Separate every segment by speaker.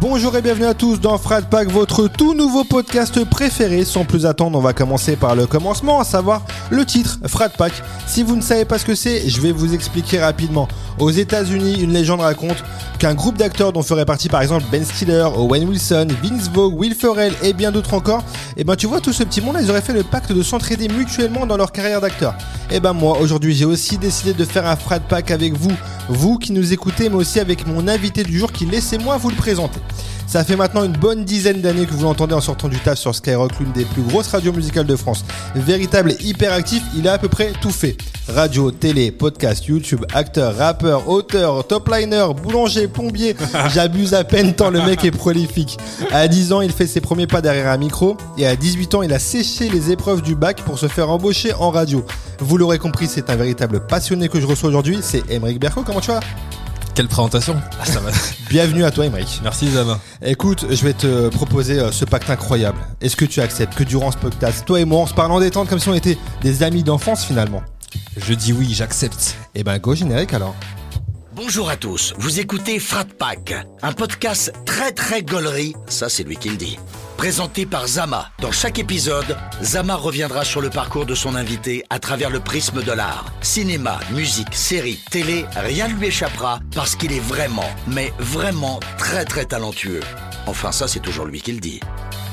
Speaker 1: Bonjour et bienvenue à tous dans Frat Pack, votre tout nouveau podcast préféré. Sans plus attendre, on va commencer par le commencement, à savoir le titre Frat Pack. Si vous ne savez pas ce que c'est, je vais vous expliquer rapidement. Aux États-Unis, une légende raconte qu'un groupe d'acteurs dont ferait partie par exemple Ben Stiller, Owen Wilson, Vince Vaughn, Will Ferrell et bien d'autres encore, et ben tu vois tout ce petit monde, ils auraient fait le pacte de s'entraider mutuellement dans leur carrière d'acteur. Et ben moi, aujourd'hui, j'ai aussi décidé de faire un Frat Pack avec vous, vous qui nous écoutez, mais aussi avec mon invité du jour qui laissez-moi vous le présenter. Ça fait maintenant une bonne dizaine d'années que vous l'entendez en sortant du taf sur Skyrock, l'une des plus grosses radios musicales de France. Véritable et hyperactif, il a à peu près tout fait. Radio, télé, podcast, YouTube, acteur, rappeur, auteur, top liner, boulanger, plombier. J'abuse à peine tant le mec est prolifique. À 10 ans, il fait ses premiers pas derrière un micro et à 18 ans, il a séché les épreuves du bac pour se faire embaucher en radio. Vous l'aurez compris, c'est un véritable passionné que je reçois aujourd'hui. C'est Emeric Berco. Comment tu vas?
Speaker 2: Quelle présentation ah, ça va.
Speaker 1: Bienvenue à toi, Emeric.
Speaker 2: Merci Zama.
Speaker 1: Écoute, je vais te proposer euh, ce pacte incroyable. Est-ce que tu acceptes que durant ce podcast, toi et moi, on se parle en détente comme si on était des amis d'enfance finalement?
Speaker 2: Je dis oui, j'accepte.
Speaker 1: Eh ben, go générique alors.
Speaker 3: Bonjour à tous, vous écoutez Frat Pack, un podcast très très gaulerie, ça c'est lui qui le dit. Présenté par Zama. Dans chaque épisode, Zama reviendra sur le parcours de son invité à travers le prisme de l'art. Cinéma, musique, série, télé, rien ne lui échappera parce qu'il est vraiment, mais vraiment très très talentueux. Enfin ça c'est toujours lui qui le dit.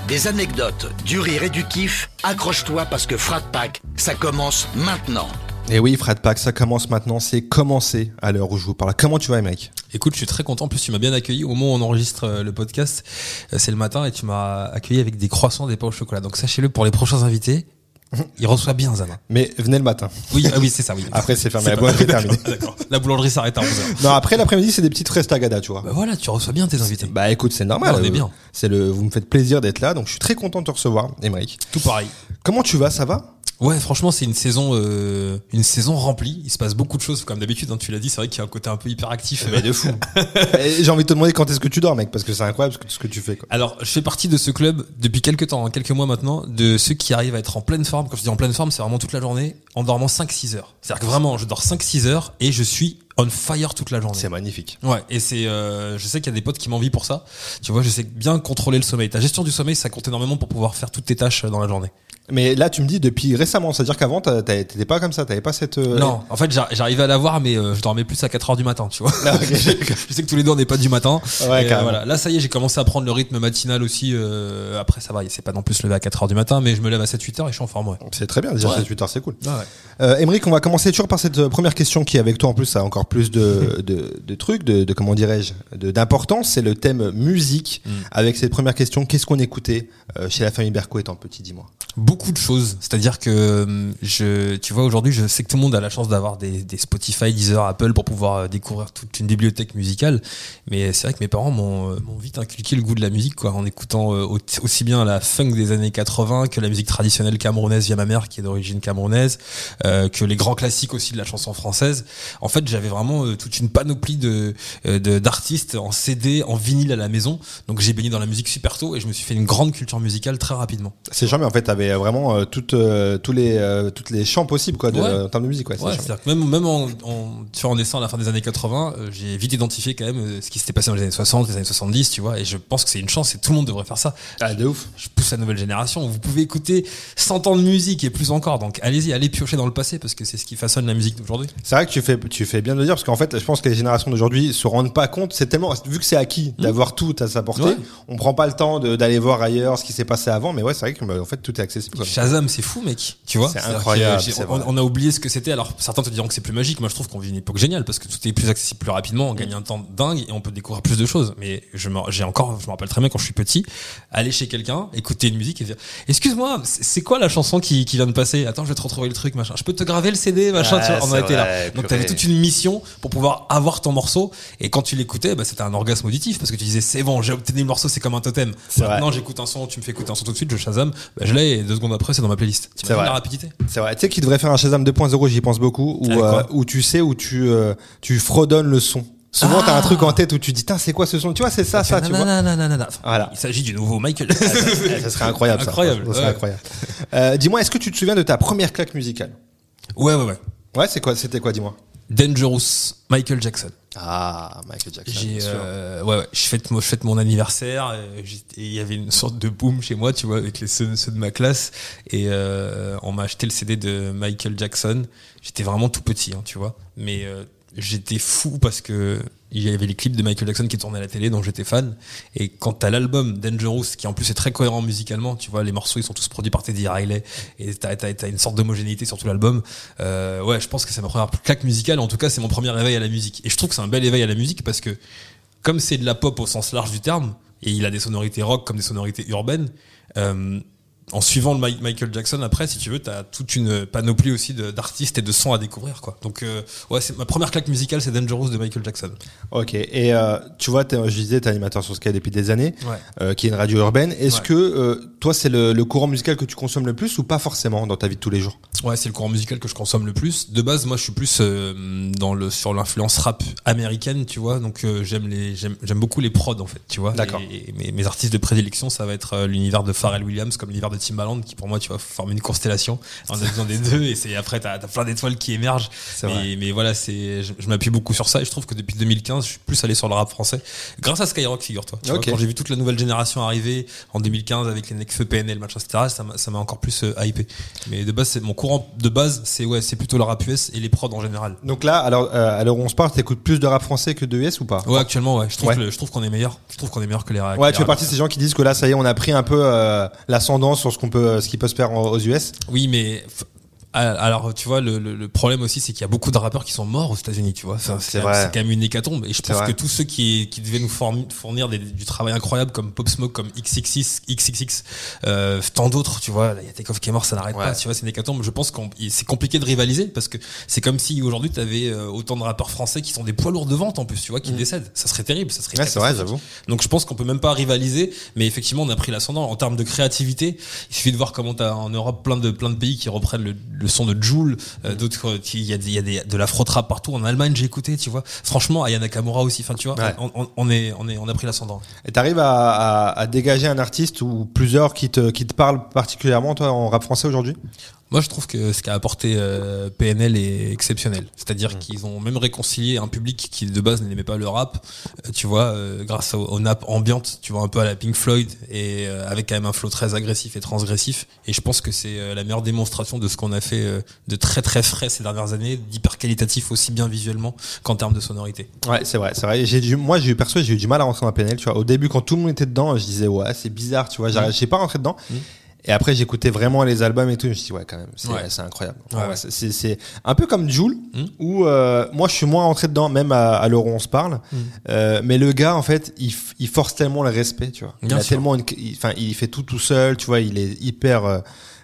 Speaker 3: Des anecdotes, du rire et du kiff, accroche-toi parce que Frat Pack, ça commence maintenant.
Speaker 1: Et oui, Frat Pack, ça commence maintenant, c'est commencé à l'heure où je vous parle. Comment tu vas, mec?
Speaker 2: Écoute, je suis très content. En plus, tu m'as bien accueilli au moment où on enregistre euh, le podcast. Euh, C'est le matin et tu m'as accueilli avec des croissants, des pains au chocolat. Donc sachez-le pour les prochains invités. Il reçoit bien Zama.
Speaker 1: Mais venez le matin.
Speaker 2: Oui, ah oui, c'est ça, oui.
Speaker 1: Après, c'est fermé. La boulangerie est terminée.
Speaker 2: La boulangerie s'arrête à 11h.
Speaker 1: Non, après l'après-midi, c'est des petites restagadas, tu vois.
Speaker 2: Bah voilà, tu reçois bien tes invités.
Speaker 1: Bah écoute, c'est normal.
Speaker 2: On est
Speaker 1: euh,
Speaker 2: bien.
Speaker 1: C'est le, vous me faites plaisir d'être là, donc je suis très content de te recevoir, Emeric.
Speaker 2: Tout pareil.
Speaker 1: Comment tu vas? Ça va?
Speaker 2: Ouais, franchement, c'est une saison, euh, une saison remplie. Il se passe beaucoup de choses, comme d'habitude. Hein, tu l'as dit, c'est vrai qu'il y a un côté un peu hyperactif.
Speaker 1: Mais de fou. J'ai envie de te demander quand est-ce que tu dors, mec, parce que c'est incroyable ce que, ce que tu fais. Quoi.
Speaker 2: Alors, je fais partie de ce club depuis quelques temps, hein, quelques mois maintenant, de ceux qui arrivent à être en pleine forme. Quand je dis en pleine forme, c'est vraiment toute la journée, en dormant 5-6 heures. C'est-à-dire que vraiment, je dors 5-6 heures et je suis on fire toute la journée.
Speaker 1: C'est magnifique.
Speaker 2: Ouais, et c'est, euh, je sais qu'il y a des potes qui m'envient pour ça. Tu vois, je sais bien contrôler le sommeil. Ta gestion du sommeil, ça compte énormément pour pouvoir faire toutes tes tâches euh, dans la journée.
Speaker 1: Mais là, tu me dis depuis récemment, c'est-à-dire qu'avant, t'étais pas comme ça, t'avais pas cette. euh,
Speaker 2: Non, en fait, j'ar- j'arrivais à l'avoir, mais euh, je dormais plus à 4 heures du matin, tu vois.
Speaker 1: Ah, ok.
Speaker 2: je sais que tous les deux, on n'est pas du matin.
Speaker 1: Ouais,
Speaker 2: Et, euh,
Speaker 1: carrément.
Speaker 2: voilà. Là, ça y est, j'ai commencé à prendre le rythme matinal aussi. euh, après, ça va, c'est pas non plus se lever à 4 heures du matin, mais je me lève à 7-8 heures et je suis en forme, ouais.
Speaker 1: C'est très bien, déjà
Speaker 2: Ouais.
Speaker 1: 8 heures, c'est cool.
Speaker 2: Ah ouais.
Speaker 1: Euh, Émeric, on va commencer toujours par cette euh, première question qui, avec toi en plus, a encore plus de, de, de trucs, de, de comment dirais-je, de- d'importance. C'est le thème musique.
Speaker 2: Mm.
Speaker 1: Avec cette première question, qu'est-ce qu'on écoutait euh, chez la famille Berco étant petit, dis-moi?
Speaker 2: Beaucoup de choses. C'est-à-dire que hum, je, tu vois, aujourd'hui, je sais que tout le monde a la chance d'avoir des, des Spotify, Deezer, Apple pour pouvoir euh, découvrir toute une bibliothèque musicale. Mais c'est vrai que mes parents m'ont euh, vite inculqué le goût de la musique, quoi, en écoutant euh, au- aussi bien la funk des années 80 que la musique traditionnelle camerounaise via ma mère, qui est d'origine camerounaise, euh, que les grands classiques aussi de la chanson française. En fait, j'avais vraiment euh, toute une panoplie euh, de- d'artistes en CD, en vinyle à la maison. Donc j'ai baigné dans la musique super tôt et je me suis fait une grande culture musicale très rapidement.
Speaker 1: C'est jamais, en fait, t'avais vraiment euh, toutes, euh, tous les, euh, toutes les champs possibles, quoi, de,
Speaker 2: Ouais.
Speaker 1: en termes de musique, ouais. c'est
Speaker 2: Ouais,
Speaker 1: charmant.
Speaker 2: c'est-à-dire que même, même en, en, tu vois, en à la fin des années 80, euh, j'ai vite identifié quand même euh, ce qui s'était passé dans les années 60, les années 70, tu vois, et je pense que c'est une chance et tout le monde devrait faire ça.
Speaker 1: Ah, de ouf.
Speaker 2: Je pousse la nouvelle génération. Vous pouvez écouter 100 ans de musique et plus encore. Donc allez-y, allez piocher dans le passé parce que c'est ce qui façonne la musique d'aujourd'hui.
Speaker 1: C'est vrai que tu fais, tu fais bien de le dire parce qu'en fait, je pense que les générations d'aujourd'hui se rendent pas compte. C'est tellement, vu que c'est acquis d'avoir tout à sa portée, on prend pas le temps d'aller voir ailleurs ce qui s'est passé avant. Mais ouais, c'est vrai que bah, en fait, tout est accessible. Quoi.
Speaker 2: Shazam, c'est fou, mec. Tu vois?
Speaker 1: C'est incroyable,
Speaker 2: que on, a oublié ce que c'était. Alors certains te diront que c'est plus magique. Moi, je trouve qu'on vit une époque géniale parce que tout est plus accessible plus rapidement. On gagne un temps dingue et on peut découvrir plus de choses. Mais je me, j'ai encore, je me rappelle très bien quand je suis petit, aller chez quelqu'un, écouter une musique et dire, excuse-moi, c'est quoi la chanson qui, qui vient de passer? Attends, je vais te retrouver le truc, machin. Je peux te graver le CD, machin.
Speaker 1: Ouais,
Speaker 2: tu vois, on a été là. Donc t'avais toute une mission pour pouvoir avoir ton morceau. Et quand tu l'écoutais, bah, c'était un orgasme auditif parce que tu disais, c'est bon, j'ai obtenu le morceau, c'est comme un totem.
Speaker 1: C'est
Speaker 2: Maintenant, j'écoute un son, tu me fais écouter un son tout de suite, je Shazam, bah, je l'ai et deux secondes après, c'est dans ma playlist.
Speaker 1: C'est vrai.
Speaker 2: la rapidité
Speaker 1: C'est vrai. Tu sais qu'il devrait faire un Shazam 2.0, j'y pense beaucoup, où, euh, où tu sais, où tu, euh, tu fredonnes le son. Souvent,
Speaker 2: Ah
Speaker 1: t'as un truc en tête où tu dis, c'est quoi ce son? Tu vois, c'est ça, ça, tu vois. Voilà.
Speaker 2: Il s'agit du nouveau Michael.
Speaker 1: Eh, ça serait incroyable, ça.
Speaker 2: Incroyable,
Speaker 1: Ça serait
Speaker 2: ouais.
Speaker 1: incroyable. Euh, dis-moi, est-ce que tu te souviens de ta première claque musicale?
Speaker 2: Ouais, ouais, ouais.
Speaker 1: Ouais, c'est quoi C'était quoi, dis-moi?
Speaker 2: Dangerous, Michael Jackson.
Speaker 1: Ah, Michael Jackson.
Speaker 2: J'ai, euh, ouais, ouais, je fête, moi, je fête mon anniversaire. euh, Et il y avait une sorte de boom chez moi, tu vois, avec les ceux, ceux de ma classe. Et euh, on m'a acheté le CD de Michael Jackson. J'étais vraiment tout petit, hein, tu vois. Mais euh, j'étais fou parce que il y avait les clips de Michael Jackson qui tournaient à la télé, dont j'étais fan. Et quand t'as l'album Dangerous, qui en plus est très cohérent musicalement, tu vois, les morceaux ils sont tous produits par Teddy Riley, et t'as, t'as, t'as une sorte d'homogénéité sur tout l'album. Euh, ouais, je pense que c'est ma première claque musicale. En tout cas, c'est mon premier éveil à la musique. Et je trouve que c'est un bel éveil à la musique parce que comme c'est de la pop au sens large du terme, et il a des sonorités rock comme des sonorités urbaines, euh, en suivant le Mi- Michael Jackson, après, si tu veux, t'as toute une panoplie aussi d'artistes et de sons à découvrir, quoi. Donc, euh, ouais, c'est ma première claque musicale, c'est Dangerous de Michael Jackson.
Speaker 1: Ok. Et euh, tu vois, je disais, t'es animateur sur Sky depuis des années,
Speaker 2: Ouais.
Speaker 1: euh, qui est une radio urbaine. Est-ce
Speaker 2: Ouais.
Speaker 1: que toi, c'est le, le courant musical que tu consommes le plus ou pas forcément dans ta vie de tous les jours?
Speaker 2: Ouais, c'est le courant musical que je consomme le plus. De base, moi, je suis plus dans le sur l'influence rap américaine, tu vois. Donc, j'aime les j'aime beaucoup les prods en fait, tu vois.
Speaker 1: D'accord.
Speaker 2: Et, et mes, mes artistes de prédilection, ça va être l'univers de Pharrell Williams comme l'univers de Timbaland, qui pour moi, tu vois, forme une constellation. On a besoin des deux, et c'est après t'as as plein d'étoiles qui émergent. Mais, mais voilà, c'est je, je m'appuie beaucoup sur ça et je trouve que depuis 2015, je suis plus allé sur le rap français grâce à Skyrock, figure-toi. Quand j'ai vu toute la nouvelle génération arriver en 2015 avec les Necfeu, PNL, machin, etc. Ça m'a encore plus euh, hypé. Mais de base, c'est mon courant de base, c'est ouais, c'est plutôt le rap US et les prods en général.
Speaker 1: Donc là, alors, euh, où on se parle, t'écoutes plus de rap français que de US ou pas?
Speaker 2: Ouais, actuellement, ouais. Je trouve
Speaker 1: Ouais.
Speaker 2: que je trouve qu'on est meilleur. Je trouve qu'on est meilleur que les rap.
Speaker 1: Ouais, tu fais partie de ces gens qui disent que là, ça y est, on a pris un peu euh, l'ascendant sur ce qu'on peut, ce qui peut se faire aux US.
Speaker 2: Oui, mais alors tu vois le, le, le problème aussi c'est qu'il y a beaucoup de rappeurs qui sont morts aux États-Unis tu vois Enfin,
Speaker 1: C'est
Speaker 2: quand
Speaker 1: vrai.
Speaker 2: même- c'est quand même une hécatombe et je pense que tous ceux qui, qui devaient nous fournir, des- du travail incroyable comme Pop Smoke comme XXX XXX euh, tant d'autres tu vois il y a Takeoff qui est mort ça n'arrête
Speaker 1: Ouais.
Speaker 2: pas tu vois c'est une hécatombe je pense que c'est compliqué de rivaliser parce que c'est comme si aujourd'hui tu avais autant de rappeurs français qui sont des poids lourds de vente en plus tu vois qui décèdent ça serait terrible ça serait
Speaker 1: Mm. Ouais, c'est vrai, j'avoue.
Speaker 2: Donc je pense qu'on peut même pas rivaliser, mais effectivement on a pris l'ascendant en termes de créativité. Il suffit de voir comment t'as en Europe plein de plein de pays qui reprennent le, le son de Joule, euh, d'autres euh, il y a, des- il y a des, de l'afro trap partout. En Allemagne j'ai écouté, tu vois. Franchement, Ayana Nakamura aussi. Enfin tu vois,
Speaker 1: Ouais.
Speaker 2: on, on- on est on est on a pris l'ascendant.
Speaker 1: Et t'arrives à, à, à dégager un artiste ou plusieurs qui te, qui te parlent particulièrement, toi, en rap français aujourd'hui?
Speaker 2: Moi, je trouve que ce qu'a apporté euh, PNL est exceptionnel.
Speaker 1: Mm.
Speaker 2: C'est-à-dire qu'ils ont même réconcilié un public qui de base n'aimait pas le rap, euh, tu vois, euh, grâce au, au nappes ambiante, tu vois, un peu à la Pink Floyd, et euh, avec quand même un flow très agressif et transgressif. Et je pense que c'est la meilleure démonstration de ce qu'on a fait de très très frais ces dernières années, d'hyper qualitatif aussi bien visuellement qu'en termes de sonorité.
Speaker 1: Ouais, c'est vrai, c'est vrai. J'ai du, moi, j'ai eu perso, j'ai eu du mal à rentrer dans PNL. Tu vois, au début, quand tout le monde était dedans, je disais ouais, c'est bizarre, tu vois. J'arrive, j'ai pas rentré dedans.
Speaker 2: Mm.
Speaker 1: Et après, j'écoutais vraiment les albums et tout. Je me suis dit ouais, quand même, c'est,
Speaker 2: Ouais.
Speaker 1: incroyable.
Speaker 2: Ouais,
Speaker 1: Ouais,
Speaker 2: ouais.
Speaker 1: c'est, un peu comme Joule,
Speaker 2: Mm.
Speaker 1: où euh, moi, je suis moins rentré dedans, même à, à l'heure où on se parle.
Speaker 2: Mm.
Speaker 1: Euh, mais le gars, en fait, il, il force tellement le respect, tu vois. il a
Speaker 2: sûr.
Speaker 1: tellement, une- il- enfin, il fait tout tout seul, tu vois. Il est hyper euh,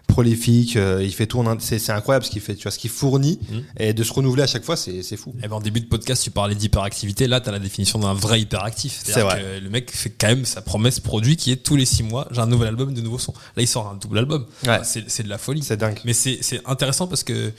Speaker 1: prolifique. euh, il fait tout. En, un- c'est, incroyable ce qu'il fait, tu vois, ce qu'il fournit
Speaker 2: Mm.
Speaker 1: et de se renouveler à chaque fois, c'est, fou.
Speaker 2: Eh ben, en début de podcast, tu parlais d'hyperactivité. Là, tu as la définition d'un vrai hyperactif.
Speaker 1: C'est
Speaker 2: C'est-à-dire
Speaker 1: vrai.
Speaker 2: que le mec fait quand même sa promesse produit qui est tous les six mois, j'ai un nouvel album, de nouveaux sons. Là, il sort un double album.
Speaker 1: Ouais.
Speaker 2: C'est c'est de la folie.
Speaker 1: C'est dingue.
Speaker 2: Mais c'est c'est intéressant parce que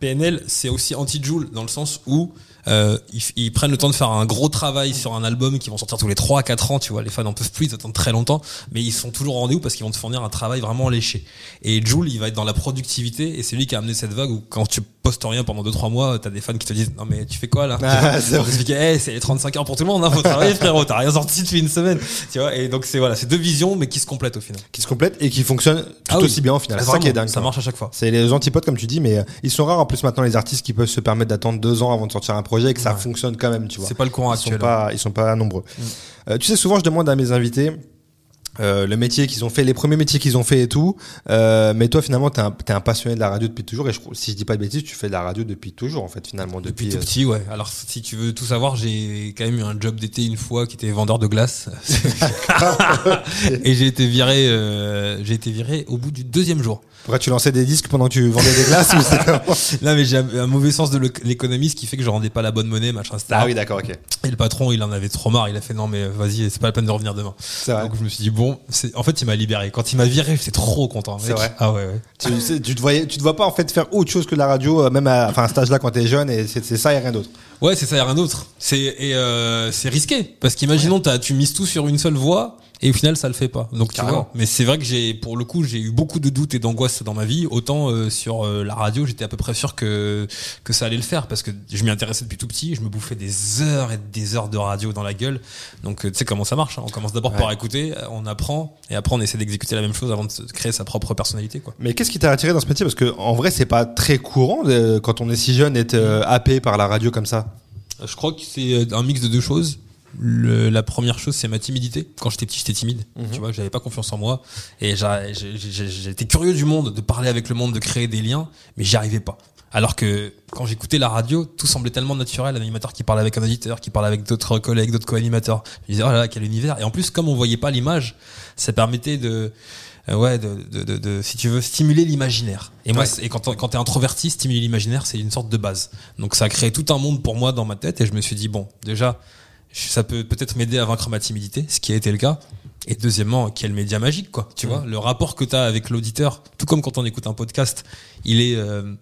Speaker 2: PNL, c'est aussi anti-Joule dans le sens où euh, ils, ils prennent le temps de faire un gros travail sur un album qui vont sortir tous les 3 à 4 ans, tu vois, les fans en peuvent plus, ils attendent très longtemps, mais ils sont toujours au rendez-vous parce qu'ils vont te fournir un travail vraiment léché. Et Joule, il va être dans la productivité et c'est lui qui a amené cette vague où quand tu postes rien pendant 2-3 mois, t'as des fans qui te disent non mais tu fais quoi là?
Speaker 1: Ah, c'est
Speaker 2: hey, c'est les 35 heures pour tout le monde, hein, faut travailler frérot, t'as rien sorti depuis une semaine, tu vois, et donc c'est voilà, c'est deux visions mais qui se complètent au final.
Speaker 1: qui se complètent et qui fonctionnent tout
Speaker 2: Ah oui.
Speaker 1: aussi bien au final.
Speaker 2: Ah,
Speaker 1: C'est ça qui est dingue.
Speaker 2: Ça marche à chaque fois.
Speaker 1: C'est les antipodes comme tu dis, mais euh, ils sont rares en plus maintenant les artistes qui peuvent se permettre d'attendre deux ans avant de sortir un projet et que ça
Speaker 2: Ouais.
Speaker 1: fonctionne quand même, tu vois.
Speaker 2: C'est pas le courant
Speaker 1: Ils sont
Speaker 2: actuel.
Speaker 1: pas, ils sont pas nombreux. Euh, tu sais, souvent je demande à mes invités. Euh, le métier qu'ils ont fait, les premiers métiers qu'ils ont fait et tout. Euh, mais toi, finalement, t'es un, t'es un passionné de la radio depuis toujours. Et je, si je dis pas de bêtises, tu fais de la radio depuis toujours, en fait, finalement.
Speaker 2: Depuis,
Speaker 1: Depuis,
Speaker 2: tout
Speaker 1: euh,
Speaker 2: petit, ouais. Alors, si tu veux tout savoir, j'ai quand même eu un job d'été une fois qui était vendeur de glace. et j'ai été viré, euh, j'ai été viré au bout du deuxième jour.
Speaker 1: pourquoi tu lançais des disques pendant que tu vendais des glaces ou
Speaker 2: Là, mais j'ai un, mauvais sens de l'é- l'économie, ce qui fait que je rendais pas la bonne monnaie, machin, etc.
Speaker 1: Ah oui, d'accord, ok.
Speaker 2: Et le patron, il en avait trop marre. Il a fait non, mais vas-y, c'est pas la peine de revenir demain. Donc, je me suis dit bon, c'est, en fait, il m'a libéré. Quand il m'a viré, j'étais trop content.
Speaker 1: C'est vrai
Speaker 2: Ah ouais, ouais.
Speaker 1: Tu, tu te voyais, tu te vois pas en fait faire autre chose que de la radio, euh, même à, enfin, à cet âge-là quand t'es jeune, et c'est ça et rien d'autre.
Speaker 2: Ouais, c'est ça, a rien d'autre. C'est et euh, c'est risqué parce qu'imaginons t'as tu mises tout sur une seule voie et au final ça le fait pas. Donc tu vois. Mais c'est vrai que j'ai, pour le coup, j'ai eu beaucoup de doutes et d'angoisse dans ma vie. Autant euh, sur euh, la radio, j'étais à peu près sûr que que ça allait le faire parce que je m'y intéressais depuis tout petit. Je me bouffais des heures et des heures de radio dans la gueule. Donc euh, tu sais comment ça marche. hein. On commence d'abord
Speaker 1: Ouais.
Speaker 2: par écouter, on apprend et après on essaie d'exécuter la même chose avant de créer sa propre personnalité quoi.
Speaker 1: Mais qu'est-ce qui t'a attiré dans ce métier? Parce que en vrai, c'est pas très courant quand on est si jeune d'être happé par la radio comme ça.
Speaker 2: Je crois que c'est un mix de deux choses. Le- la première chose, c'est ma timidité. Quand j'étais petit, j'étais timide. Tu vois, j'avais pas confiance en moi et j'étais curieux du monde, de parler avec le monde, de créer des liens, mais j'y arrivais pas. Alors que quand j'écoutais la radio, tout semblait tellement naturel. Un animateur qui parle avec un auditeur, qui parle avec d'autres collègues, d'autres co-animateurs. Je disais, oh là là, quel univers. Et en plus, comme on voyait pas l'image, ça permettait de, euh, ouais, de, de, de, de- si tu veux, stimuler l'imaginaire. Et moi,
Speaker 1: Ouais.
Speaker 2: c'est- et quand, quand t'es introverti, stimuler l'imaginaire, c'est une sorte de base. Donc ça a créé tout un monde pour moi dans ma tête et je me suis dit, bon, déjà, ça peut peut-être m'aider à vaincre ma timidité, ce qui a été le cas. Et deuxièmement, quel média magique, quoi. Tu vois, le rapport que tu as avec l'auditeur, tout comme quand on écoute un podcast, il est, euh,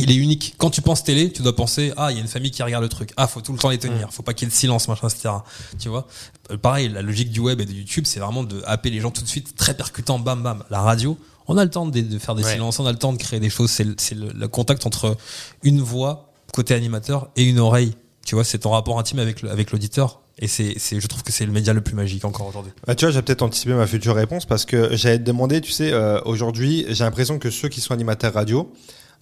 Speaker 2: il est unique. Quand tu penses télé, tu dois penser, ah, il y a une famille qui regarde le truc. Ah, faut tout le temps les tenir. Faut pas qu'il y ait de silence, machin, etc. Tu vois. Euh, pareil, la logique du web et de YouTube, c'est vraiment de happer les gens tout de suite, très percutant, bam, bam. La radio, on a le temps de, de faire des
Speaker 1: Ouais.
Speaker 2: silences, on a le temps de créer des choses. C'est le- le contact entre une voix, côté animateur, et une oreille. Tu vois, c'est ton rapport intime avec l'auditeur. Et c'est, c'est, je trouve que c'est le média le plus magique encore aujourd'hui.
Speaker 1: Bah, tu vois, j'ai peut-être anticipé ma future réponse parce que j'allais te demander, tu sais, euh, aujourd'hui, j'ai l'impression que ceux qui sont animateurs radio,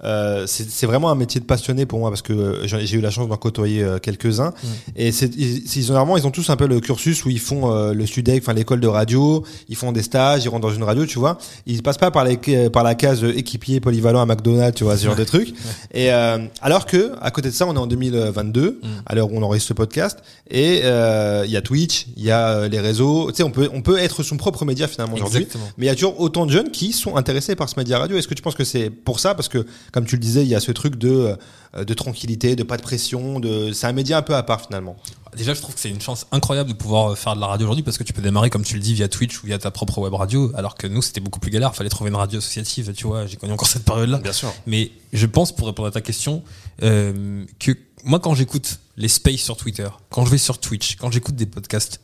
Speaker 1: euh, c'est vraiment un métier de passionné pour moi parce que euh, j'ai eu la chance d'en côtoyer euh, quelques-uns. Et c'est ils, normalement ils ont tous un peu le cursus où ils font euh, le studec enfin l'école de radio. Ils font des stages ils rentrent dans une radio tu vois. Ils passent pas par les par la case euh, équipier polyvalent à McDonald's tu vois ce genre de trucs et euh, alors que à côté de ça on est en 2022
Speaker 2: Mm.
Speaker 1: à l'heure où on enregistre ce podcast. Et euh, il y a Twitch il y a euh, les réseaux. Tu sais on peut on peut être son propre média finalement aujourd'hui. Mais il y a toujours autant de jeunes qui sont intéressés par ce média radio. Est-ce que tu penses que c'est pour ça? Parce que, comme tu le disais, il y a ce truc de, euh, de tranquillité, de pas de pression. De... C'est un média un peu à part finalement.
Speaker 2: Déjà, je trouve que c'est une chance incroyable de pouvoir faire de la radio aujourd'hui parce que tu peux démarrer, comme tu le dis, via Twitch ou via ta propre web radio, alors que nous, c'était beaucoup plus galère. Fallait trouver une radio associative, tu vois. J'ai connu encore cette période-là.
Speaker 1: Bien sûr.
Speaker 2: Mais je pense, pour répondre à ta question, euh, que moi, quand j'écoute les spaces sur Twitter, quand je vais sur Twitch, quand j'écoute des podcasts,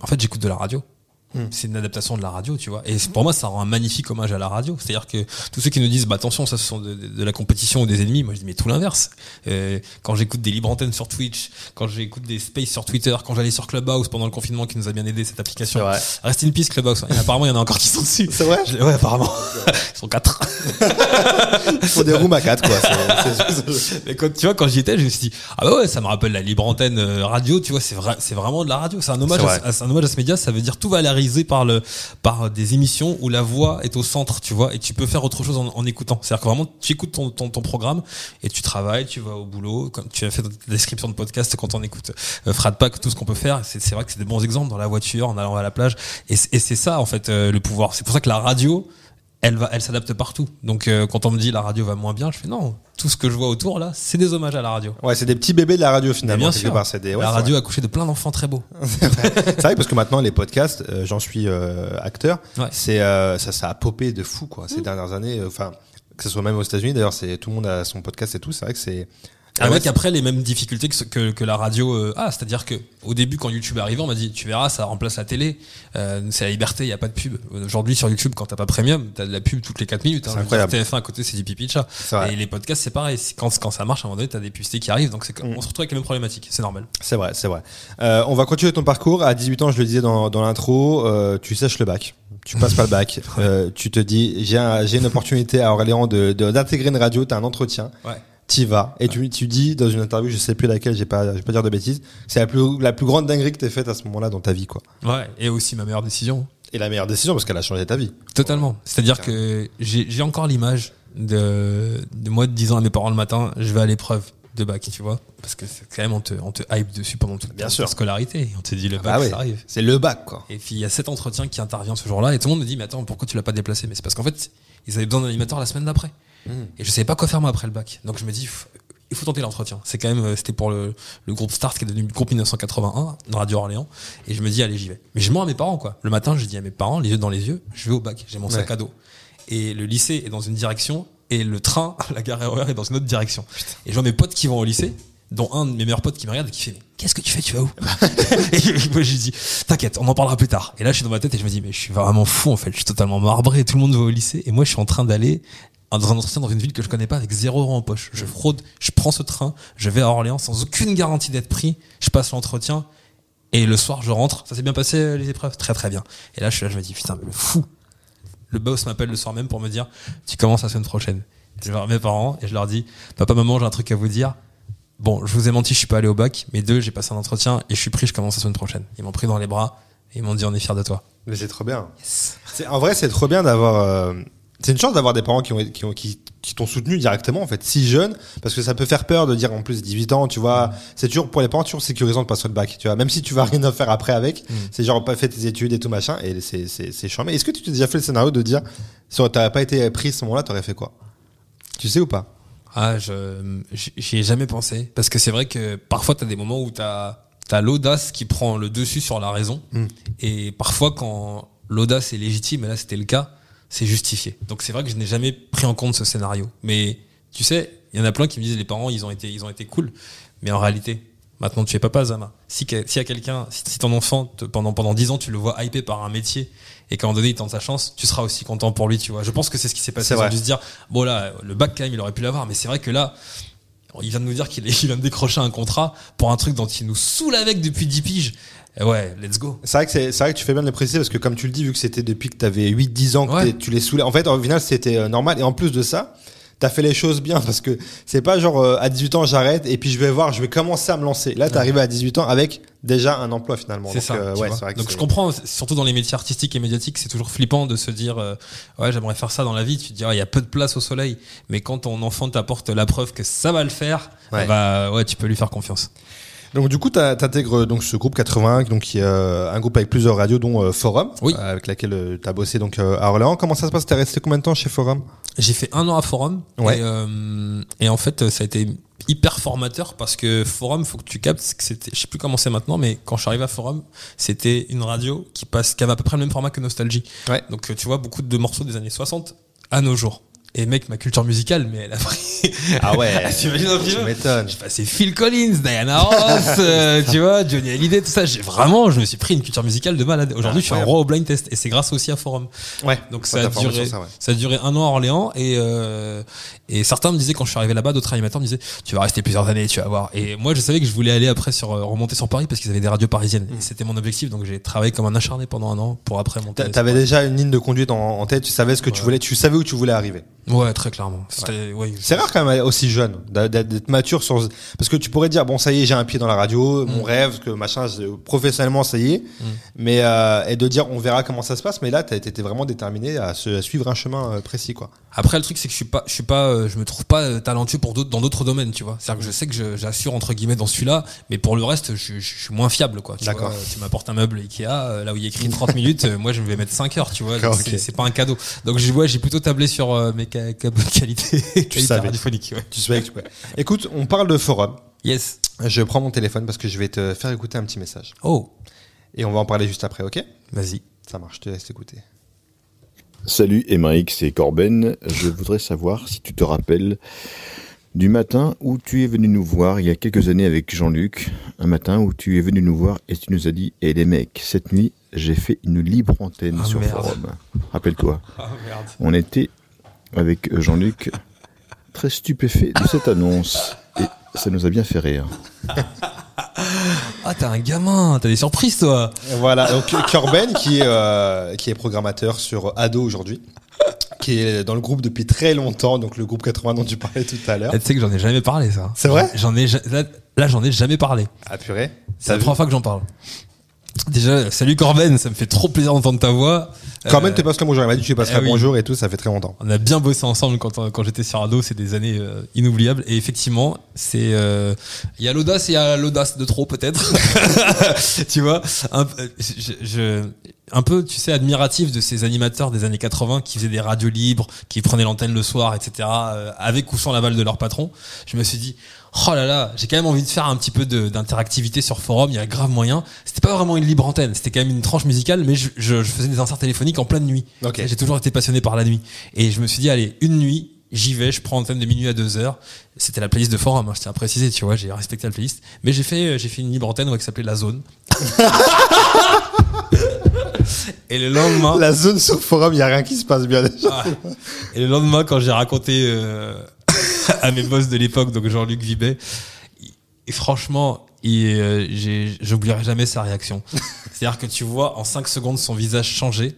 Speaker 2: en fait, j'écoute de la radio.
Speaker 1: Hmm.
Speaker 2: C'est une adaptation de la radio, tu vois. Et pour moi, ça rend un magnifique hommage à la radio. C'est-à-dire que tous ceux qui nous disent, bah attention, ça ce sont de, la compétition ou des ennemis, moi je dis, mais tout l'inverse. Euh, quand j'écoute des libres antennes sur Twitch, quand j'écoute des spaces sur Twitter, quand j'allais sur Clubhouse pendant le confinement qui nous a bien aidé cette application. Reste in peace Clubhouse. Et apparemment, il y en a encore qui sont dessus.
Speaker 1: C'est vrai
Speaker 2: Je- Ouais, apparemment. Ils sont quatre.
Speaker 1: Il faut des rooms à 4 quoi. C'est- c'est-
Speaker 2: Mais quand, tu vois, quand j'y étais, je me suis dit, ah bah ouais, ça me rappelle la libre antenne euh, radio, tu vois, c'est vrai, c'est vraiment de la radio. C'est un hommage,
Speaker 1: C'est
Speaker 2: à, à- un hommage à ce média. Ça veut dire tout par le, par des émissions où la voix est au centre, tu vois, et tu peux faire autre chose en, écoutant. C'est-à-dire que vraiment, tu écoutes ton, ton, ton programme et tu travailles, tu vas au boulot, comme tu as fait dans ta description de podcast quand on écoute euh, Fratpack, tout ce qu'on peut faire. C'est, vrai que c'est des bons exemples dans la voiture, en allant à la plage. Et, et c'est ça, en fait, euh, le pouvoir. C'est pour ça que la radio, elle va, elle s'adapte partout. Donc, euh, quand on me dit la radio va moins bien, je fais non. Tout ce que je vois autour là, c'est des hommages à la radio.
Speaker 1: Ouais, c'est des petits bébés de la radio finalement.
Speaker 2: bien sûr.
Speaker 1: part. Des- ouais,
Speaker 2: la radio a couché de plein d'enfants très beaux.
Speaker 1: C'est vrai parce que maintenant les podcasts, euh, j'en suis euh, acteur,
Speaker 2: Ouais.
Speaker 1: c'est euh, ça, ça a popé de fou quoi ces dernières années. Enfin, que ce soit même aux États-Unis d'ailleurs, c'est tout le monde a son podcast et tout. C'est vrai que c'est
Speaker 2: Avec
Speaker 1: ouais,
Speaker 2: après les mêmes difficultés que, que, que la radio euh, a. C'est-à-dire que au début, quand YouTube est arrivé, on m'a dit tu verras, ça remplace la télé. Euh, c'est la liberté, il y a pas de pub. Aujourd'hui sur YouTube, quand t'as pas premium, t'as de la pub toutes les 4 minutes. hein.
Speaker 1: C'est incroyable.
Speaker 2: TF1 à côté, c'est du pipi de chat. Et les podcasts, c'est pareil. Quand, quand ça marche, à un moment donné, t'as des publicités qui arrivent. Donc
Speaker 1: Mm.
Speaker 2: on se retrouve avec les mêmes problématiques. C'est normal.
Speaker 1: C'est vrai, c'est vrai. Euh, on va continuer ton parcours. À 18 ans, je le disais dans, dans l'intro, euh, tu sèches le bac. Tu passes pas le bac. Euh, tu te dis, j'ai un- j'ai une opportunité à Orléans de de- d'intégrer une radio. T'as un entretien.
Speaker 2: Ouais.
Speaker 1: T'y vas et tu, tu dis dans une interview, je sais plus laquelle, j'ai pas, je vais pas dire de bêtises. C'est la plus la plus grande dinguerie que t'aies faite à ce moment-là dans ta vie, quoi.
Speaker 2: Ouais. Et aussi ma meilleure décision.
Speaker 1: Et la meilleure décision parce qu'elle a changé ta vie.
Speaker 2: Totalement. C'est-à-dire que j'ai j'ai encore l'image de, de moi disant à mes parents le matin, je vais à l'épreuve de bac, tu vois. Parce que c'est quand même, on te, on te hype dessus pendant toute
Speaker 1: Bien
Speaker 2: ta
Speaker 1: sûr.
Speaker 2: scolarité. On te dit le bac,
Speaker 1: Bah ouais.
Speaker 2: ça arrive.
Speaker 1: C'est le bac, quoi.
Speaker 2: Et puis il y a cet entretien qui intervient ce jour-là et tout le monde me dit, mais attends, pourquoi tu l'as pas déplacé? Mais c'est parce qu'en fait, ils avaient besoin d'un animateur la semaine d'après. Et je savais pas quoi faire moi après le bac. Donc je me dis, il faut tenter l'entretien. C'est quand même, euh, c'était pour le, le groupe Start qui est devenu le groupe 1981 dans Radio Orléans. Et je me dis, allez, j'y vais. Mais je mens à mes parents, quoi. Le matin, je dis à mes parents, les yeux dans les yeux, je vais au bac. J'ai mon sac à dos. Et le lycée est dans une direction et le train, la gare RER est dans une autre direction. Et je vois mes potes qui vont au lycée, dont un de mes meilleurs potes qui me regarde et qui fait, mais qu'est-ce que tu fais Tu vas où? Et moi, j'ai dit, t'inquiète, on en parlera plus tard. Et là, je suis dans ma tête et je me dis, mais je suis vraiment fou en fait. Je suis totalement marbré. Tout le monde va au lycée et moi, je suis en train d'aller dans un entretien dans une ville que je connais pas avec zéro euro en poche. Je fraude, je prends ce train, je vais à Orléans sans aucune garantie d'être pris. Je passe l'entretien et le soir, je rentre. Ça s'est bien passé les épreuves, très très bien. Et là, je suis là, je me dis putain, mais le fou. Le boss m'appelle le soir même pour me dire, tu commences la semaine prochaine. Je vais voir mes parents et je leur dis, papa, maman, j'ai un truc à vous dire. Bon, je vous ai menti, je suis pas allé au bac, mais deux, j'ai passé un entretien et je suis pris, je commence la semaine prochaine. Ils m'ont pris dans les bras et ils m'ont dit, on est fiers de toi.
Speaker 1: Mais c'est trop bien. C'est- En vrai, c'est trop bien d'avoir. euh, C'est une chance d'avoir des parents qui ont qui ont qui, qui t'ont soutenu directement en fait si jeune parce que ça peut faire peur de dire en plus 18 ans tu vois. C'est toujours pour les parents toujours sécurisant de passer le bac tu vois. Même si tu vas rien à faire après avec c'est genre pas fait tes études et tout machin et c'est c'est c'est charmé est-ce que tu t'es déjà fait le scénario de dire si t'avais pas été pris à ce moment-là t'aurais fait quoi? Tu sais ou pas?
Speaker 2: Ah, je j'y ai jamais pensé. Parce que c'est vrai que parfois t'as des moments où t'as t'as l'audace qui prend le dessus sur la raison.
Speaker 1: Mm.
Speaker 2: et parfois quand l'audace est légitime et là c'était le cas, c'est justifié. Donc c'est vrai que je n'ai jamais pris en compte ce scénario. Mais tu sais, il y en a plein qui me disent les parents ils ont été ils ont été cool, mais en réalité Maintenant, tu es papa, Zama. Si, s'il y a quelqu'un, si, si ton enfant, te- pendant, pendant 10 ans, tu le vois hypé par un métier et qu'à un moment donné, il tente sa chance, tu seras aussi content pour lui, tu vois. Je pense que c'est ce qui s'est passé. Ils ont dû se dire, bon là, le bac, quand même, il aurait pu l'avoir, mais c'est vrai que là, il vient de nous dire qu'il vient de décrocher un contrat pour un truc dont il nous saoule avec depuis 10 piges. Et ouais, let's go.
Speaker 1: C'est vrai que c'est, c'est vrai que tu fais bien de le préciser parce que comme tu le dis, vu que c'était depuis que tu avais 8-10 ans que
Speaker 2: Ouais.
Speaker 1: tu les saoulais. En fait, au final, c'était euh, normal. Et en plus de ça, t'as fait les choses bien parce que c'est pas genre euh, à 18 ans j'arrête et puis je vais voir, je vais commencer à me lancer. Là, t'es arrivé à 18 ans avec déjà un emploi finalement.
Speaker 2: C'est
Speaker 1: Donc,
Speaker 2: ça.
Speaker 1: euh, ouais, c'est vrai que
Speaker 2: Donc
Speaker 1: c'est-
Speaker 2: je comprends, surtout dans les métiers artistiques et médiatiques, c'est toujours flippant de se dire, euh, ouais, j'aimerais faire ça dans la vie. Tu te dis, ah, il y a peu de place au soleil, mais quand ton enfant t'apporte la preuve que ça va le faire,
Speaker 1: Ouais.
Speaker 2: bah ouais, tu peux lui faire confiance.
Speaker 1: Donc du coup, t'as- t'intègres donc ce groupe 81, donc qui est un groupe avec plusieurs radios, dont euh, Forum,
Speaker 2: Oui.
Speaker 1: euh, avec laquelle euh, t'as bossé donc à Orléans. Comment ça se passe? T'es resté combien de temps chez Forum?
Speaker 2: J'ai fait un an à Forum
Speaker 1: Ouais.
Speaker 2: et, euh, et en fait ça a été hyper formateur parce que Forum faut que tu captes que c'était je sais plus comment c'est maintenant mais quand je suis arrivé à Forum c'était une radio qui passe qui avait à peu près le même format que Nostalgie
Speaker 1: Ouais.
Speaker 2: donc tu vois beaucoup de morceaux des années 60 à nos jours et mec ma culture musicale mais elle a pris
Speaker 1: Ah ouais,
Speaker 2: T'imagines un petit peu
Speaker 1: m'étonnes.
Speaker 2: j'ai passé Phil Collins, Diana Ross, euh, tu vois, Johnny Hallyday, tout ça. J'ai vraiment, je me suis pris une culture musicale de malade. Aujourd'hui, je suis un roi au blind test et c'est grâce aussi à Forum.
Speaker 1: Ouais.
Speaker 2: Donc ça a duré,
Speaker 1: ça, ouais.
Speaker 2: ça a duré un an à Orléans et euh, et certains me disaient quand je suis arrivé là-bas, d'autres animateurs me disaient tu vas rester plusieurs années, tu vas voir. Et moi je savais que je voulais aller après sur euh, remonter sur Paris parce qu'ils avaient des radios parisiennes. Et c'était mon objectif, donc j'ai travaillé comme un acharné pendant un an pour après monter.
Speaker 1: T'a- T'avais déjà une ligne de conduite en, en tête, tu savais ce que tu voulais, tu savais où tu voulais arriver.
Speaker 2: Ouais, très clairement. Ouais.
Speaker 1: C'est rare quand même aussi jeune d'être mature sur parce que tu pourrais dire bon ça y est j'ai un pied dans la radio mon
Speaker 2: Mm.
Speaker 1: rêve que machin je- professionnellement ça y est mais euh, et de dire on verra comment ça se passe mais là t'as été vraiment déterminé à, se- à suivre un chemin euh, précis quoi
Speaker 2: Après le truc c'est que je suis pas je suis pas euh, je me trouve pas euh, talentueux pour d'autres dans d'autres domaines, tu vois. C'est-à-dire que je sais que j'assure entre guillemets dans celui-là, mais pour le reste je, je suis moins fiable quoi.
Speaker 1: D'accord.
Speaker 2: euh, tu m'apportes un meuble Ikea euh, là où il y a écrit 30 minutes, euh, moi je vais mettre 5 heures, tu vois. C'est pas un cadeau. Donc je vois j'ai plutôt tablé sur euh, mes qualités, qualités
Speaker 1: savais.
Speaker 2: radiophoniques. Ouais.
Speaker 1: tu savais que tu pouvais écoute on parle de forum
Speaker 2: Yes.
Speaker 1: je prends mon téléphone parce que je vais te faire écouter un petit message
Speaker 2: Oh,
Speaker 1: et on va en parler juste après ok?
Speaker 2: Vas-y.
Speaker 1: ça marche je te laisse écouter
Speaker 4: Salut Émeric, c'est Corben. Je voudrais savoir si tu te rappelles du matin où tu es venu nous voir il y a quelques années avec Jean-Luc. Un matin où tu es venu nous voir et tu nous as dit Eh les mecs, cette nuit, j'ai fait une libre antenne
Speaker 2: Ah,
Speaker 4: sur
Speaker 2: merde.
Speaker 4: Forum. Rappelle-toi,
Speaker 2: Ah merde.
Speaker 4: on était avec Jean-Luc très stupéfait de cette annonce et ça nous a bien fait rire.
Speaker 2: Ah t'es un gamin, t'as des surprises toi.
Speaker 1: Voilà, donc Corben qui est, euh, qui est programmateur sur Ado aujourd'hui, qui est dans le groupe depuis très longtemps, donc le groupe 80 dont tu parlais tout à l'heure.
Speaker 2: Tu sais que j'en ai jamais parlé ça.
Speaker 1: C'est vrai?
Speaker 2: J'en ai là, j'en ai jamais parlé.
Speaker 1: Ah purée.
Speaker 2: C'est la première fois que j'en parle. Déjà, salut Corben, ça me fait trop plaisir d'entendre ta voix.
Speaker 1: Corben
Speaker 2: Euh,
Speaker 1: te passe le bonjour, il m'a dit tu passeras
Speaker 2: ah oui.
Speaker 1: bonjour et tout, ça fait très longtemps.
Speaker 2: On a bien bossé ensemble quand, quand j'étais sur Ado, c'est des années euh, inoubliables. Et effectivement, c'est euh, il y a l'audace et il y a l'audace de trop peut-être. tu vois, un, peu- je, je- un peu, tu sais, admiratif de ces animateurs des années 80 qui faisaient des radios libres, qui prenaient l'antenne le soir, etc. euh, avec ou sans l'aval de leur patron. Je me suis dit. Oh là là, j'ai quand même envie de faire un petit peu d'interactivité sur forum, il y a grave moyen. C'était pas vraiment une libre antenne, c'était quand même une tranche musicale, mais je, je- je faisais des inserts téléphoniques en pleine nuit.
Speaker 1: Ok.
Speaker 2: J'ai toujours été passionné par la nuit. Et je me suis dit, allez, une nuit, J'y vais, je prends antenne de minuit à 2 heures. C'était la playlist de forum, hein, je tiens à préciser, tu vois, j'ai respecté la playlist. Mais j'ai fait, j'ai fait une libre antenne qui s'appelait La Zone. Et le lendemain.
Speaker 1: La zone sur forum, il y a rien qui se passe bien déjà.
Speaker 2: Ah. Et le lendemain, quand j'ai raconté euh, à mes boss de l'époque, donc Jean-Luc Vibet, et franchement, euh, j'oublierai jamais sa réaction. C'est-à-dire que tu vois en 5 secondes son visage changer.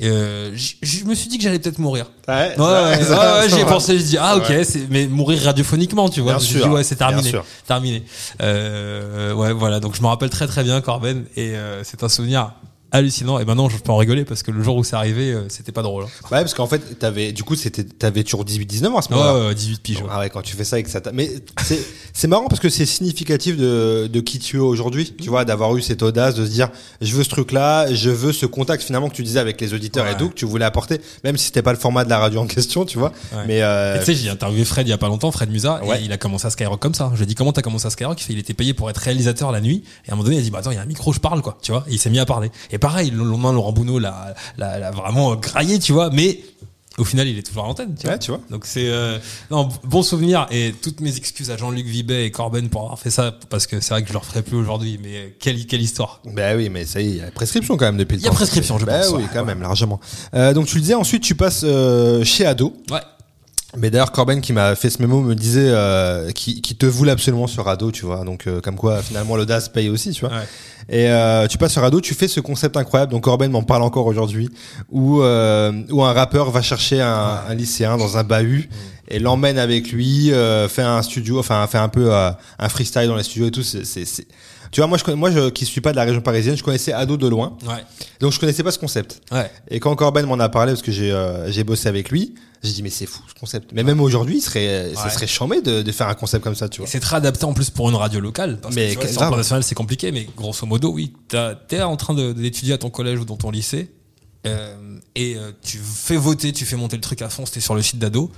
Speaker 2: Euh, je me suis dit que j'allais peut-être mourir.
Speaker 1: Ouais,
Speaker 2: Ouais, ouais, ouais, ouais, j'y ai
Speaker 1: va.
Speaker 2: pensé. Je dis ah ok, mais mourir radiophoniquement, tu vois.
Speaker 1: Bien
Speaker 2: Je me
Speaker 1: sûr,
Speaker 2: dis, ouais, c'est terminé,
Speaker 1: bien sûr.
Speaker 2: terminé. Euh, ouais, voilà. Donc je me rappelle très très bien Corben et euh, c'est un souvenir hallucinant. Et maintenant je peux en rigoler parce que le jour où c'est arrivé, euh, c'était pas drôle. hein.
Speaker 1: Ouais, parce qu'en fait, t'avais, du coup, c'était, t'avais toujours 18-19 ans à ce
Speaker 2: Ouais,
Speaker 1: moment-là.
Speaker 2: ouais, 18 piges. ouais.
Speaker 1: Ah ouais, quand tu fais ça et que ça t'a- Mais c'est, c'est marrant parce que c'est significatif de, de qui tu es aujourd'hui. Tu vois, d'avoir eu cette audace de se dire, je veux ce truc-là, je veux ce contact finalement que tu disais avec les auditeurs
Speaker 2: Ouais.
Speaker 1: et tout, que tu voulais apporter, même si c'était pas le format de la radio en question, tu vois.
Speaker 2: Ouais.
Speaker 1: Mais, euh,
Speaker 2: tu sais, j'ai interviewé Fred il y a pas longtemps, Fred Musa,
Speaker 1: Ouais.
Speaker 2: et il a commencé à Skyrock comme ça. Je lui ai dit comment t'as commencé à Skyrock? Il fait il était payé pour être réalisateur la nuit, et à un moment donné il a dit bah attends il y a un micro je parle quoi, tu vois. Et il s'est mis à parler. Et pareil le lendemain Laurent Bounot l'a, l'a, l'a vraiment graillé, tu vois. Mais au final il est toujours à l'antenne, tu vois.
Speaker 1: ouais, tu vois.
Speaker 2: Donc c'est euh, non bon souvenir et toutes mes excuses à Jean-Luc Vibet et Corben pour avoir fait ça parce que c'est vrai que je le referai plus aujourd'hui. Mais quelle quelle histoire.
Speaker 1: Bah oui, mais ça y est, il y a prescription quand même depuis le
Speaker 2: Il y a
Speaker 1: temps.
Speaker 2: prescription, je
Speaker 1: bah
Speaker 2: pense,
Speaker 1: oui,
Speaker 2: ouais.
Speaker 1: quand même, largement. Euh, donc tu le disais, ensuite tu passes euh, chez Ado.
Speaker 2: Ouais.
Speaker 1: Mais d'ailleurs, Corben qui m'a fait ce mémo me disait euh, qui, qui te voulait absolument sur Ado, tu vois. Donc euh, comme quoi finalement l'audace paye aussi, tu vois.
Speaker 2: Ouais.
Speaker 1: Et euh, tu passes sur Ado, tu fais ce concept incroyable. Donc Corben m'en parle encore aujourd'hui, où euh, où un rappeur va chercher un, un lycéen dans un bahut et l'emmène avec lui, euh, fait un studio, enfin fait un peu euh, un freestyle dans les studios et tout. C'est, c'est, c'est- Tu vois, moi je moi je, qui suis pas de la région parisienne, je connaissais Ado de loin,
Speaker 2: Ouais.
Speaker 1: donc je connaissais pas ce concept.
Speaker 2: Ouais.
Speaker 1: Et quand Corben m'en a parlé, parce que j'ai euh, j'ai bossé avec lui, j'ai dit mais c'est fou ce concept. Mais même aujourd'hui, serait, ça serait chambé de, de faire un concept comme ça, tu
Speaker 2: Et
Speaker 1: vois.
Speaker 2: c'est très adapté en plus pour une radio locale. Parce
Speaker 1: Mais
Speaker 2: que sur le plan national, c'est compliqué, mais grosso modo, oui, t'es en train d'étudier à ton collège ou dans ton lycée, euh, et euh, tu fais voter, tu fais monter le truc à fond, c'était sur le site d'ado.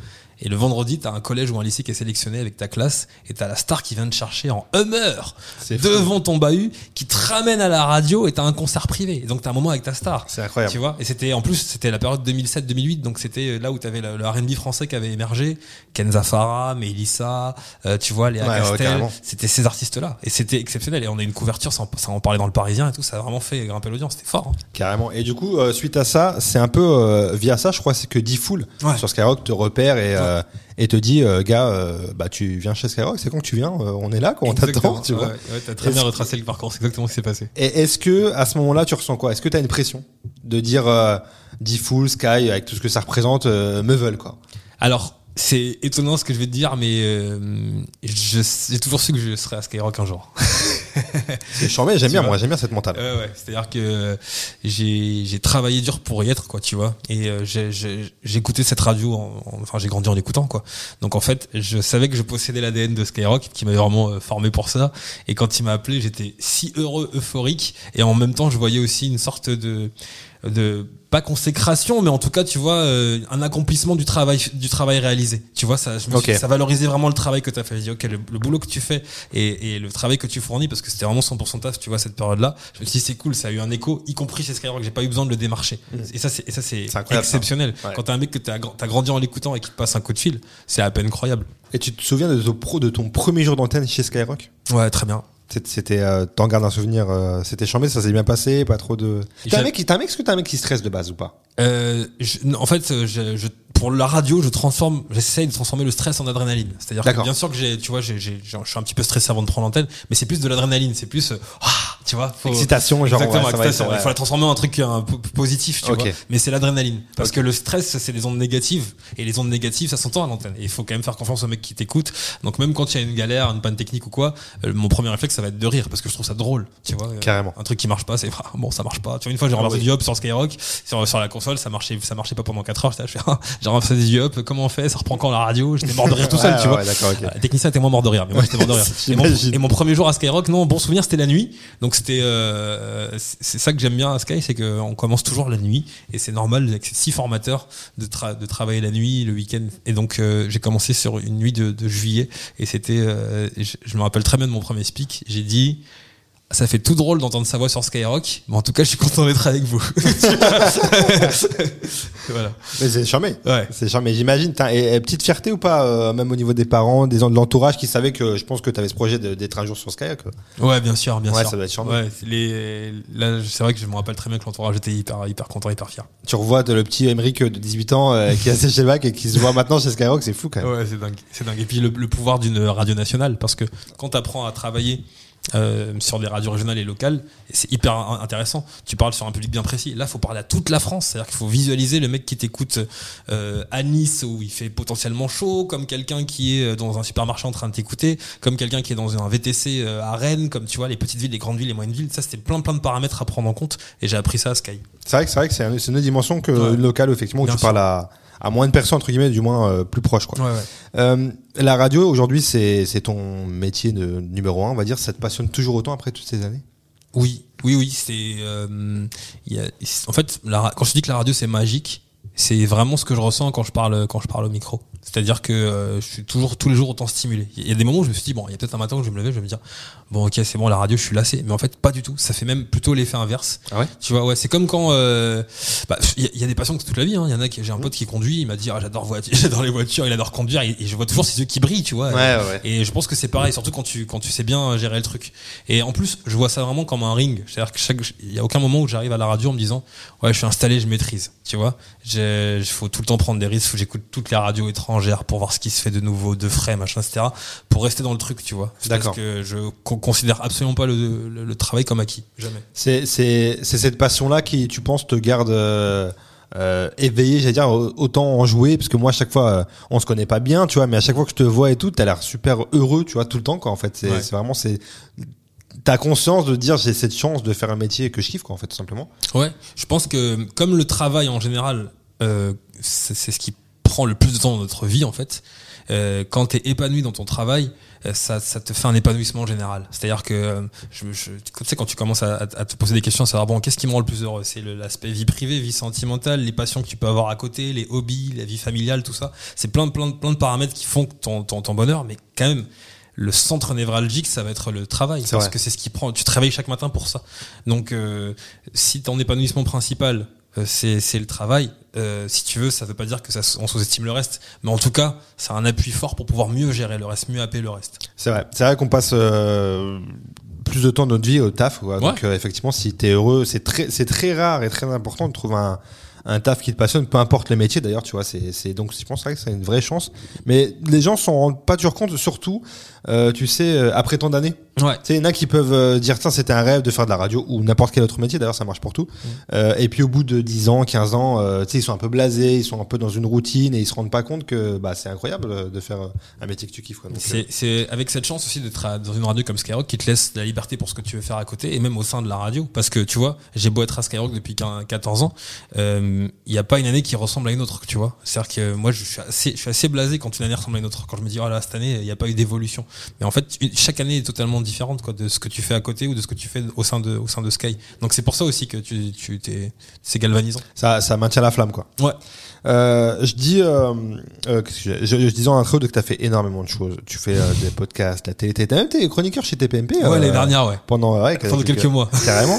Speaker 2: Et le vendredi, t'as un collège ou un lycée qui est sélectionné avec ta classe, et t'as la star qui vient te chercher en Hummer
Speaker 1: fou.
Speaker 2: devant ton bahut, qui te ramène à la radio, et t'as un concert privé. Et donc t'as un moment avec ta star.
Speaker 1: C'est incroyable.
Speaker 2: Tu vois? Et c'était en plus c'était la période 2007-2008 donc c'était là où tu avais le, le R&B français qui avait émergé, Kenza Farah, Mélissa, euh, tu vois Léa
Speaker 1: Ouais, ouais,
Speaker 2: Castel,
Speaker 1: carrément.
Speaker 2: c'était ces artistes là et c'était exceptionnel et on a eu une couverture ça en, ça en parlait dans le Parisien et tout, ça a vraiment fait grimper l'audience, c'était fort. hein.
Speaker 1: Carrément. Et du coup, euh, suite à ça, c'est un peu euh, via ça, je crois, c'est que D-Fool
Speaker 2: Ouais.
Speaker 1: sur Skyrock te repère et, euh, et te dit, euh, gars, euh, bah tu viens chez Skyrock, c'est quand que tu viens, on est là, quoi, on t'attend, tu vois.
Speaker 2: Ouais, ouais, t'as très bien retracé le parcours, c'est exactement ce qui s'est passé.
Speaker 1: Et est-ce que à ce moment-là, tu ressens quoi? Est-ce que tu as une pression de dire euh, D-Fool, Sky, avec tout ce que ça représente, me veulent, quoi?
Speaker 2: Alors c'est étonnant ce que je vais te dire, mais euh, je- j'ai toujours su que je serais à Skyrock un jour.
Speaker 1: C'est chambé, j'aime bien, moi, j'aime bien cette mentale.
Speaker 2: Ouais, ouais. C'est-à-dire que j'ai travaillé dur pour y être, quoi, tu vois. Et euh, j'ai- écouté cette radio, en- en- enfin j'ai grandi en l'écoutant, quoi. Donc en fait, je savais que je possédais l'ADN de Skyrock, qui m'avait vraiment euh, formé pour ça. Et quand il m'a appelé, j'étais si heureux, euphorique, et en même temps, je voyais aussi une sorte de de pas consécration mais en tout cas tu vois euh, un accomplissement du travail du travail réalisé. Tu vois ça je me suis-
Speaker 1: Ok.
Speaker 2: ça valorisait vraiment le travail que tu as fait. Je dis ok le, le boulot que tu fais et, et le travail que tu fournis parce que c'était vraiment 100% taf tu vois cette période là je me suis dit c'est cool ça a eu un écho y compris chez Skyrock. J'ai pas eu besoin de le démarcher. Et ça c'est et ça c'est exceptionnel.
Speaker 1: Ouais.
Speaker 2: quand t'as un mec que t'as t'as grandi en l'écoutant et qui te passe un coup de fil c'est à peine incroyable.
Speaker 1: Et tu te souviens de ton, pro, de ton premier jour d'antenne chez Skyrock?
Speaker 2: Ouais très bien
Speaker 1: C'était- euh, t'en gardes un souvenir, euh, c'était chambé, ça s'est bien passé, pas trop de. T'es un mec, t'es un mec, est-ce que t'es un mec qui stresse de base ou pas?
Speaker 2: Euh, je- en fait, euh, je, je- pour la radio, je transforme, j'essaye de transformer le stress en adrénaline. C'est-à-dire que bien sûr que j'ai, tu vois, j'ai, j'ai- je suis un petit peu stressé avant de prendre l'antenne, mais c'est plus de l'adrénaline, c'est plus, euh, ah, tu vois, faut,
Speaker 1: Excitation, genre,
Speaker 2: exactement,
Speaker 1: ouais, ça va
Speaker 2: excitation. Il faut la transformer en un truc un peu positif, tu
Speaker 1: Ok.
Speaker 2: vois. Mais c'est l'adrénaline, parce que le stress, c'est des ondes négatives, et les ondes négatives, ça s'entend à l'antenne. Et il faut quand même faire confiance au mec qui t'écoute. Donc même quand il y a une galère, une panne technique ou quoi, euh, mon premier réflexe, ça va être de rire, parce que je trouve ça drôle, tu vois.
Speaker 1: Carrément.
Speaker 2: Un truc qui marche pas, c'est ah, bon, ça marche pas. Tu vois, une fois, j'ai renversé
Speaker 1: oui.
Speaker 2: du hop sur Skyrock, sur, sur la console, ça marchait, ça marchait pas pendant 4 heures. Je fais, du hop, comment on fait? Ça reprend quand la radio? J'étais mort de rire tout seul,
Speaker 1: Ouais,
Speaker 2: tu vois.
Speaker 1: ouais, d'accord, ok.
Speaker 2: Euh, Le technicien était moins mort de rire, mais moi j'étais mort de rire. Et mon,
Speaker 1: J'imagine.
Speaker 2: et mon premier jour à Skyrock, non, bon souvenir, c'était la nuit. Donc c'était, euh, c'est c'est ça que j'aime bien à Sky, c'est qu'on commence toujours la nuit et c'est normal avec ces six formateurs de, tra- de travailler la nuit, le week-end. Et donc euh, j'ai commencé sur une nuit de, de juillet et c'était, euh, je, je me rappelle très bien de mon premier speak. J'ai dit ça fait tout drôle d'entendre sa voix sur Skyrock, mais en tout cas, je suis content d'être avec vous. voilà.
Speaker 1: Mais c'est charmé.
Speaker 2: Ouais.
Speaker 1: C'est charmé, j'imagine. Et, et petite fierté ou pas, euh, même au niveau des parents, des gens de l'entourage qui savaient que je pense que tu avais ce projet d'être un jour sur Skyrock.
Speaker 2: Ouais, bien sûr, bien
Speaker 1: Ouais,
Speaker 2: sûr.
Speaker 1: ça doit être charmant.
Speaker 2: Ouais, les, là, c'est vrai que je me rappelle très bien que l'entourage était hyper, hyper content, hyper fier.
Speaker 1: Tu revois de- le petit Emeric de 18 ans euh, qui assez chez le bac et qui se voit maintenant chez Skyrock, c'est fou quand même.
Speaker 2: Ouais, c'est dingue. C'est dingue. Et puis le, le pouvoir d'une radio nationale, parce que quand tu apprends à travailler euh, sur des radios régionales et locales, et c'est hyper in- intéressant. Tu parles sur un public bien précis. Là, faut parler à toute la France. C'est-à-dire qu'il faut visualiser le mec qui t'écoute euh, à Nice où il fait potentiellement chaud, comme quelqu'un qui est dans un supermarché en train de t'écouter, comme quelqu'un qui est dans un VTC euh, à Rennes, comme tu vois les petites villes, les grandes villes, les moyennes villes. Ça, c'était plein plein de paramètres à prendre en compte. Et j'ai appris ça à Sky.
Speaker 1: C'est vrai que c'est vrai que c'est un- c'est une autre dimension que
Speaker 2: Ouais.
Speaker 1: le local, effectivement, où
Speaker 2: Bien
Speaker 1: tu
Speaker 2: sûr.
Speaker 1: parles à, à moins de personnes, entre guillemets, du moins euh, plus proche. Quoi.
Speaker 2: Ouais, ouais.
Speaker 1: Euh, la radio, aujourd'hui, c'est c'est ton métier de numéro un, on va dire. Ça te passionne toujours autant après toutes ces années?
Speaker 2: Oui, oui, oui. C'est, euh, il y a- en fait, la quand je dis que la radio c'est magique, c'est vraiment ce que je ressens quand je parle quand je parle au micro. C'est-à-dire que euh, je suis toujours tous les jours autant stimulé. Il y a des moments où je me suis dit bon, il y a peut-être un matin où je vais me lever, je vais me dire bon ok c'est bon la radio je suis lassé, mais en fait pas du tout. Ça fait même plutôt l'effet inverse.
Speaker 1: Ah ouais?
Speaker 2: Tu vois ouais c'est comme quand euh, bah, il y, a- il y a des passions toute la vie. hein. Il y en a qui j'ai un pote qui conduit, il m'a dit ah, j'adore j'adore les voitures, il adore conduire et, et je vois toujours ses yeux qui brillent, tu vois.
Speaker 1: ouais.
Speaker 2: Et je pense que c'est pareil, surtout quand tu quand tu sais bien gérer le truc. Et en plus, je vois ça vraiment comme un ring. C'est-à-dire que chaque, il y a aucun moment où j'arrive à la radio en me disant, ouais, je suis installé, je maîtrise. Tu vois, il faut tout le temps prendre des risques. J'écoute toutes les radios étrangères pour voir ce qui se fait de nouveau, de frais, machin, etc. Pour rester dans le truc, tu vois.
Speaker 1: D'accord.
Speaker 2: Parce que je co- considère absolument pas le, le, le travail comme acquis, jamais.
Speaker 1: C'est cette passion-là qui, tu penses, te garde euh, euh, éveillé, j'allais dire, autant en jouer, parce que moi, à chaque fois, euh, on se connaît pas bien, tu vois, mais à chaque fois que je te vois et tout, t'as l'air super heureux, tu vois, tout le temps, quoi, en fait. C'est
Speaker 2: Ouais.
Speaker 1: c'est vraiment, c'est. T'as conscience de dire, j'ai cette chance de faire un métier que je kiffe, quoi, en fait, tout simplement.
Speaker 2: Ouais, je pense que comme le travail en général, euh, c'est ce qui prend le plus de temps dans notre vie en fait. Euh, quand tu es épanoui dans ton travail, euh, ça, ça te fait un épanouissement général. C'est-à-dire que euh, je, je, tu sais quand tu commences à, à te poser des questions, à savoir bon qu'est-ce qui me rend le plus heureux? C'est l'aspect vie privée, vie sentimentale, les passions que tu peux avoir à côté, les hobbies, la vie familiale, tout ça. C'est plein de plein plein de paramètres qui font ton, ton, ton bonheur, mais quand même le centre névralgique, ça va être le travail. Parce
Speaker 1: vrai.
Speaker 2: que c'est ce qui prend. Tu te réveilles chaque matin pour ça. Donc, euh, si ton épanouissement principal, c'est c'est le travail, euh, si tu veux, ça veut pas dire que ça on sous-estime le reste. Mais en tout cas, c'est un appui fort pour pouvoir mieux gérer le reste, mieux happer le reste.
Speaker 1: C'est vrai. C'est vrai qu'on passe euh, plus de temps de notre vie au taf. Quoi. Donc euh, effectivement, si t'es heureux, c'est très, c'est très rare et très important de trouver un, un taf qui te passionne, peu importe les métiers d'ailleurs. Tu vois, c'est, c'est donc je pense que c'est une vraie chance. Mais les gens s'en rendent pas toujours compte, surtout, euh, tu sais, euh, après tant d'années.
Speaker 2: Ouais.
Speaker 1: Tu sais, il y en a qui peuvent euh, dire tiens, c'était un rêve de faire de la radio ou n'importe quel autre métier. D'ailleurs, ça marche pour tout. Euh, et puis au bout de 10 ans, 15 ans, euh, tu sais, ils sont un peu blasés, ils sont un peu dans une routine et ils se rendent pas compte que bah c'est incroyable euh, de faire un métier que tu kiffes.
Speaker 2: C'est avec cette chance aussi d'être dans une radio comme Skyrock qui te laisse la liberté pour ce que tu veux faire à côté et même au sein de la radio. Parce que tu vois, j'ai beau être à Skyrock depuis 15 14 ans, euh, il n'y a pas une année qui ressemble à une autre, tu vois. C'est-à-dire que moi, je suis assez, je suis assez blasé quand une année ressemble à une autre. Quand je me dis, oh là, cette année, il n'y a pas eu d'évolution. Mais en fait, chaque année est totalement différente, quoi, de ce que tu fais à côté ou de ce que tu fais au sein de, au sein de Sky. Donc c'est pour ça aussi que tu, tu t'es, c'est galvanisant.
Speaker 1: ça, ça maintient la flamme, quoi.
Speaker 2: Ouais.
Speaker 1: Euh, je dis, euh, euh, que je, je, disais en intro que tu as fait énormément de choses. Tu fais euh, des podcasts, la télé, t'as même été chroniqueur chez TPMP.
Speaker 2: Ouais,
Speaker 1: euh,
Speaker 2: l'année dernière, ouais.
Speaker 1: Pendant, ouais,
Speaker 2: Pendant quelques mois.
Speaker 1: Carrément.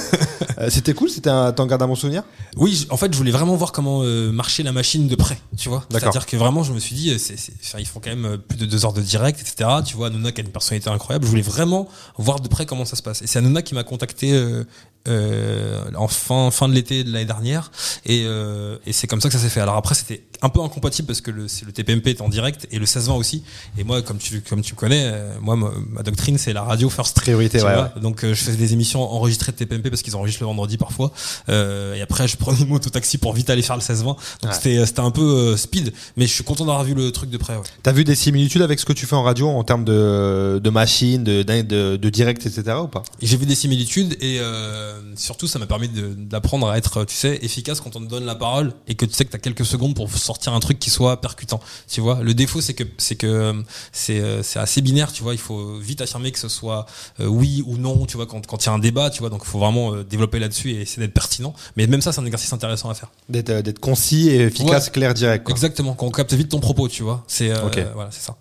Speaker 1: Euh, c'était cool, c'était un, t'en gardes un bon souvenir?
Speaker 2: Oui, en fait, je voulais vraiment voir comment euh, marchait la machine de près, tu vois. C'est-à-dire que vraiment, je me suis dit, euh, c'est, enfin, ils font quand même euh, plus de deux heures de direct, etc. Tu vois, Hanouna qui a une personnalité incroyable. Je voulais vraiment voir de près comment ça se passe. Et c'est Hanouna qui m'a contacté euh, en fin, fin de l'été de l'année dernière. Et, euh, et c'est comme ça que ça s'est fait. Alors après, c'était un peu incompatible parce que le, c'est le TPMP est en direct et le 16-20 aussi. Et moi, comme tu, comme tu me connais, euh, moi, ma, ma doctrine, c'est la radio first.
Speaker 1: Priorité, ouais,
Speaker 2: vois Donc euh, je faisais des émissions enregistrées de TPMP parce qu'ils enregistrent le vendredi parfois. Euh, et après je prenais une moto taxi pour vite aller faire le 16-20. Donc
Speaker 1: Ouais.
Speaker 2: c'était c'était un peu speed, mais je suis content d'avoir vu le truc de près. Ouais.
Speaker 1: T'as vu des similitudes avec ce que tu fais en radio en termes de, de machines, de, de, de direct, etc. ou pas?
Speaker 2: J'ai vu des similitudes et euh, surtout ça m'a permis d'apprendre à être, tu sais, efficace quand on te donne la parole et que tu sais que tu as quelques secondes pour sortir un truc qui soit percutant. Tu vois, le défaut c'est que c'est que euh, c'est euh, assez binaire. Tu vois, il faut vite affirmer que ce soit euh, oui ou non. Tu vois, quand quand il y a un débat, tu vois, donc il faut vraiment euh, développer là-dessus et essayer d'être pertinent. Mais même ça, c'est un exercice intéressant à faire.
Speaker 1: D'être concis et efficace,
Speaker 2: Ouais.
Speaker 1: clair, direct. Quoi.
Speaker 2: Exactement, quand on capte vite ton propos, tu vois. C'est euh, voilà, c'est ça.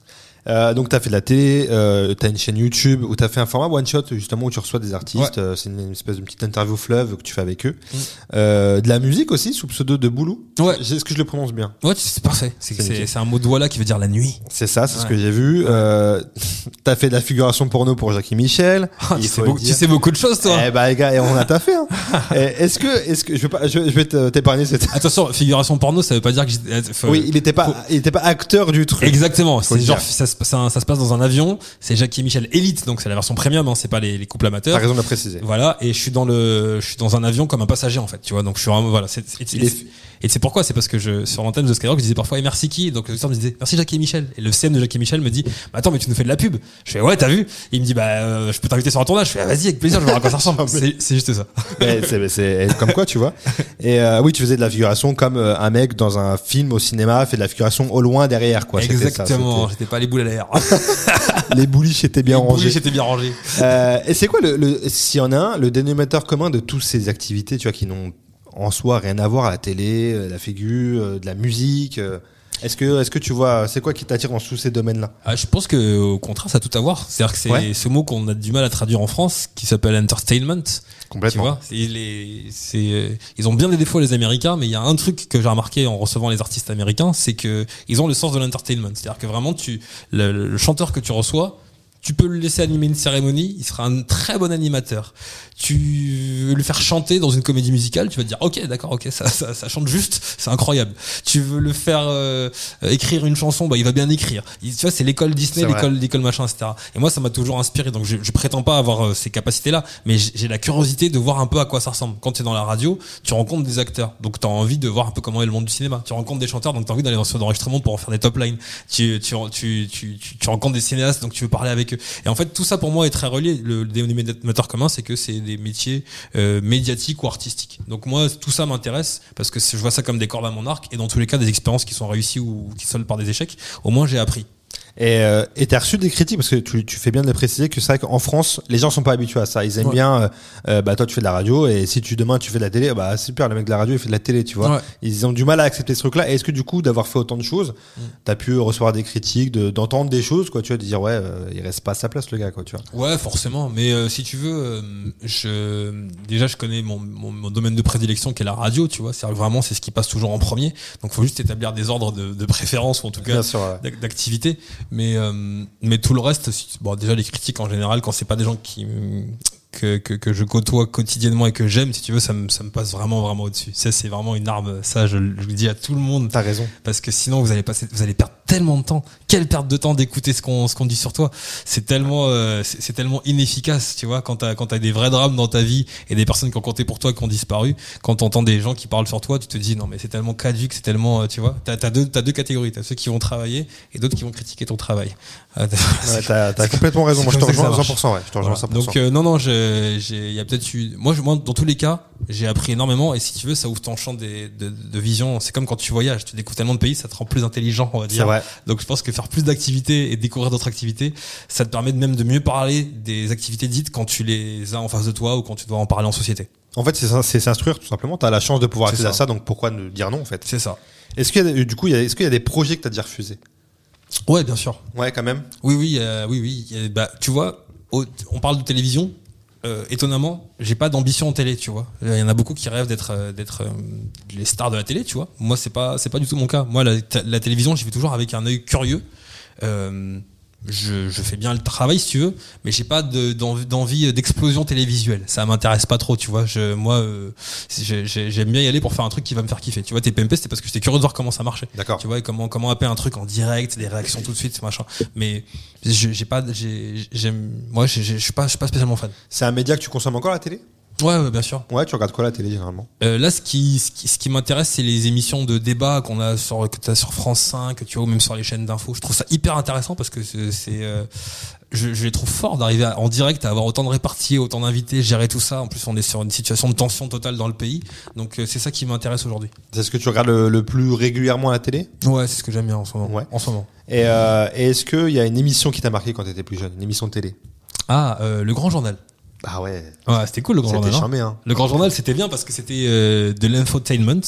Speaker 1: Euh, donc, tu as fait de la télé, euh, tu as une chaîne YouTube où tu as fait un format one-shot, justement, où tu reçois des artistes. Euh, c'est une, une espèce de petite interview fleuve que tu fais avec eux.
Speaker 2: Mm.
Speaker 1: Euh, de la musique aussi, sous pseudo de Boulou.
Speaker 2: Ouais.
Speaker 1: Est-ce que je le prononce bien?
Speaker 2: Ouais, c'est parfait. C'est un mot de voilà qui veut dire la nuit.
Speaker 1: C'est ça, c'est ce que j'ai vu. Euh, tu as fait de la figuration porno pour Jackie Michel. Il
Speaker 2: tu, sais beaucoup, tu sais beaucoup de choses, toi.
Speaker 1: Eh bah, les gars, on a taffé. Hein. Est-ce que, est-ce que, je vais pas, je, je vais t'épargner cette.
Speaker 2: Attention, figuration porno, ça veut pas dire que euh, faut-
Speaker 1: oui, il était pas, il était pas acteur du truc.
Speaker 2: Exactement, c'est genre ça, se- ça, ça se passe dans un avion, c'est Jackie et Michel Elite, donc c'est la version premium, hein, c'est pas les, les couples amateurs.
Speaker 1: T'as raison de le préciser.
Speaker 2: Voilà, et je suis dans le, je suis dans un avion comme un passager en fait, tu vois. Donc je suis vraiment, voilà. c'est- c'est-
Speaker 1: Il est-
Speaker 2: Et c'est pourquoi, c'est parce que je sur l'antenne de Skyrock, je disais parfois et merci qui, donc le docteur me disait merci Jackie et Michel, et le CM de Jackie et Michel me dit bah, attends mais tu nous fais de la pub. Je fais ouais t'as vu? Il me dit bah euh, je peux t'inviter sur un tournage. Je fais ah, vas-y avec plaisir, je vais voir à quoi ça ressemble. c'est c'est juste ça.
Speaker 1: C'est, c'est comme quoi, tu vois. Et euh, oui, tu faisais de la figuration comme euh, un mec dans un film au cinéma fait de la figuration au loin derrière, quoi.
Speaker 2: Exactement. J'étais pas les boules à l'air.
Speaker 1: les bouliches étaient bien
Speaker 2: Les
Speaker 1: rangées.
Speaker 2: J'étais bien rangé.
Speaker 1: Euh, et c'est quoi le, le s'il y en a un, le dénominateur commun de toutes ces activités, tu vois, qui n'ont en soi rien à voir à la télé, euh, la figure, euh, de la musique. euh, Est-ce que, est-ce que tu vois, c'est quoi qui t'attire dans tous ces domaines-là?
Speaker 2: Ah, je pense que au contraire, ça a tout à voir. C'est-à-dire que c'est
Speaker 1: Ouais.
Speaker 2: ce mot qu'on a du mal à traduire en France, qui s'appelle entertainment. Tu
Speaker 1: Complètement.
Speaker 2: vois, les, c'est, euh, ils ont bien des défauts les Américains, mais il y a un truc que j'ai remarqué en recevant les artistes américains, c'est que ils ont le sens de l'entertainment. C'est-à-dire que vraiment, tu, le, le chanteur que tu reçois, tu peux le laisser animer une cérémonie, il sera un très bon animateur. Tu veux le faire chanter dans une comédie musicale, tu vas te dire ok d'accord ok ça, ça, ça chante juste, c'est incroyable. Tu veux le faire euh, écrire une chanson, bah il va bien écrire. Il- tu vois c'est l'école Disney, l'école l'école machin etc. Et moi ça m'a toujours inspiré donc je, je prétends pas avoir euh, ces capacités là, mais j'ai la curiosité de voir un peu à quoi ça ressemble. Quand tu es dans la radio, tu rencontres des acteurs, donc tu as envie de voir un peu comment est le monde du cinéma. Tu rencontres des chanteurs, donc tu as envie d'aller dans ce d'enregistrement pour en faire des top lines. Tu, tu, tu, tu, tu, rencontres des cinéastes, donc tu veux parler avec eux. Et en fait tout ça pour moi est très relié. Le, le dénominateur commun c'est que c'est des métiers euh, médiatiques ou artistiques. Donc moi tout ça m'intéresse parce que je vois ça comme des cordes à mon arc et dans tous les cas des expériences qui sont réussies ou qui soldent par des échecs. Au moins j'ai appris.
Speaker 1: Et euh, et t'as reçu des critiques parce que tu, tu fais bien de le préciser que c'est vrai qu'en France, les gens sont pas habitués à ça. Ils aiment
Speaker 2: Ouais.
Speaker 1: bien, euh, euh, bah toi tu fais de la radio et si tu demain tu fais de la télé, bah super, le mec de la radio il fait de la télé, tu vois.
Speaker 2: Ouais.
Speaker 1: Ils ont du mal à accepter ce truc-là. Et est-ce que du coup d'avoir fait autant de choses,
Speaker 2: Mm.
Speaker 1: t'as pu recevoir des critiques, de- d'entendre des choses, quoi, tu vois, de dire ouais, euh, il reste pas à sa place le gars, quoi, tu vois.
Speaker 2: Ouais, forcément. Mais euh, si tu veux, je déjà je connais mon, mon, mon domaine de prédilection qui est la radio, tu vois. C'est vraiment c'est ce qui passe toujours en premier. Donc faut juste établir des ordres de, de préférence ou en tout cas d'activité. Mais euh, mais tout le reste, bon déjà les critiques en général quand c'est pas des gens qui que, que, que je côtoie quotidiennement et que j'aime, si tu veux, ça me, ça me passe vraiment, vraiment au-dessus. Ça, c'est vraiment une arme. Ça, je, le- je le dis à tout le monde
Speaker 1: T'as raison.
Speaker 2: parce que sinon vous allez passer vous allez perdre tellement de temps quelle perte de temps d'écouter ce qu'on ce qu'on dit sur toi c'est tellement euh, c'est tellement inefficace tu vois quand t'as quand t'as des vrais drames dans ta vie et des personnes qui ont compté pour toi qui ont disparu quand t'entends des gens qui parlent sur toi tu te dis non mais c'est tellement caduque c'est tellement euh, tu vois t'as t'as deux t'as deux catégories t'as ceux qui vont travailler et d'autres qui vont critiquer ton travail Ah,
Speaker 1: Ouais, t'as t'as complètement raison. Moi je te rejoins à
Speaker 2: ça
Speaker 1: 100%. Ouais, je te rejoins à 100%.
Speaker 2: voilà. Donc euh, non non, je- j'ai il y a peut-être eu moi dans tous les cas, j'ai appris énormément et si tu veux ça ouvre ton champ des, de, de vision, c'est comme quand tu voyages, tu découvres tellement de pays, ça te rend plus intelligent, on va dire.
Speaker 1: vrai.
Speaker 2: Donc je pense que faire plus d'activités et découvrir d'autres activités, ça te permet même de mieux parler des activités dites quand tu les as en face de toi ou quand tu dois en parler en société.
Speaker 1: En fait, c'est ça- s'instruire tout simplement. T'as la chance de pouvoir accéder à
Speaker 2: ça.
Speaker 1: ça, donc pourquoi ne dire non en fait?
Speaker 2: C'est ça.
Speaker 1: Est-ce qu'il y a des- du coup, est-ce qu'il y a des projets que t'as déjà refusés?
Speaker 2: Ouais, bien sûr.
Speaker 1: Ouais, quand même.
Speaker 2: Oui, oui, euh, oui, oui. Bah, tu vois, on parle de télévision. Euh, étonnamment, j'ai pas d'ambition en télé, tu vois. Il y en a beaucoup qui rêvent d'être euh, d'être euh, les stars de la télé, tu vois. Moi, c'est pas c'est pas du tout mon cas. Moi, la, la télévision, j'y vais toujours avec un œil curieux. Euh, je, je fais bien le travail si tu veux, mais j'ai pas de- d'envie d'explosion télévisuelle. Ça m'intéresse pas trop, tu vois. Je, moi, euh, j'ai- j'ai- j'aime bien y aller pour faire un truc qui va me faire kiffer. Tu vois, tes PMP, c'était parce que j'étais curieux de voir comment ça marchait.
Speaker 1: D'accord.
Speaker 2: Tu vois, et comment comment appeler un truc en direct, des réactions tout de suite, machin. Mais j'ai pas, j'ai- j'aime, moi, je suis pas, je suis pas spécialement fan.
Speaker 1: C'est un média que tu consommes encore la télé?
Speaker 2: Ouais, ouais, bien sûr.
Speaker 1: Ouais, tu regardes quoi la télé généralement?
Speaker 2: Euh, là, ce qui, ce qui, ce qui m'intéresse, c'est les émissions de débat qu'on a sur, que t'as sur France 5, que tu vois, ou même sur les chaînes d'infos. Je trouve ça hyper intéressant parce que c'est, euh, je, je les trouve forts d'arriver en direct à avoir autant de répartis, autant d'invités, gérer tout ça. En plus, on est sur une situation de tension totale dans le pays. Donc, euh, c'est ça qui m'intéresse aujourd'hui.
Speaker 1: C'est ce que tu regardes le, le plus régulièrement à la télé?
Speaker 2: Ouais, c'est ce que j'aime bien en ce moment.
Speaker 1: Ouais.
Speaker 2: En ce moment.
Speaker 1: Et, et est-ce qu'il y a une émission qui t'a marqué quand tu étais plus jeune? Une émission de télé?
Speaker 2: Ah, le grand journal.
Speaker 1: Ah ouais.
Speaker 2: Ouais, c'était cool le grand journal. hein.
Speaker 1: charmé, hein.
Speaker 2: Le grand journal, c'était bien parce que c'était euh, de l'infotainment.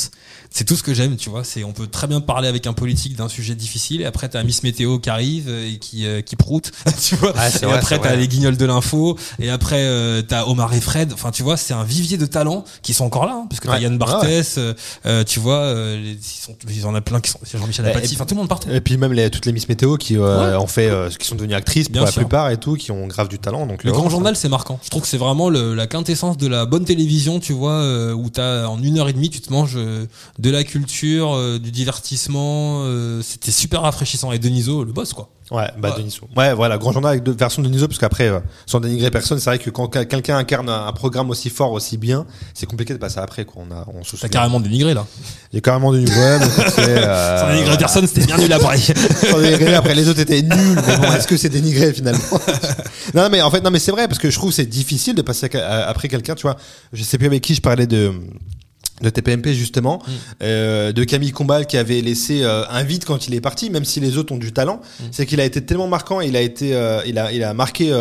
Speaker 2: C'est tout ce que j'aime, tu vois. C'est on peut très bien parler avec un politique d'un sujet difficile et après t'as Miss Météo qui arrive euh, et qui euh, qui proute, tu vois.
Speaker 1: Ouais,
Speaker 2: et
Speaker 1: vrai,
Speaker 2: après t'as les guignols de l'info et après euh, t'as Omar et Fred. Enfin, tu vois, c'est un vivier de talents qui sont encore là, hein, parce que t'as. Yann
Speaker 1: Ah
Speaker 2: Barthès, euh, euh, tu vois, euh, les- ils sont, ils en a plein qui sont, Jean-Michel Apathy, enfin tout le monde partout.
Speaker 1: Et puis même les, toutes les Miss Météo qui euh, ont fait, euh, qui sont devenues actrices pour
Speaker 2: Bien
Speaker 1: la
Speaker 2: sûr.
Speaker 1: plupart et tout, qui ont grave du talent. Donc
Speaker 2: Le grand journal, c'est marquant. Je trouve que c'est vraiment le- la quintessence de la bonne télévision, tu vois, où t'as en une heure et demie, tu te manges de la culture, euh, du divertissement. euh, C'était super rafraîchissant. Et Deniso, le boss, quoi.
Speaker 1: Ouais, bah
Speaker 2: Ouais.
Speaker 1: Deniso. Ouais, voilà, grand journal avec deux versions de Deniso, parce qu'après, euh, sans dénigrer personne, c'est vrai que quand quel- quelqu'un incarne un un programme aussi fort, aussi bien, c'est compliqué de passer après, quoi. On a, on se
Speaker 2: T'as
Speaker 1: souvient.
Speaker 2: carrément dénigré, là.
Speaker 1: Il y a carrément du ouais, mais écoute, c'est, euh,
Speaker 2: Sans dénigrer personne, c'était bien nul après.
Speaker 1: Sans dénigrer, après les autres étaient nuls, mais bon, est-ce que c'est dénigré finalement? Non, mais en fait, non, mais c'est vrai parce que je trouve que c'est difficile de passer à- à- après quelqu'un. Tu vois, je sais plus avec qui je parlais de de TPMP justement,
Speaker 2: Mm.
Speaker 1: euh, de Camille Combal qui avait laissé euh, un vide quand il est parti, même si les autres ont du talent,
Speaker 2: Mm.
Speaker 1: c'est qu'il a été tellement marquant, il a été, euh, il a, il a marqué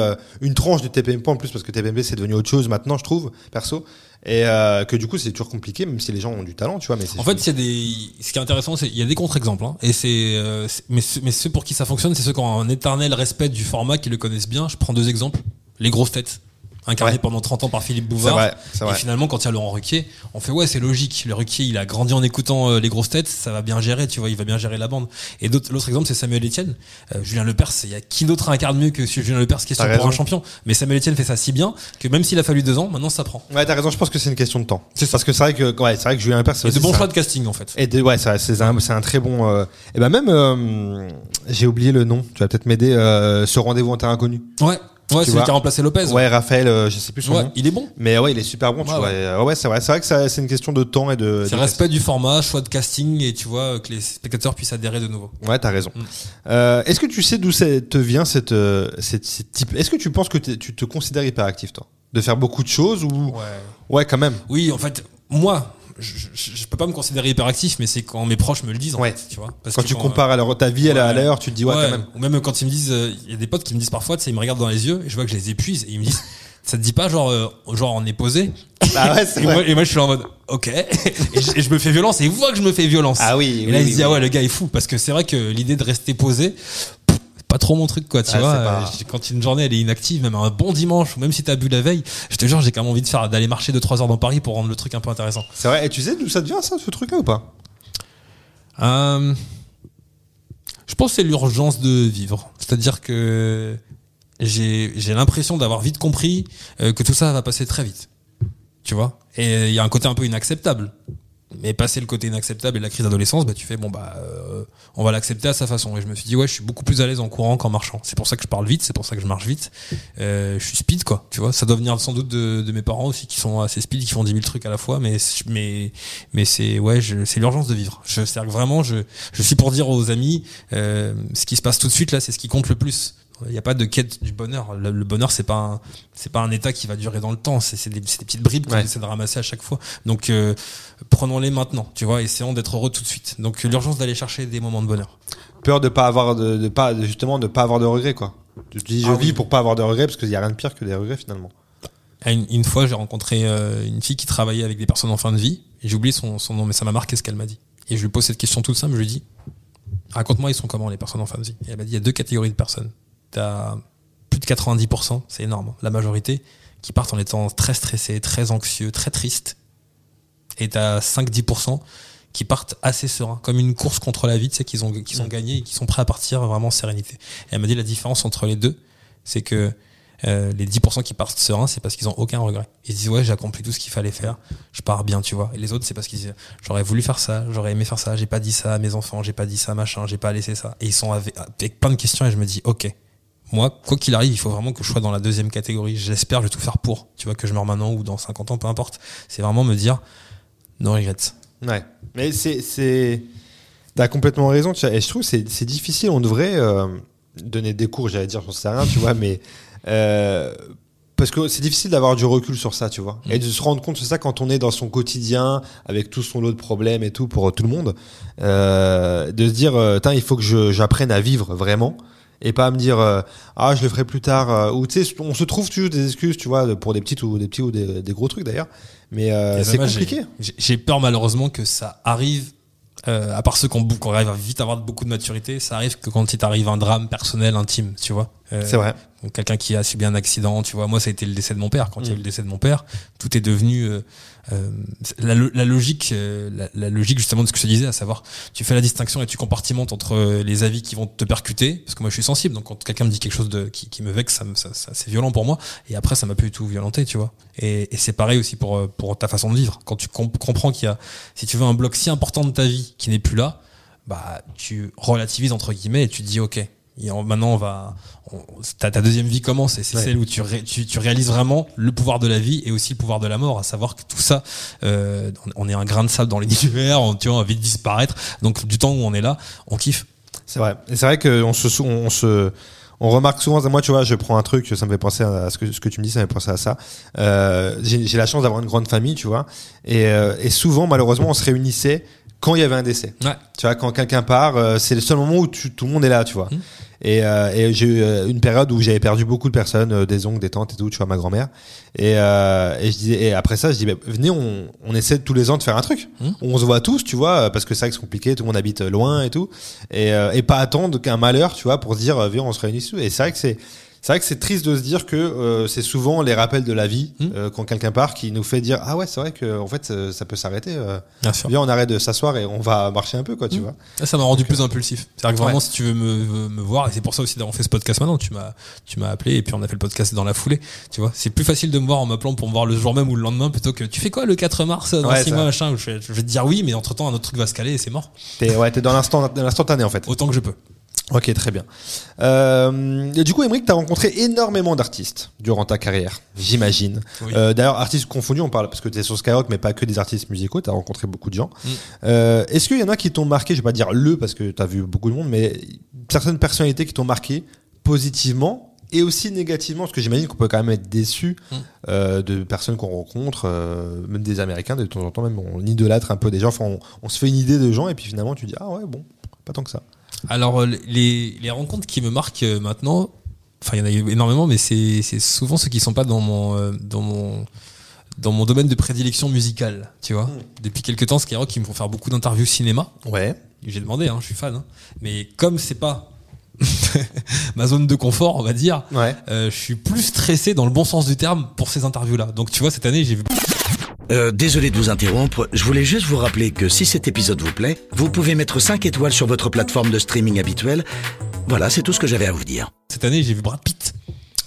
Speaker 1: une tranche de TPMP en plus parce que TPMP c'est devenu autre chose maintenant, je trouve, perso, et que du coup c'est toujours compliqué, même si les gens ont du talent, tu vois, mais c'est
Speaker 2: En fait, a des, ce qui est intéressant, c'est il y a des contre-exemples, hein, et c'est, c'est- mais, mais ceux pour qui ça fonctionne, c'est ceux qui ont un éternel respect du format, qui le connaissent bien. Je prends deux exemples. Les grosses têtes, incarnées
Speaker 1: Ouais.
Speaker 2: pendant 30 ans par Philippe Bouvard.
Speaker 1: vrai,
Speaker 2: Et finalement, quand il y a Laurent Ruquier, on fait ouais, c'est logique. Le Ruquier, il a grandi en écoutant euh, les grosses têtes, ça va bien gérer, tu vois, il va bien gérer la bande. Et d'autres- l'autre exemple, c'est Samuel Etienne. Euh, Julien Lepers, il y a qui d'autre incarne mieux que Julien Lepers, question
Speaker 1: T'as
Speaker 2: pour un champion? Mais Samuel Etienne fait ça si bien que même s'il a fallu deux ans, maintenant ça prend.
Speaker 1: Ouais, t'as raison. Je pense que c'est une question de temps.
Speaker 2: C'est
Speaker 1: parce que c'est vrai que, ouais, c'est vrai que Julien Lepers, c'est
Speaker 2: Et de bons choix de casting, en fait.
Speaker 1: Et de, ouais, c'est un, c'est un très bon. Euh, et ben même, euh, j'ai oublié le nom. Tu vas peut-être m'aider. Euh, ce rendez-vous en terrain inconnu.
Speaker 2: Ouais. Ouais, c'est
Speaker 1: vois.
Speaker 2: lui qui a remplacé Lopez.
Speaker 1: Ouais, Raphaël, euh, je sais plus son
Speaker 2: Ouais,
Speaker 1: nom.
Speaker 2: il est bon.
Speaker 1: Mais ouais, il est super bon. Tu
Speaker 2: Ouais,
Speaker 1: vois.
Speaker 2: ouais.
Speaker 1: Et, ouais, c'est vrai. C'est vrai que c'est une question de temps et de.
Speaker 2: C'est respect du format, choix de casting et tu vois que les spectateurs puissent adhérer de nouveau.
Speaker 1: Ouais, t'as raison.
Speaker 2: Mm.
Speaker 1: Euh, Est-ce que tu sais d'où te vient cette, euh, cette, cette type? Est-ce que tu penses que tu te considères hyperactif, toi? De faire beaucoup de choses ou?
Speaker 2: Ouais,
Speaker 1: quand même.
Speaker 2: Oui, en fait, moi, je, je, je peux pas me considérer hyperactif, mais c'est quand mes proches me le disent, en
Speaker 1: Ouais.
Speaker 2: fait, tu vois. Parce
Speaker 1: Quand
Speaker 2: que
Speaker 1: tu compares à leur- ta vie à la- à
Speaker 2: Ouais.
Speaker 1: l'heure, tu te dis ouais,
Speaker 2: ouais,
Speaker 1: quand même.
Speaker 2: Ou même quand ils me disent, euh, il y a des potes qui me disent parfois, tu sais, ils me regardent dans les yeux et je vois que je les épuise et ils me disent, ça te dit pas genre, euh, genre on est posé
Speaker 1: Ah ouais, c'est
Speaker 2: et
Speaker 1: vrai.
Speaker 2: moi, et moi, je suis là en mode, ok. Et je, et je me fais violence et ils voient que je me fais violence.
Speaker 1: Ah oui.
Speaker 2: Et là,
Speaker 1: oui,
Speaker 2: ils se
Speaker 1: oui,
Speaker 2: disent, ah ouais, le gars est fou. Parce que c'est vrai que l'idée de rester posé, pas trop mon truc, quoi, tu
Speaker 1: Ah,
Speaker 2: vois.
Speaker 1: pas-
Speaker 2: Euh, Quand une journée, elle est inactive, même un bon dimanche, ou même si t'as bu la veille, je te jure, j'ai quand même envie de faire, d'aller marcher 2-3 heures dans Paris pour rendre le truc un peu intéressant.
Speaker 1: C'est vrai. Et tu sais d'où ça devient ça, ce truc-là ou pas?
Speaker 2: Euh, je pense que c'est l'urgence de vivre. C'est-à-dire que j'ai j'ai l'impression d'avoir vite compris euh, que tout ça va passer très vite. Tu vois? Et il y a un côté un peu inacceptable. Mais passer le côté inacceptable et la crise d'adolescence, bah tu fais bon bah euh, on va l'accepter à sa façon. Et je me suis dit ouais, je suis beaucoup plus à l'aise en courant qu'en marchant. C'est pour ça que je parle vite, c'est pour ça que je marche vite. Euh, je suis speed quoi, tu vois. Ça doit venir sans doute de, de mes parents aussi qui sont assez speed, qui font 10 000 trucs à la fois. Mais mais mais c'est ouais, c'est l'urgence de vivre. Je c'est-à-dire que vraiment, je je suis pour dire aux amis, euh, ce qui se passe tout de suite là, c'est ce qui compte le plus. Il n'y a pas de quête du bonheur. Le, le bonheur, c'est pas c'est pas un état qui va durer dans le temps. C'est, des, petites bribes qu'on
Speaker 1: Ouais.
Speaker 2: essaie de ramasser à chaque fois. Donc, euh, prenons-les maintenant. Tu vois, essayons d'être heureux tout de suite. Donc, l'urgence d'aller chercher des moments de bonheur.
Speaker 1: Peur de pas avoir de, de pas justement de pas avoir de regrets quoi. Tu te dis je
Speaker 2: Ah
Speaker 1: vis
Speaker 2: oui.
Speaker 1: pour pas avoir de regrets parce qu'il y a rien de pire que des regrets finalement.
Speaker 2: À Une, une fois, j'ai rencontré euh, une fille qui travaillait avec des personnes en fin de vie. Et j'ai oublié son, son nom, mais ça m'a marqué ce qu'elle m'a dit. Et je lui pose cette question toute simple. Je lui dis, raconte-moi, ils sont comment les personnes en fin de vie? Et elle m'a dit, il y a deux catégories de personnes. T'as plus de 90%, c'est énorme, hein, la majorité, qui partent en étant très stressés, très anxieux, très tristes. Et t'as 5-10% qui partent assez sereins, comme une course contre la vie, tu sais, qu'ils ont, qu'ils ont gagné et qui sont prêts à partir vraiment en sérénité. Et elle m'a dit la différence entre les deux, c'est que euh, les 10% qui partent sereins, c'est parce qu'ils ont aucun regret. Ils se disent ouais, j'ai accompli tout ce qu'il fallait faire, je pars bien, tu vois. Et les autres, c'est parce qu'ils disent j'aurais voulu faire ça, j'aurais aimé faire ça, j'ai pas dit ça à mes enfants, j'ai pas dit ça machin, j'ai pas laissé ça. Et ils sont avec, avec plein de questions et je me dis ok. Moi, quoi qu'il arrive, il faut vraiment que je sois dans la deuxième catégorie. J'espère, je vais tout faire pour. Tu vois, que je meurs maintenant ou dans 50 ans, peu importe. C'est vraiment me dire, no regrets.
Speaker 1: Ouais. Mais c'est c'est t'as complètement raison. Tu vois, et je trouve que c'est c'est difficile. On devrait euh, donner des cours. J'allais dire j'en sais rien, tu vois, mais euh, parce que c'est difficile d'avoir du recul sur ça, tu vois, et de se rendre compte de ça quand on est dans son quotidien avec tout son lot de problèmes et tout pour tout le monde, euh, de se dire, euh, il faut que j'apprenne à vivre vraiment. Et pas à me dire euh, ah je le ferai plus tard euh, ou tu sais on se trouve toujours des excuses tu vois pour des petites ou des petits ou des, des gros trucs d'ailleurs mais euh,
Speaker 2: Et
Speaker 1: c'est compliqué
Speaker 2: j'ai- peur malheureusement que ça arrive. euh, à part ceux qui ont qui arrivent à vite avoir beaucoup de maturité, ça arrive que quand il t'arrive un drame personnel, intime, tu vois.
Speaker 1: C'est vrai
Speaker 2: Donc, quelqu'un qui a subi un accident, tu vois. Moi, ça a été le décès de mon père. Quand il y a eu
Speaker 1: Mm.
Speaker 2: le décès de mon père, tout est devenu euh, euh, la, lo- la logique, euh, la, la logique justement de ce que je te disais, à savoir, tu fais la distinction et tu compartimentes entre les avis qui vont te percuter, parce que moi, je suis sensible. Donc, quand quelqu'un me dit quelque chose de qui, qui me vexe, ça, me- ça, ça- c'est violent pour moi. Et après, ça m'a pas du tout violenté, tu vois. Et, et c'est pareil aussi pour pour ta façon de vivre. Quand tu comp- comprends qu'il y a, si tu veux, un bloc si important de ta vie qui n'est plus là, bah, tu relativises entre guillemets et tu te dis, ok. Et en- maintenant, on va, on- ta, ta deuxième vie commence et c'est
Speaker 1: Ouais.
Speaker 2: celle où tu, ré- tu, tu réalises vraiment le pouvoir de la vie et aussi le pouvoir de la mort, à savoir que tout ça, euh, on est un grain de sable dans l'univers, on, tu vois, on va vite disparaître. Donc du temps où on est là, on kiffe.
Speaker 1: C'est vrai. Et c'est vrai qu'on se, on se, on remarque souvent, moi, tu vois, je prends un truc, ça me fait penser à ce que, ce que tu me dis, ça me fait penser à ça. Euh, j'ai j'ai la chance d'avoir une grande famille, tu vois. Et, euh, et souvent, malheureusement, on se réunissait quand il y avait un décès.
Speaker 2: Ouais.
Speaker 1: Tu vois, quand quelqu'un part, euh, c'est le seul moment où tu- tout le monde est là, tu vois.
Speaker 2: Mm.
Speaker 1: Et, euh, et j'ai eu euh, une période où j'avais perdu beaucoup de personnes, euh, des oncles, des tantes et tout, tu vois, ma grand-mère. Et, euh, et je disais, et après ça, je dis, bah, venez, on, on essaie tous les ans de faire un truc.
Speaker 2: Mm.
Speaker 1: On se voit tous, tu vois, parce que c'est vrai que c'est compliqué, tout le monde habite loin et tout. Et, euh, et pas attendre qu'un malheur, tu vois, pour se dire, euh, viens, on se réunit tous. Et c'est vrai que c'est, c'est vrai que c'est triste de se dire que euh, c'est souvent les rappels de la vie
Speaker 2: Mm.
Speaker 1: euh, quand quelqu'un part qui nous fait dire ah ouais c'est vrai que en fait euh, ça peut s'arrêter euh,
Speaker 2: Bien sûr.
Speaker 1: viens on arrête de s'asseoir et on va marcher un peu quoi tu
Speaker 2: Mm.
Speaker 1: vois
Speaker 2: Ça, ça m'a rendu plus impulsif. C'est-à-dire que vraiment,
Speaker 1: Ouais.
Speaker 2: si tu veux me, me voir, et c'est pour ça aussi d'avoir fait ce podcast maintenant, tu m'as, tu m'as appelé et puis on a fait le podcast dans la foulée. Tu vois, c'est plus facile de me voir en m'appelant pour me voir le jour même ou le lendemain plutôt que tu fais quoi le 4 mars dans
Speaker 1: Ouais,
Speaker 2: 6
Speaker 1: ça.
Speaker 2: mois machin. Je vais, je vais te dire oui, mais entre temps un autre truc va se caler et c'est mort.
Speaker 1: t'es ouais t'es dans l'instant dans l'instantané en fait
Speaker 2: Autant que je peux.
Speaker 1: Ok très bien euh, et du coup Émeric t'as rencontré énormément d'artistes durant ta carrière j'imagine
Speaker 2: Oui.
Speaker 1: Euh, d'ailleurs artistes confondus on parle parce que t'es sur Skyrock mais pas que des artistes musicaux t'as rencontré beaucoup de gens
Speaker 2: Mm.
Speaker 1: Euh, est-ce qu'il y en a qui t'ont marqué je vais pas dire le parce que t'as vu beaucoup de monde mais certaines personnalités qui t'ont marqué positivement et aussi négativement? Parce que j'imagine qu'on peut quand même être déçu
Speaker 2: Mm.
Speaker 1: euh, de personnes qu'on rencontre euh, même des américains de temps en temps même on idolâtre un peu des gens enfin on, on se fait une idée de gens et puis finalement tu dis ah ouais bon pas tant que ça
Speaker 2: Alors euh, les, les rencontres qui me marquent euh, maintenant, enfin il y en a eu énormément, mais c'est c'est souvent ceux qui sont pas dans mon euh, dans mon dans mon domaine de prédilection musicale, tu vois. Depuis quelques temps, Skyrock, ils me font faire beaucoup d'interviews cinéma.
Speaker 1: ouais
Speaker 2: J'ai demandé, hein, je suis fan. hein. Mais comme c'est pas ma zone de confort, on va dire,
Speaker 1: ouais
Speaker 2: euh, je suis plus stressé dans le bon sens du terme pour ces interviews-là. Donc tu vois, cette année, j'ai vu
Speaker 3: Euh, désolé de vous interrompre, je voulais juste vous rappeler que si cet épisode vous plaît, vous pouvez mettre 5 étoiles sur votre plateforme de streaming habituelle. Voilà, c'est tout ce que j'avais à vous dire.
Speaker 2: cette année, j'ai vu Brad Pitt.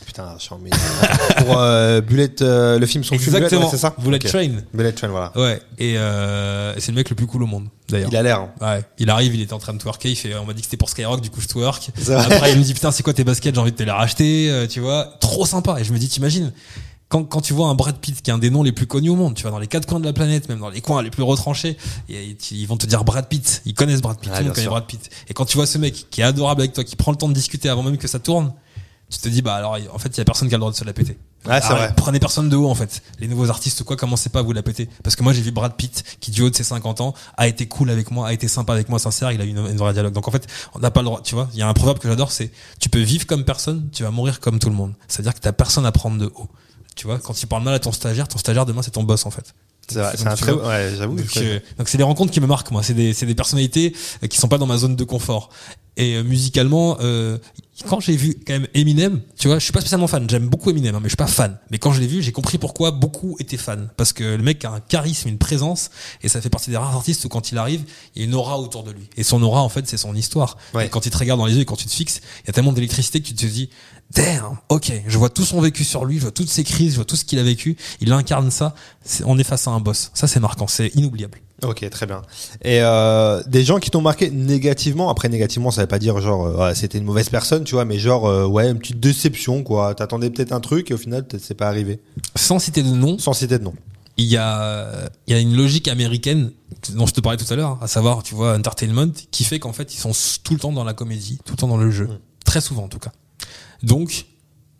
Speaker 1: putain je suis en pour euh, Bullet euh, le film son film Bullet,
Speaker 2: Exactement.
Speaker 1: ouais, c'est ça
Speaker 2: Bullet. Train.
Speaker 1: Bullet Train voilà
Speaker 2: Ouais. Et euh, c'est le mec le plus cool au monde, d'ailleurs.
Speaker 1: il a l'air hein.
Speaker 2: Ouais, il arrive, il était en train de twerker, il fait, on m'a dit que c'était pour Skyrock, du coup je twerk.
Speaker 1: C'est vrai.
Speaker 2: Après il me dit putain c'est quoi tes baskets, j'ai envie de te les racheter, euh, tu vois, trop sympa. Et je me dis t'imagines quand, quand tu vois un Brad Pitt qui est un des noms les plus connus au monde, tu vois dans les quatre coins de la planète, même dans les coins les plus retranchés, et, ils vont te dire Brad Pitt, ils connaissent Brad Pitt,
Speaker 1: bien
Speaker 2: connaît
Speaker 1: sûr.
Speaker 2: Brad Pitt. Et quand tu vois ce mec qui est adorable avec toi, qui prend le temps de discuter avant même que ça tourne, tu te dis bah alors en fait il y a personne qui a le droit de se la péter.
Speaker 1: Ouais, c'est vrai.
Speaker 2: Prenez personne de haut en fait. Les nouveaux artistes ou quoi, commencez pas à vous la péter. Parce que moi j'ai vu Brad Pitt qui du haut de ses 50 ans a été cool avec moi, a été sympa avec moi, sincère, il a eu une, une vraie dialogue. Donc en fait, on n'a pas le droit, tu vois. Il y a un proverbe que j'adore, c'est tu peux vivre comme personne, tu vas mourir comme tout le monde. C'est-à-dire que t'as personne à prendre de haut. Tu vois, quand tu parles mal à ton stagiaire, ton stagiaire demain c'est ton boss en fait.
Speaker 1: c'est un très ouais j'avoue
Speaker 2: Donc euh, donc c'est des rencontres qui me marquent moi. C'est des c'est des personnalités euh, qui sont pas dans ma zone de confort. Et euh, musicalement, euh, quand j'ai vu quand même Eminem, tu vois, je suis pas spécialement fan. J'aime beaucoup Eminem, hein, mais je suis pas fan. Mais quand je l'ai vu, j'ai compris pourquoi beaucoup étaient fans. Parce que le mec a un charisme, une présence, et ça fait partie des rares artistes où quand il arrive, il y a une aura autour de lui. Et son aura, en fait, c'est son histoire.
Speaker 1: Ouais.
Speaker 2: Et quand il te regarde dans les yeux et quand tu te fixes, il y a tellement d'électricité que tu te dis, damn, ok, je vois tout son vécu sur lui, je vois toutes ses crises, je vois tout ce qu'il a vécu. Il incarne ça. On est face à un boss. Ça, c'est marquant, c'est inoubliable.
Speaker 1: Ok, très bien. Et euh, des gens qui t'ont marqué négativement, après négativement, ça veut pas dire genre euh, ouais, c'était une mauvaise personne, tu vois, mais genre euh, ouais, une petite déception quoi. T'attendais peut-être un truc et au final peut-être c'est pas arrivé.
Speaker 2: Sans citer de nom,
Speaker 1: Sans citer de nom.
Speaker 2: il y a, il y a une logique américaine dont je te parlais tout à l'heure, à savoir, tu vois, entertainment, qui fait qu'en fait, ils sont tout le temps dans la comédie, tout le temps dans le jeu.
Speaker 1: Mm.
Speaker 2: Très souvent, en tout cas. Donc,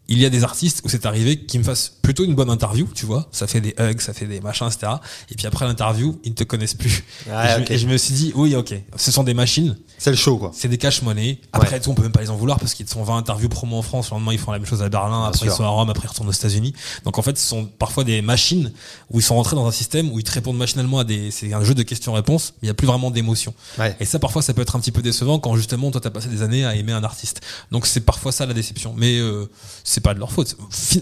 Speaker 2: il y a des artistes où c'est arrivé qui me fassent plutôt une bonne interview, tu vois. Ça fait des hugs, ça fait des machins, etc. Et puis après l'interview, ils ne te connaissent plus. Et, je,
Speaker 1: ok.
Speaker 2: et je me suis dit, oui, ok, ce sont des machines,
Speaker 1: C'est le show, quoi.
Speaker 2: c'est des cash-money. Après tout, on peut même pas les en vouloir parce qu'ils sont 20 interviews promo en France. Le lendemain, ils font la même chose à Berlin. après,
Speaker 1: sûr.
Speaker 2: ils sont à Rome. Après, ils retournent aux États-Unis. Donc, en fait, ce sont parfois des machines où ils sont rentrés dans un système où ils te répondent machinalement à des, c'est un jeu de questions-réponses, mais il y a plus vraiment d'émotion.
Speaker 1: Ouais.
Speaker 2: Et ça, parfois, ça peut être un petit peu décevant quand justement, toi, t'as passé des années à aimer un artiste. Donc, c'est parfois ça la déception. Mais euh, c'est pas de leur faute.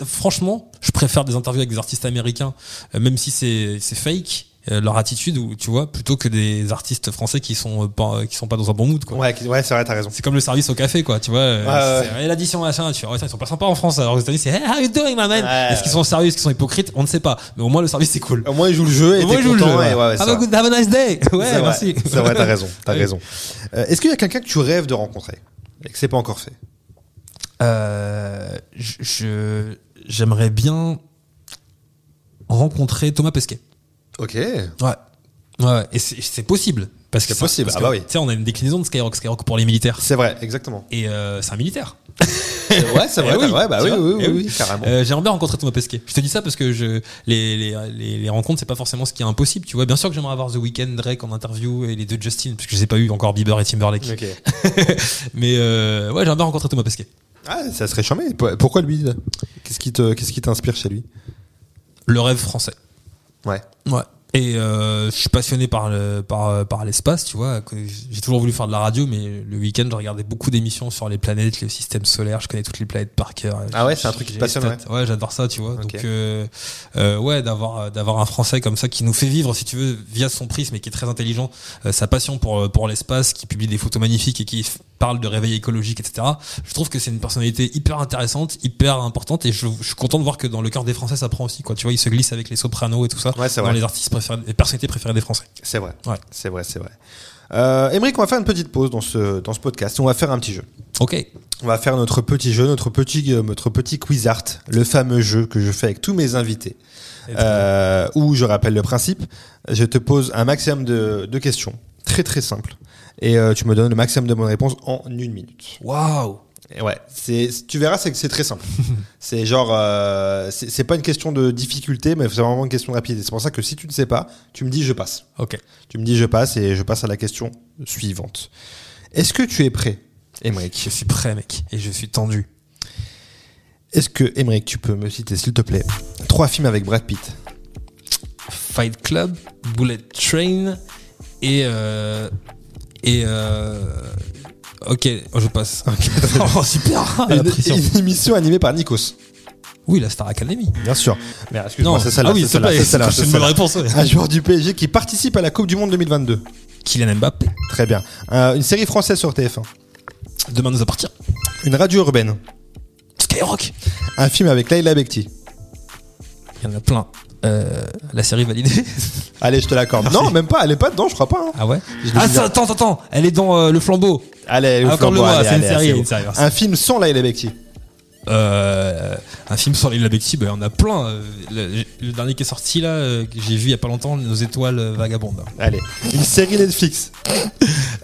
Speaker 2: Franchement, je préfère des interviews avec des artistes américains, euh, même si c'est fake. euh, leur attitude ou tu vois plutôt que des artistes français qui sont euh, pas qui sont pas dans un bon mood quoi
Speaker 1: Ouais, ouais c'est vrai, t'as raison.
Speaker 2: c'est comme le service au café, quoi, tu vois.
Speaker 1: Ouais,
Speaker 2: c'est, Eh, l'addition, machin, tu vois, ouais, ils sont pas sympas en France. Alors aux États-Unis, c'est Hey, how you doing, my man?
Speaker 1: Ouais,
Speaker 2: Est-ce qu'ils sont sérieux, est-ce qu'ils sont hypocrites? On ne sait pas. Mais au moins, le service, c'est cool.
Speaker 1: Au moins, il joue le jeu et
Speaker 2: Au moins, ils jouent le jeu, ouais.
Speaker 1: ouais, ouais,
Speaker 2: have, a
Speaker 1: vrai.
Speaker 2: good, have a nice day. Ouais, merci.
Speaker 1: C'est vrai, t'as raison. T'as raison. Euh, Est-ce qu'il y a quelqu'un que tu rêves de rencontrer et que c'est pas encore fait?
Speaker 2: Je, je- j'aimerais bien rencontrer Thomas Pesquet.
Speaker 1: Ok.
Speaker 2: Ouais. Ouais, et c'est, c'est possible. Parce que
Speaker 1: C'est possible,
Speaker 2: parce
Speaker 1: ah bah oui.
Speaker 2: Tu sais, on a une déclinaison de Skyrock, Skyrock pour les militaires.
Speaker 1: C'est vrai, exactement.
Speaker 2: Et euh, c'est un militaire.
Speaker 1: ouais, c'est vrai.
Speaker 2: Eh oui,
Speaker 1: ouais, bah oui, oui, oui,
Speaker 2: eh
Speaker 1: oui,
Speaker 2: oui.
Speaker 1: carrément.
Speaker 2: Euh, J'aimerais bien rencontrer Thomas Pesquet. Je te dis ça parce que je, les, les, les, les rencontres, c'est pas forcément ce qui est impossible. Tu vois, bien sûr que j'aimerais avoir The Weeknd, Drake en interview et les deux Justin, parce que je les ai pas eu encore Bieber et Timberlake.
Speaker 1: Ok.
Speaker 2: Mais euh, ouais, j'aimerais bien rencontrer Thomas Pesquet.
Speaker 1: Ah, ça serait charmé. Pourquoi lui Qu'est-ce qui te, qu'est-ce qui t'inspire chez lui?
Speaker 2: Le rêve français.
Speaker 1: Ouais.
Speaker 2: Ouais. Et euh, je suis passionné par le, par, par l'espace, tu vois. J'ai toujours voulu faire de la radio, mais le week-end, je regardais beaucoup d'émissions sur les planètes, le système solaire. Je connais toutes les planètes par cœur.
Speaker 1: Ah ouais, c'est un truc qui te passionne,
Speaker 2: les stats. Ouais, j'adore ça, tu vois. Donc, euh, euh, ouais, d'avoir d'avoir un Français comme ça qui nous fait vivre, si tu veux, via son prisme et qui est très intelligent, sa passion pour pour l'espace, qui publie des photos magnifiques et qui parle de réveil écologique, etc. Je trouve que c'est une personnalité hyper intéressante, hyper importante, et je, je suis content de voir que dans le cœur des Français, ça prend aussi, quoi. Tu vois, il se glisse avec les sopranos et tout ça
Speaker 1: Ouais, c'est
Speaker 2: dans
Speaker 1: vrai.
Speaker 2: les artistes préférés, les personnalités préférées des Français.
Speaker 1: C'est vrai.
Speaker 2: Ouais.
Speaker 1: C'est vrai, c'est vrai. Euh, on va faire une petite pause dans ce, dans ce podcast. On va faire un petit jeu.
Speaker 2: Ok.
Speaker 1: On va faire notre petit jeu, notre petit, euh, notre petit quiz art, le fameux jeu que je fais avec tous mes invités. Euh, où je rappelle le principe, je te pose un maximum de, de questions, très très simples, et euh, tu me donnes le maximum de bonnes réponses en une minute.
Speaker 2: Waouh.
Speaker 1: Ouais, c'est, tu verras, c'est que c'est très simple. c'est genre, euh, c'est c'est pas une question de difficulté, mais c'est vraiment une question de rapidité. C'est pour ça que si tu ne sais pas, tu me dis je passe.
Speaker 2: Ok.
Speaker 1: Tu me dis je passe et je passe à la question suivante. Est-ce que tu es prêt, Emmerich
Speaker 2: Je suis prêt, mec, et je suis tendu.
Speaker 1: Est-ce que, Emmerich, tu peux me citer, s'il te plaît, trois films avec Brad Pitt?
Speaker 2: Fight Club, Bullet Train et euh, et euh, ok, oh, je passe. oh, super. la
Speaker 1: une,
Speaker 2: pression.
Speaker 1: une émission animée par Nikos.
Speaker 2: Oui, la Star Academy.
Speaker 1: Bien sûr. Mais excuse-moi, c'est celle-là.
Speaker 2: ah oui,
Speaker 1: c'est
Speaker 2: une bonne réponse. ouais.
Speaker 1: Un joueur du PSG qui participe à la Coupe du Monde 2022.
Speaker 2: Kylian Mbappé.
Speaker 1: Très bien. Euh, une série française sur TF1.
Speaker 2: Demain nous appartient.
Speaker 1: Une radio urbaine.
Speaker 2: Skyrock.
Speaker 1: Un film avec Laila Bekti.
Speaker 2: Il y en a plein. Euh, la série validée.
Speaker 1: Allez, je te l'accorde. Non, même pas. Elle est pas dedans, je crois pas. hein.
Speaker 2: Ah ouais. Ah ça, attends, attends. Elle est dans euh, le flambeau.
Speaker 1: Allez, le
Speaker 2: Ah,
Speaker 1: flambeau,
Speaker 2: accorde-le-moi,
Speaker 1: allez,
Speaker 2: c'est une
Speaker 1: allez,
Speaker 2: série,
Speaker 1: assez
Speaker 2: une
Speaker 1: haut.
Speaker 2: série, merci.
Speaker 1: Un film sans Laila Bekti.
Speaker 2: Euh, un film sur l'île Bekti, ben, on a plein. Euh, Le, le dernier qui est sorti là, euh, que j'ai vu il y a pas longtemps, Nos étoiles euh, vagabondes.
Speaker 1: Allez. Une série Netflix.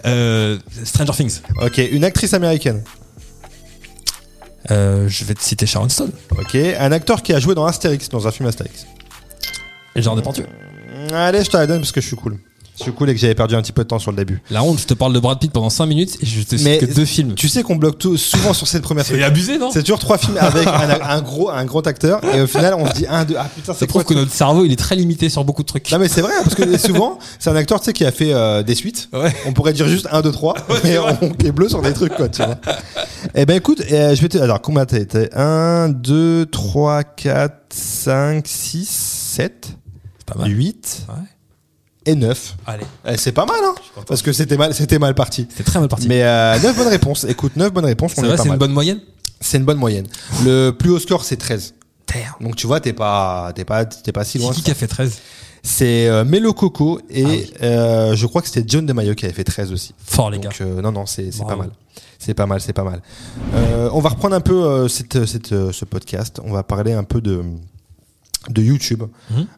Speaker 2: Euh, Stranger Things.
Speaker 1: Ok. Une actrice américaine.
Speaker 2: Euh, je vais te citer Sharon Stone.
Speaker 1: Ok. Un acteur qui a joué dans Astérix, dans un film Astérix.
Speaker 2: Et genre de peinture.
Speaker 1: Allez, je te la donne parce que je suis cool. Je suis cool et que j'avais perdu un petit peu de temps sur le début.
Speaker 2: La honte, je te parle de Brad Pitt pendant 5 minutes et je te cite
Speaker 1: Mais
Speaker 2: que deux films.
Speaker 1: Tu sais qu'on bloque tout, souvent sur cette première
Speaker 2: C'est abusé, non
Speaker 1: C'est toujours trois films avec un, un gros, un acteur et au final on se dit un, deux, ah putain c'est quoi
Speaker 2: prouve que notre cerveau il est très limité sur beaucoup de trucs.
Speaker 1: Non mais c'est vrai parce que souvent c'est un acteur tu sais qui a fait euh, des suites.
Speaker 2: Ouais.
Speaker 1: On pourrait dire juste 1, 2, 3 mais on est bleu sur des trucs quoi tu vois. Eh ben écoute, euh, je vais te... Alors combien t'as été? 1, 2, 3, 4, 5, 6, 7,
Speaker 2: C'est pas mal.
Speaker 1: 8
Speaker 2: Ouais.
Speaker 1: et 9.
Speaker 2: Allez,
Speaker 1: Eh, c'est pas mal hein. Parce que c'était mal, c'était mal parti.
Speaker 2: c'est très mal parti.
Speaker 1: Mais euh, 9 bonnes réponses. Écoute, 9 bonnes réponses, on est pas
Speaker 2: c'est
Speaker 1: mal.
Speaker 2: une bonne moyenne
Speaker 1: C'est une bonne moyenne. Le plus haut score c'est 13.
Speaker 2: Terre.
Speaker 1: Donc tu vois, t'es pas, t'es pas, t'es pas si
Speaker 2: C'est
Speaker 1: loin.
Speaker 2: qui qui a fait 13
Speaker 1: C'est euh, Melo Coco et
Speaker 2: Ah oui.
Speaker 1: euh, je crois que c'était John DeMaio qui avait fait 13 aussi.
Speaker 2: Fort, les gars.
Speaker 1: Euh, non, non, c'est pas mal. C'est pas mal, c'est pas mal. Euh, on va reprendre un peu euh, cette, cette, ce podcast. On va parler un peu de de YouTube.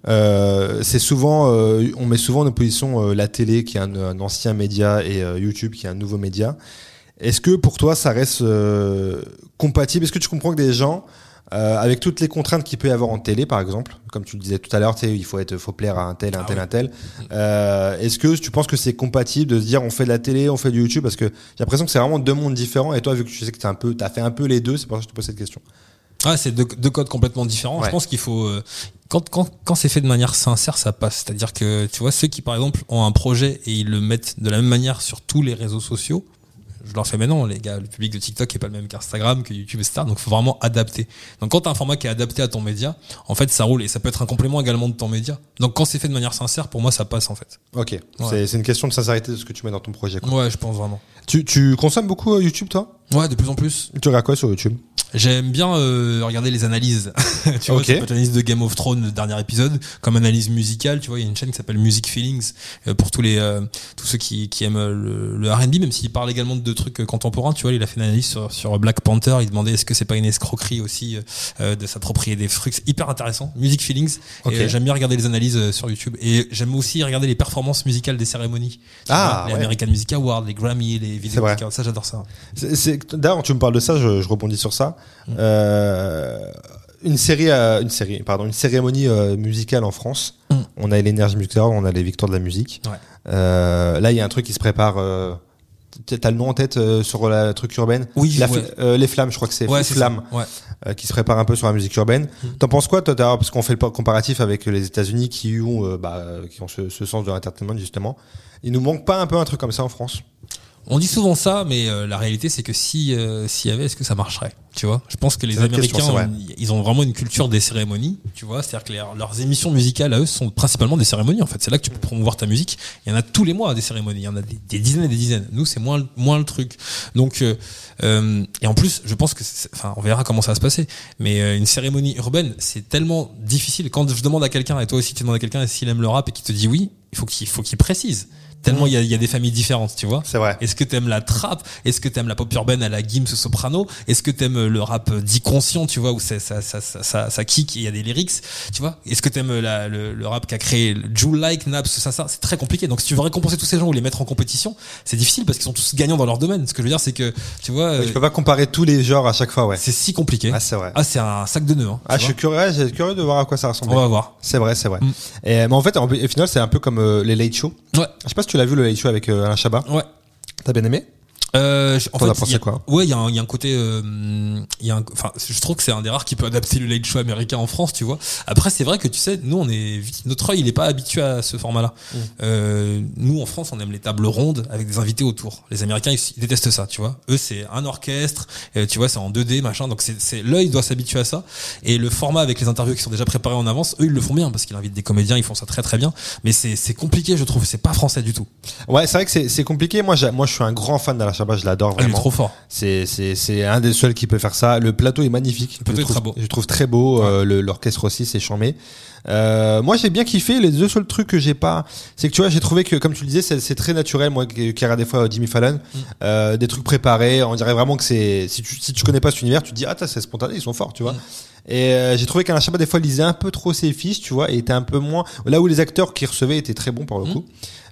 Speaker 1: Euh, c'est souvent, euh, on met souvent en opposition euh, la télé qui est un, un ancien média et YouTube qui est un nouveau média. Est-ce que pour toi ça reste compatible? Est-ce que tu comprends que des gens avec toutes les contraintes qu'il peut y avoir en télé, par exemple, comme tu le disais tout à l'heure, il faut être, faut plaire à un tel, un
Speaker 2: Ah
Speaker 1: tel,
Speaker 2: oui.
Speaker 1: un tel. Est-ce que tu penses que c'est compatible de se dire on fait de la télé, on fait du YouTube Parce que j'ai l'impression que c'est vraiment deux mondes différents. Et toi, vu que tu sais que tu un peu, as fait un peu les deux, c'est pour ça que je te pose cette question.
Speaker 2: Ah, c'est deux, deux codes complètement différents.
Speaker 1: Ouais.
Speaker 2: Je pense qu'il faut. euh, quand quand, quand c'est fait de manière sincère, ça passe. C'est-à-dire que, tu vois, ceux qui, par exemple, ont un projet et ils le mettent de la même manière sur tous les réseaux sociaux, je leur fais maintenant, les gars, le public de TikTok est pas le même qu'Instagram, que YouTube, etc. Donc, faut vraiment adapter. Donc, quand tu as un format qui est adapté à ton média, en fait, ça roule et ça peut être un complément également de ton média. Donc, quand c'est fait de manière sincère, pour moi, ça passe, en fait.
Speaker 1: Ok, c'est c'est une question de sincérité de ce que tu mets dans ton projet. Quoi.
Speaker 2: Ouais, je pense vraiment.
Speaker 1: Tu, tu consommes beaucoup euh, YouTube, toi?
Speaker 2: Ouais, de plus en plus.
Speaker 1: Tu regardes quoi sur YouTube?
Speaker 2: J'aime bien euh, regarder les analyses. tu vois,
Speaker 1: Ok.
Speaker 2: ça peut être l'analyse de Game of Thrones, le dernier épisode, comme analyse musicale. Tu vois, il y a une chaîne qui s'appelle Music Feelings euh, pour tous les euh, tous ceux qui, qui aiment euh, le, le R&B, même s'il parle également de trucs euh, contemporains. Tu vois, il a fait une analyse sur, sur Black Panther. Il demandait est-ce que c'est pas une escroquerie aussi euh, euh, de s'approprier des. C'est hyper intéressant. Music Feelings.
Speaker 1: Ok.
Speaker 2: Et euh, j'aime bien regarder les analyses sur YouTube. Et j'aime aussi regarder les performances musicales des cérémonies.
Speaker 1: Ah,
Speaker 2: vois, les
Speaker 1: ouais.
Speaker 2: American Music Awards, les Grammy, les vidéos. Ça, j'adore ça.
Speaker 1: D'ailleurs, tu me parles de ça, je, je rebondis sur ça.
Speaker 2: Mm.
Speaker 1: Euh, une série, euh, une série, pardon, une cérémonie euh, musicale en France.
Speaker 2: Mm.
Speaker 1: On a l'Energy Music Award, on a les Victoires de la musique.
Speaker 2: Ouais.
Speaker 1: Là, il y a un truc qui se prépare. T'as le nom en tête euh, sur la truc urbaine
Speaker 2: Oui,
Speaker 1: La
Speaker 2: ouais.
Speaker 1: euh, Les Flammes, je crois que c'est
Speaker 2: Ouais,
Speaker 1: Flammes.
Speaker 2: Ouais.
Speaker 1: euh, qui se prépare un peu sur la musique urbaine.
Speaker 2: Mm.
Speaker 1: T'en penses quoi, toi Parce qu'on fait le comparatif avec les États-Unis qui ont, euh, bah, qui ont ce, ce sens de l'entertainment justement. Il nous manque pas un peu un truc comme ça en France?
Speaker 2: On dit souvent ça, mais euh, la réalité c'est que si euh, s'il y avait, est-ce que ça marcherait Tu vois? Je pense que les
Speaker 1: question,
Speaker 2: Américains,
Speaker 1: vrai.
Speaker 2: ils ont vraiment une culture des cérémonies. Tu vois, c'est-à-dire que leurs- leurs émissions musicales à eux sont principalement des cérémonies. En fait, c'est là que tu peux promouvoir ta musique. Il y en a tous les mois des cérémonies. Il y en a des, des dizaines et des dizaines. Nous, c'est moins le- moins le truc. Donc, euh, euh, et en plus, je pense que, enfin, on verra comment ça va se passer. Mais euh, une cérémonie urbaine, c'est tellement difficile. Quand je demande à quelqu'un, et toi aussi tu demandes à quelqu'un s'il aime le rap et qu'il te dit oui, il faut qu'il faut qu'il précise. Tellement il y, a, il y a des familles différentes, tu vois.
Speaker 1: C'est vrai.
Speaker 2: Est-ce que t'aimes la trap? Est-ce que t'aimes la pop urbaine à la Gims Soprano? Est-ce que t'aimes le rap dit conscient, tu vois, où ça, ça, ça, ça, ça, kick et il y a des lyrics, tu vois? Est-ce que t'aimes la, le, le rap qu'a créé Jewel Like, Naps, ça, ça? C'est très compliqué. Donc si tu veux récompenser tous ces gens ou les mettre en compétition, c'est difficile parce qu'ils sont tous gagnants dans leur domaine. Ce que je veux dire, c'est que, tu vois,
Speaker 1: Je
Speaker 2: euh,
Speaker 1: peux pas comparer tous les genres à chaque fois, ouais.
Speaker 2: c'est si compliqué.
Speaker 1: Ah, c'est vrai.
Speaker 2: Ah, c'est un sac de nœuds. Hein,
Speaker 1: Ah, je suis curieux, j'ai curieux de voir à quoi ça ressemble.
Speaker 2: On va voir.
Speaker 1: C'est vrai, c'est vrai.
Speaker 2: Mm.
Speaker 1: Et, mais en fait, en, au final, c'est un peu comme euh, les late shows.
Speaker 2: Ouais,
Speaker 1: Je sais pas si tu l'as vu le show avec euh, Alain Chabat.
Speaker 2: ouais.
Speaker 1: T'as bien aimé?
Speaker 2: Euh, je- en
Speaker 1: T'en as
Speaker 2: fait,
Speaker 1: pensé
Speaker 2: il y a-
Speaker 1: quoi
Speaker 2: Ouais, il y, a un- il y a un côté, euh, il y a un, enfin, je trouve que c'est un des rares qui peut adapter le late show américain en France, tu vois. Après, c'est vrai que tu sais, nous, on est, vite- notre œil, il est pas habitué à ce format-là.
Speaker 1: Mm.
Speaker 2: Euh, nous, en France, on aime les tables rondes avec des invités autour. Les Américains, ils, ils détestent ça, tu vois. Eux, c'est un orchestre, euh, tu vois, c'est en 2D, machin. Donc, c'est, c'est l'œil doit s'habituer à ça. Et le format avec les interviews qui sont déjà préparées en avance, eux, ils le font bien parce qu'ils invitent des comédiens, ils font ça très très bien. Mais c'est, c'est compliqué, je trouve. C'est pas français du tout.
Speaker 1: Ouais, c'est vrai que c'est- compliqué. Moi, moi, je suis un grand fan Je l'adore
Speaker 2: Ah, il est
Speaker 1: vraiment.
Speaker 2: trop fort.
Speaker 1: C'est c'est c'est un des seuls qui peut faire ça. Le plateau est magnifique.
Speaker 2: Le plateau
Speaker 1: je
Speaker 2: est
Speaker 1: trouve,
Speaker 2: très beau.
Speaker 1: Je trouve très beau. euh, L'orchestre aussi, c'est charmé. Euh, moi, j'ai bien kiffé. Les deux seuls trucs que j'ai pas, c'est que tu vois, j'ai trouvé que, comme tu le disais, c'est très naturel. Moi, qui qui regarde des fois Jimmy Fallon,
Speaker 2: Mm.
Speaker 1: euh, des trucs préparés. On dirait vraiment que c'est. Si tu si tu connais pas cet univers, tu te dis ah, t'as, c'est spontané, ils sont forts, tu vois.
Speaker 2: Mm.
Speaker 1: Et euh, j'ai trouvé qu'Alain Chabat des fois lisait un peu trop ses fiches, tu vois, et était un peu moins. Là où les acteurs qui recevaient étaient très bons pour le
Speaker 2: Mm.
Speaker 1: coup.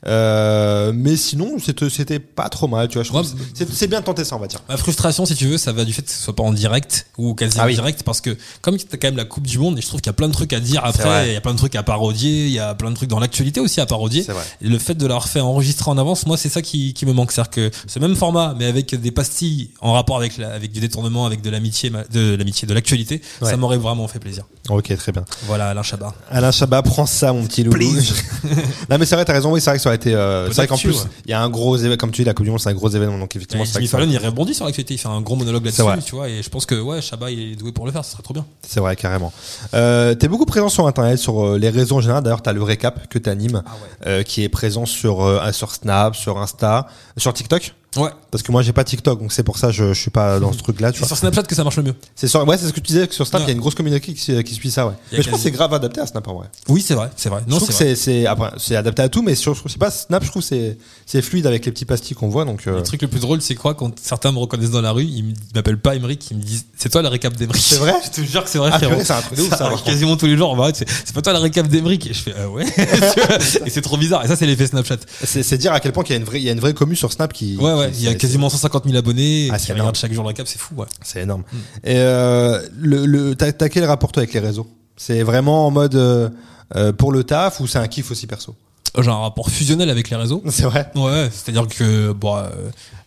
Speaker 1: Euh, mais sinon, c'était pas trop mal, tu vois. Je
Speaker 2: Ouais,
Speaker 1: c'est bien tenté ça, on va dire.
Speaker 2: Ma frustration, si tu veux, ça va du fait que ce soit pas en direct ou quasi
Speaker 1: Ah
Speaker 2: en
Speaker 1: oui.
Speaker 2: direct, parce que comme t'as quand même la Coupe du Monde, et je trouve qu'il y a plein de trucs à dire après, il y a plein de trucs à parodier, il y a plein de trucs dans l'actualité aussi à parodier.
Speaker 1: C'est vrai.
Speaker 2: Et le fait de l'avoir fait enregistrer en avance, moi, c'est ça qui, qui me manque. C'est-à-dire que ce même format, mais avec des pastilles en rapport avec, la, avec du détournement, avec de l'amitié, de l'amitié, de l'actualité,
Speaker 1: Ouais.
Speaker 2: ça m'aurait vraiment fait plaisir.
Speaker 1: Ok, très bien.
Speaker 2: Voilà, Alain Chabat.
Speaker 1: Alain Chabat, prends ça, mon petit loulou.
Speaker 2: Please.
Speaker 1: non, mais c'est vrai, t'as raison, oui, c'est vrai que ça aurait été, euh, c'est vrai qu'en plus,
Speaker 2: ouais.
Speaker 1: il y a un gros événement, comme tu dis, la Coupe du Monde, c'est un gros événement, donc effectivement,
Speaker 2: Jimmy
Speaker 1: ça-
Speaker 2: Fallon, il rebondit sur l'actualité, il fait un gros monologue là-dessus, tu vois, et je pense que, ouais, il est doué pour le faire, ce serait trop bien.
Speaker 1: c'est vrai, carrément. Euh, t'es beaucoup présent sur Internet, sur euh, les réseaux en général. D'ailleurs, t'as le récap que t'animes,
Speaker 2: Ah
Speaker 1: euh, qui est présent sur, euh, sur Snap, sur Insta, sur TikTok.
Speaker 2: Ouais.
Speaker 1: Parce que moi, j'ai pas TikTok, donc c'est pour ça, je, je suis pas dans ce truc-là, tu
Speaker 2: C'est sur Snapchat que ça marche le mieux.
Speaker 1: C'est sur, ouais, c'est ce que tu disais, que sur Snap, il y a une grosse communauté qui, qui suit ça, ouais. Mais je pense que c'est grave adapté à Snap, en vrai.
Speaker 2: Oui, c'est vrai, c'est vrai.
Speaker 1: je
Speaker 2: Non,
Speaker 1: trouve
Speaker 2: c'est
Speaker 1: que c'est, après, c'est adapté à tout, mais sur, je sais pas, Snap, je trouve c'est, c'est fluide avec les petits pastilles qu'on voit, donc, euh,
Speaker 2: Le truc le plus drôle, c'est quoi quand certains me reconnaissent dans la rue, ils m'appellent pas Emric, ils me disent c'est toi la récap d'Emric.
Speaker 1: C'est vrai
Speaker 2: Je te jure que c'est vrai,
Speaker 1: Ah,
Speaker 2: frérot.
Speaker 1: c'est un truc de ouf, ça, contre.
Speaker 2: quasiment tous les jours. Bah, c'est c'est pas toi la récap d'Emric. Et je fais ah ouais. Et c'est trop bizarre. Et ça, c'est l'effet Snapchat.
Speaker 1: c'est, c'est dire à quel point qu'il y a une vraie, il y a une vraie commu sur Snap qui,
Speaker 2: Ouais, il y a quasiment 150 000 abonnés
Speaker 1: Ah,
Speaker 2: qui
Speaker 1: c'est
Speaker 2: regardent
Speaker 1: énorme.
Speaker 2: chaque jour la cap, c'est fou, ouais.
Speaker 1: C'est énorme. Et euh, le, le, t'as, t'as quel rapport toi avec les réseaux? C'est vraiment en mode euh, euh, pour le taf ou c'est un kiff aussi perso?
Speaker 2: J'ai un rapport fusionnel avec les réseaux.
Speaker 1: C'est vrai.
Speaker 2: Ouais, c'est-à-dire que bon, euh,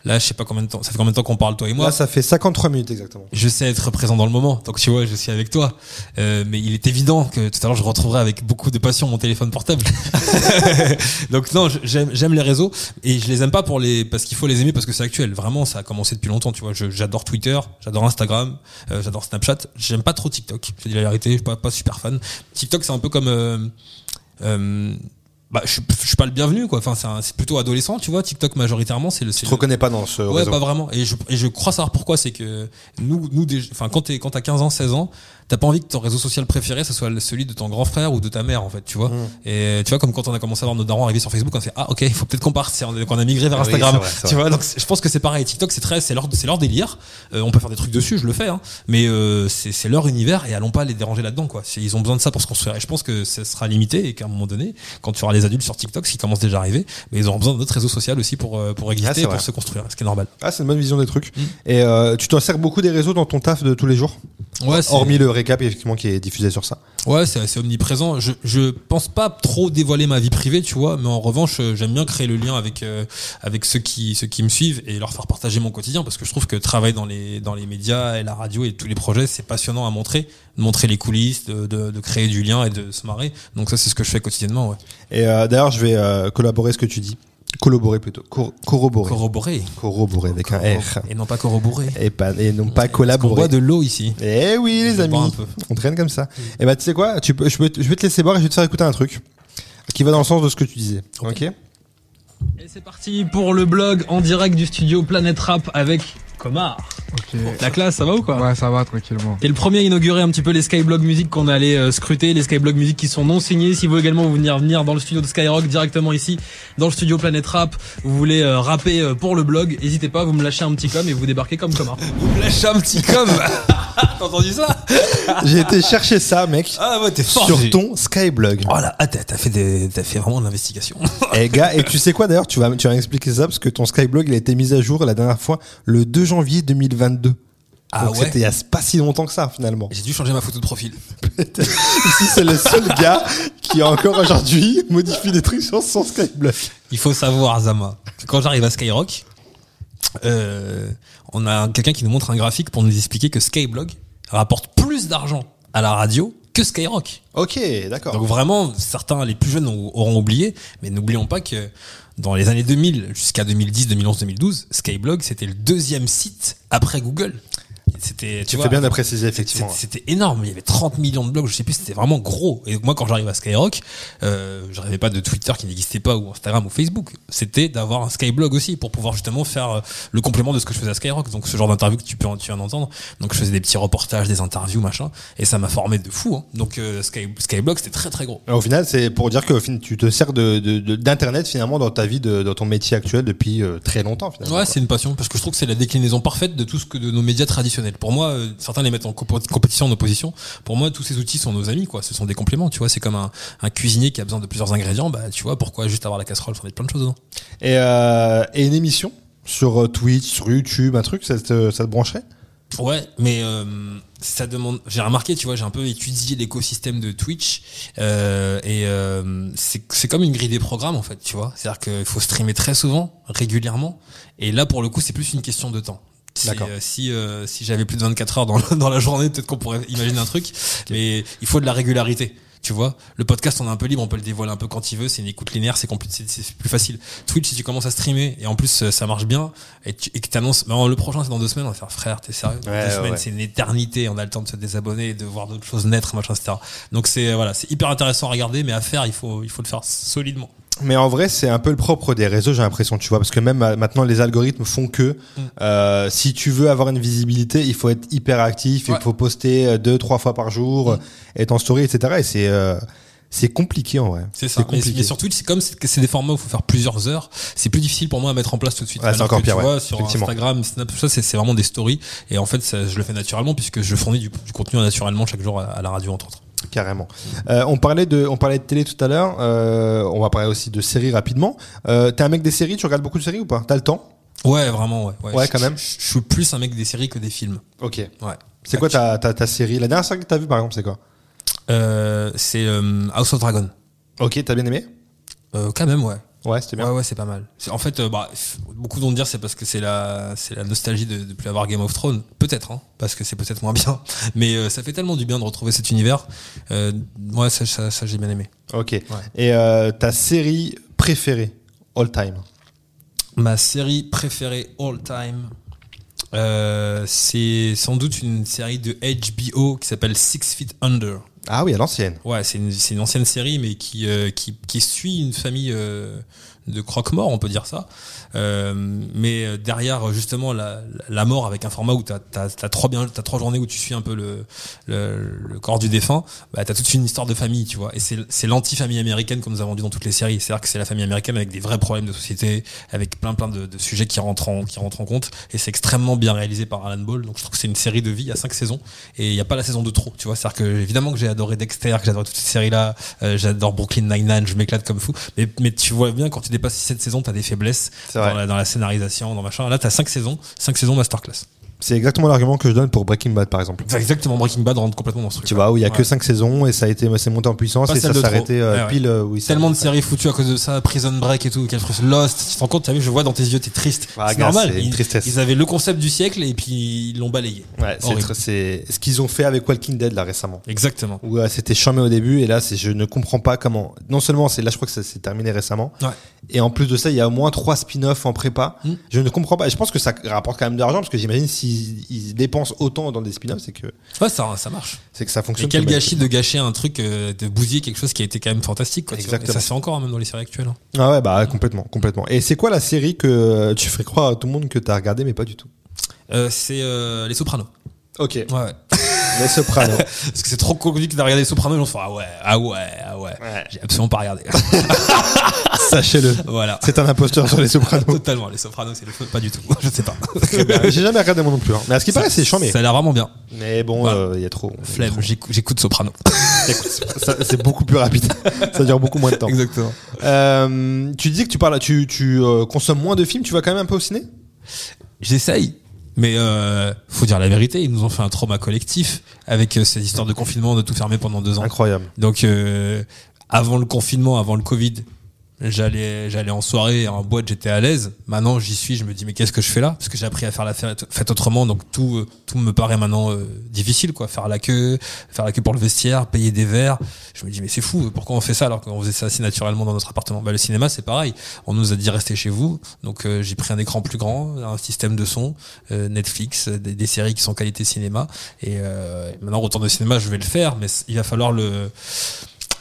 Speaker 2: là, je sais pas combien de temps. Ça fait combien de temps qu'on parle toi et moi
Speaker 1: Là, ça fait 53 minutes exactement.
Speaker 2: Je sais être présent dans le moment, donc tu vois, je suis avec toi. Euh, mais il est évident que tout à l'heure, je retrouverai avec beaucoup de passion mon téléphone portable. donc non, j'aime les réseaux et je les aime pas pour les parce qu'il faut les aimer parce que c'est actuel. Vraiment, ça a commencé depuis longtemps. Tu vois, j'adore Twitter, j'adore Instagram, euh, j'adore Snapchat. J'aime pas trop TikTok. Je dis la vérité, je suis pas pas super fan. TikTok, c'est un peu comme euh, euh, bah, je, suis- je suis pas le bienvenu quoi. Enfin, c'est un- c'est plutôt adolescent, tu vois. TikTok majoritairement, c'est le. c'est
Speaker 1: Tu te
Speaker 2: le-
Speaker 1: reconnais pas dans ce
Speaker 2: Ouais,
Speaker 1: réseau
Speaker 2: pas vraiment. Et je, et je crois savoir pourquoi. C'est que nous, nous, des- enfin, quand t'es, quand t'as 15 ans, 16 ans, t'as pas envie que ton réseau social préféré, ce soit celui de ton grand frère ou de ta mère, en fait, tu vois.
Speaker 1: Mm.
Speaker 2: Et tu vois, comme quand on a commencé à voir nos darons arriver sur Facebook, on s'est fait, ah, ok, il faut peut-être qu'on parte, qu'on a migré vers
Speaker 1: Ah oui,
Speaker 2: Instagram.
Speaker 1: vrai,
Speaker 2: tu vois, donc je pense que c'est pareil. TikTok, c'est très, c'est leur, c'est leur délire. Euh, on peut faire des trucs dessus, je le fais, hein. Mais, euh, c'est, leur univers et allons pas les déranger là-dedans, quoi. Ils ont besoin de ça pour se construire. Et je pense que ça sera limité et qu'à un moment donné, quand tu auras les adultes sur TikTok, ce qui commence déjà à arriver, mais ils auront besoin d'autres réseaux sociaux aussi pour, euh, pour
Speaker 1: Ah,
Speaker 2: exister et pour se construire, ce qui est normal.
Speaker 1: Ah, c'est une bonne vision des trucs.
Speaker 2: Mm.
Speaker 1: Et euh, tu t'en sers beaucoup des réseaux dans ton taf de tous les jours?
Speaker 2: Ouais,
Speaker 1: Hormis le récap effectivement qui est diffusé sur ça.
Speaker 2: Ouais, c'est assez omniprésent. Je, je pense pas trop dévoiler ma vie privée, tu vois, mais en revanche, euh, j'aime bien créer le lien avec euh, avec ceux qui ceux qui me suivent et leur faire partager mon quotidien parce que je trouve que travailler dans les dans les médias et la radio et tous les projets, c'est passionnant à montrer, de montrer les coulisses, de, de, de créer du lien et de se marrer. Donc ça, c'est ce que je fais quotidiennement. Ouais.
Speaker 1: Et euh, d'ailleurs, je vais euh, collaborer ce que tu dis. Collaborer plutôt. Cor- corroborer.
Speaker 2: Corroborer
Speaker 1: corroborer avec un R.
Speaker 2: et non pas corroborer.
Speaker 1: Et, pas, et non pas collaborer.
Speaker 2: boit de l'eau ici.
Speaker 1: Eh oui, les
Speaker 2: On
Speaker 1: amis.
Speaker 2: un peu.
Speaker 1: On traîne comme ça. Et bah, tu sais quoi? Tu peux, je, peux, te- je vais te laisser boire et je vais te faire écouter un truc qui va dans le sens de ce que tu disais. Ok,
Speaker 5: Et c'est parti pour le blog en direct du studio Planète Rap avec Comar.
Speaker 6: Ok.
Speaker 5: La classe, ça va ou quoi
Speaker 6: Ouais, ça va tranquillement.
Speaker 5: T'es le premier à inaugurer un petit peu les Skyblog Music qu'on allait euh, scruter, les Skyblog Music qui sont non signés. Si vous également vous venir venir dans le studio de Skyrock directement ici, dans le studio Planète Rap, vous voulez euh, rapper euh, pour le blog, n'hésitez pas, vous me lâchez un petit com et vous débarquez comme Comar.
Speaker 2: Vous me lâchez un petit com. T'as entendu ça
Speaker 1: J'ai été chercher ça, mec,
Speaker 2: Ah ouais, t'es fort.
Speaker 1: sur ton Skyblog.
Speaker 2: Oh là, ah, t'as fait des, t'as fait vraiment de l'investigation.
Speaker 1: Et gars, et tu sais quoi d'ailleurs, tu vas, tu vas m'expliquer ça parce que ton Skyblog il a été mis à jour la dernière fois le 2 janvier 2022.
Speaker 2: Ah
Speaker 1: Donc
Speaker 2: ouais.
Speaker 1: c'était il y a pas si longtemps que ça finalement.
Speaker 2: J'ai dû changer ma photo de profil.
Speaker 1: Ici c'est le seul gars qui encore aujourd'hui modifie des trucs sur son.
Speaker 2: Il faut savoir, Zama, quand j'arrive à Skyrock, euh, on a quelqu'un qui nous montre un graphique pour nous expliquer que Skyblog rapporte plus d'argent à la radio que Skyrock.
Speaker 1: Ok, d'accord.
Speaker 2: Donc vraiment, certains, les plus jeunes ont- auront oublié, mais n'oublions pas que dans les années 2000 jusqu'à 2010, 2011, 2012, Skyblog, c'était le deuxième site après Google. C'était, tu vois,
Speaker 1: fais bien de préciser effectivement.
Speaker 2: C'était énorme. Il y avait 30 millions de blogs, je sais plus, c'était vraiment gros. Et moi, quand j'arrive à Skyrock, euh, je rêvais pas de Twitter qui n'existait pas ou Instagram ou Facebook. C'était d'avoir un Skyblog aussi pour pouvoir justement faire euh, le complément de ce que je faisais à Skyrock. Donc ce genre d'interview que tu peux en, tu viens d'entendre. Donc je faisais des petits reportages, des interviews, machin. Et ça m'a formé de fou. Hein. Donc euh, Sky, Skyblog, c'était très très gros.
Speaker 1: Au final, c'est pour dire que tu te sers de, d'internet finalement dans ta vie, de, dans ton métier actuel depuis euh, très longtemps finalement.
Speaker 2: Ouais, c'est une passion parce que je trouve que c'est la déclinaison parfaite de tout ce que de nos médias traditionnels. Pour moi, euh, certains les mettent en compétition, en opposition. Pour moi, tous ces outils sont nos amis, quoi. Ce sont des compléments, tu vois. C'est comme un, un cuisinier qui a besoin de plusieurs ingrédients. Bah, tu vois, pourquoi juste avoir la casserole, faut mettre plein de choses dedans.
Speaker 1: Et, euh, et une émission sur euh, Twitch, sur YouTube, un truc, ça te, ça te brancherait?
Speaker 2: Ouais, mais euh, ça demande. J'ai remarqué, tu vois, j'ai un peu étudié l'écosystème de Twitch euh, et euh, c'est c'est comme une grille des programmes en fait, tu vois. C'est-à-dire qu'il faut streamer très souvent, régulièrement, et là pour le coup, c'est plus une question de temps.
Speaker 1: D'accord.
Speaker 2: euh, si euh, si j'avais plus de 24 heures dans, la- dans la journée, peut-être qu'on pourrait imaginer un truc, mais il faut de la régularité. Tu vois, le podcast, on est un peu libre, on peut le dévoiler un peu quand il veut. C'est une écoute linéaire, c'est plus facile. Twitch, si tu commences à streamer et en plus euh, ça marche bien et, tu, et que t'annonces, bah, le prochain c'est dans deux semaines, on va faire frère, t'es sérieux? Dans
Speaker 1: Ouais,
Speaker 2: Deux
Speaker 1: ouais,
Speaker 2: semaines,
Speaker 1: ouais.
Speaker 2: c'est une éternité. On a le temps de se désabonner, et de voir d'autres choses naître, machin, etc. Donc c'est euh, voilà, c'est hyper intéressant à regarder, mais à faire, il faut il faut le faire solidement.
Speaker 1: Mais en vrai, c'est un peu le propre des réseaux, j'ai l'impression, tu vois, parce que même euh, maintenant, les algorithmes font que
Speaker 2: Mm.
Speaker 1: euh, si tu veux avoir une visibilité, il faut être hyper actif,
Speaker 2: Ouais.
Speaker 1: il faut poster euh, deux, trois fois par jour,
Speaker 2: Mm.
Speaker 1: être en story, etc. Et c'est euh, c'est compliqué en vrai.
Speaker 2: C'est ça. Mais,
Speaker 1: compliqué.
Speaker 2: mais sur Twitch, c'est comme c'est des formats où il faut faire plusieurs heures. C'est plus difficile pour moi à mettre en place tout de suite.
Speaker 1: Ouais, c'est encore
Speaker 2: que
Speaker 1: pire,
Speaker 2: Tu
Speaker 1: ouais,
Speaker 2: vois, sur. Instagram, Snap, tout ça, c'est c'est vraiment des stories. Et en fait, ça, je le fais naturellement puisque je fournis du, du contenu naturellement chaque jour à, à la radio, entre autres.
Speaker 1: Carrément. Euh, on parlait de, on parlait de télé tout à l'heure. Euh, on va parler aussi de séries rapidement. Euh, T'es un mec des séries, tu regardes beaucoup de séries ou pas? T'as le temps?
Speaker 2: Ouais, vraiment, ouais.
Speaker 1: Ouais, quand même.
Speaker 2: Je, je suis plus un mec des séries que des films.
Speaker 1: Ok.
Speaker 2: Ouais.
Speaker 1: C'est quoi ta, ta, ta série? La dernière série que t'as vue par exemple, c'est quoi?
Speaker 2: Euh, c'est euh, House of Dragon.
Speaker 1: Ok, t'as bien aimé?
Speaker 2: Euh, quand même, ouais.
Speaker 1: Ouais, c'était bien.
Speaker 2: Ouais, ouais, c'est pas mal. C'est- En fait, euh, bah, beaucoup vont dire c'est parce que c'est la, c'est la nostalgie de, de plus avoir Game of Thrones. Peut-être, hein, parce que c'est peut-être moins bien. Mais euh, ça fait tellement du bien de retrouver cet univers. Euh, ouais, ça, ça, ça, j'ai bien aimé.
Speaker 1: Ok. Et euh, ta série préférée all time?
Speaker 2: Ma série préférée all time, euh, c'est sans doute une série de HBO qui s'appelle Six Feet Under.
Speaker 1: Ah oui, à l'ancienne.
Speaker 2: Ouais, c'est une, une ancienne série, mais qui, euh, qui, qui suit une famille euh, de croque-morts, on peut dire ça. Euh, mais euh, derrière, justement, la, la mort avec un format où t'as as, as, trois bien, t'as trois journées où tu suis un peu le, le, le corps du défunt, bah, t'as toute une histoire de famille, tu vois. Et c'est l'anti-famille américaine qu'on nous a vendu dans toutes les séries. C'est-à-dire que c'est la famille américaine avec des vrais problèmes de société, avec plein plein de, de sujets qui rentrent en, qui rentrent en compte. Et c'est extrêmement bien réalisé par Alan Ball. Donc je trouve que c'est une série de vie. A cinq saisons et il n'y a pas la saison de trop, tu vois. C'est-à-dire que évidemment que j'ai adoré Dexter, que j'adore toutes ces séries-là, euh, j'adore Brooklyn Nine-Nine, je m'éclate comme fou. Mais, mais tu vois bien quand tu dépasses cette saison, t'as des faiblesses dans la scénarisation, dans machin. Là, t'as cinq saisons, cinq saisons masterclass.
Speaker 1: C'est exactement l'argument que je donne pour Breaking Bad par exemple.
Speaker 2: C'est exactement Breaking Bad rentre complètement dans ce truc.
Speaker 1: Tu vois, où il y a que
Speaker 2: Ouais.
Speaker 1: 5 saisons et ça a été, c'est monté en puissance
Speaker 2: Pas
Speaker 1: et ça s'est arrêté euh,
Speaker 2: Ouais,
Speaker 1: pile euh,
Speaker 2: Tellement de séries foutues à cause de ça, Prison Break et tout, quel frustrant. Lost, tu te rends compte, t'as vu, je vois dans tes yeux, t'es triste.
Speaker 1: Ah,
Speaker 2: c'est normal.
Speaker 1: une
Speaker 2: ils,
Speaker 1: tristesse.
Speaker 2: ils avaient le concept du siècle et puis ils l'ont balayé.
Speaker 1: Ouais, c'est ce qu'ils ont fait avec Walking Dead là récemment.
Speaker 2: Exactement.
Speaker 1: Où euh, c'était charmé au début et là c'est je ne comprends pas comment. Non seulement c'est là je crois que ça s'est terminé récemment
Speaker 2: Ouais.
Speaker 1: et en plus de ça il y a au moins trois spin-offs en prépa.
Speaker 2: Mm.
Speaker 1: Je ne comprends pas. Et je pense que ça rapporte quand même de l'argent parce que j'imagine s'ils ils dépensent autant dans des spin-offs c'est que
Speaker 2: Ouais, ça, ça marche.
Speaker 1: c'est que ça
Speaker 2: Et
Speaker 1: fonctionne.
Speaker 2: quel gâchis de gâcher un truc, euh, de bousiller quelque chose qui a été quand même fantastique. Quoi. Et ça se fait encore hein, même dans les séries actuelles. hein.
Speaker 1: Ah ouais bah complètement complètement. Et c'est quoi la série que tu ferais croire à tout le monde que t'as regardé mais pas du tout?
Speaker 2: Euh, c'est euh, Les Sopranos.
Speaker 1: Ok.
Speaker 2: Ouais.
Speaker 1: Les Sopranos.
Speaker 2: Parce que c'est trop connu que de regarder Les Sopranos, on se fait ah ouais, ah ouais, ah ouais.
Speaker 1: Ouais.
Speaker 2: J'ai absolument pas regardé.
Speaker 1: Sachez-le.
Speaker 2: voilà.
Speaker 1: C'est un imposteur sur les Sopranos.
Speaker 2: Totalement, Les Sopranos, c'est le feu, pas du tout. Je sais pas.
Speaker 1: J'ai jamais regardé moi non plus. hein. Mais à ce qui paraît c'est charmé.
Speaker 2: Ça a l'air vraiment bien.
Speaker 1: Mais bon
Speaker 2: Voilà.
Speaker 1: euh, il y a trop.
Speaker 2: Flemme, j'écoute.
Speaker 1: Ça, c'est beaucoup plus rapide. ça dure beaucoup moins de temps.
Speaker 2: Exactement.
Speaker 1: Euh, tu dis que tu parles, tu, tu euh, consommes moins de films, tu vas quand même un peu au ciné?
Speaker 2: J'essaye. Mais euh, faut dire la vérité, ils nous ont fait un trauma collectif avec euh, cette histoire de confinement, de tout fermer pendant deux ans.
Speaker 1: Incroyable.
Speaker 2: Donc euh, avant le confinement, avant le Covid, j'allais j'allais en soirée, en boîte, j'étais à l'aise. Maintenant, j'y suis, je me dis mais qu'est-ce que je fais là? Parce que j'ai appris à faire la fête, autrement, donc tout euh, tout me paraît maintenant euh, difficile quoi. Faire la queue, faire la queue pour le vestiaire, payer des verres. Je me dis mais c'est fou, pourquoi on fait ça alors qu'on faisait ça assez naturellement dans notre appartement? Bah le cinéma c'est pareil. On nous a dit restez chez vous, donc euh, j'ai pris un écran plus grand, un système de son, euh, Netflix, euh, des, des séries qui sont qualité cinéma. Et euh, maintenant retour au cinéma, je vais le faire, mais il va falloir le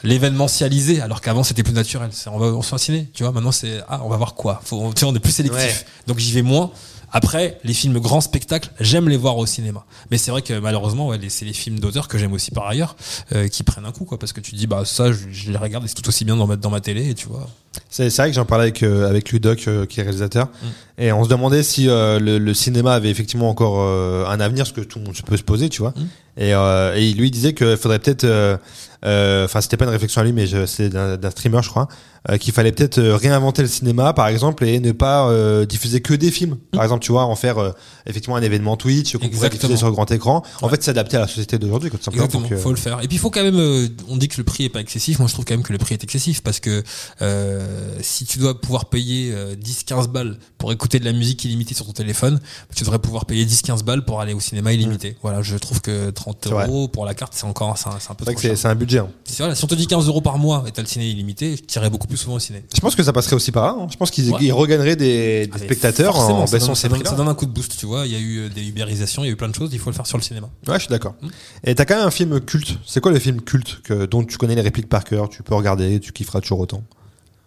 Speaker 2: l'événementialiser alors qu'avant c'était plus naturel. C'est on va on se ciné tu vois maintenant c'est ah on va voir quoi? Faut, tu vois, on est plus sélectif.
Speaker 1: Ouais.
Speaker 2: donc j'y vais moins. Après les films grands spectacles j'aime les voir au cinéma. Mais c'est vrai que malheureusement ouais, c'est les films d'auteur que j'aime aussi par ailleurs euh, qui prennent un coup quoi. Parce que tu dis bah ça je, je les regarde et c'est tout aussi bien dans ma, dans ma télé et tu vois.
Speaker 1: C'est c'est vrai que j'en parlais avec, euh, avec Ludoc, euh, qui est réalisateur,
Speaker 2: Mm.
Speaker 1: Et on se demandait si euh, le, le cinéma avait effectivement encore euh, un avenir, ce que tout le monde peut se poser, tu vois.
Speaker 2: Mm.
Speaker 1: Et, euh, et il lui disait qu'il faudrait peut-être, euh, euh, enfin c'était pas une réflexion à lui, mais c'est d'un streamer, je crois, euh, qu'il fallait peut-être réinventer le cinéma, par exemple, et ne pas euh, diffuser que des films. Par exemple, tu vois, en faire euh, effectivement un événement Twitch qu'on pourrait diffuser sur grand écran. En fait, s'adapter à la société d'aujourd'hui, tout simplement.
Speaker 2: Exactement, faut le faire. Et puis il faut quand même, euh, on dit que le prix est pas excessif, moi je trouve quand même que le prix est excessif parce que euh, si tu dois pouvoir payer euh, 10-15 balles pour écouter de la musique illimitée sur ton téléphone, tu devrais pouvoir payer 10-15 balles pour aller au cinéma illimité. Voilà, je trouve que 30
Speaker 1: Mm. C'est vrai.
Speaker 2: euros pour la carte c'est encore c'est un, un peu trop
Speaker 1: c'est
Speaker 2: cher.
Speaker 1: c'est un budget. hein.
Speaker 2: Vrai, si on te dit 15 euros par mois et t'as le ciné illimité, je tirerais beaucoup plus souvent au ciné.
Speaker 1: Je pense que ça passerait aussi par là. hein. Je pense qu'ils
Speaker 2: Ouais.
Speaker 1: regagneraient des, des
Speaker 2: Ah,
Speaker 1: spectateurs en baissant ces
Speaker 2: ça, donne,
Speaker 1: prix-là.
Speaker 2: ça donne un coup de boost, tu vois. Il y a eu euh, des ubérisations, il y a eu plein de choses, il faut le faire sur le cinéma.
Speaker 1: Ouais, je suis d'accord.
Speaker 2: Mm.
Speaker 1: Et t'as quand même un film culte. C'est quoi le film culte que, dont tu connais les répliques par cœur Tu peux regarder, tu kifferas toujours autant?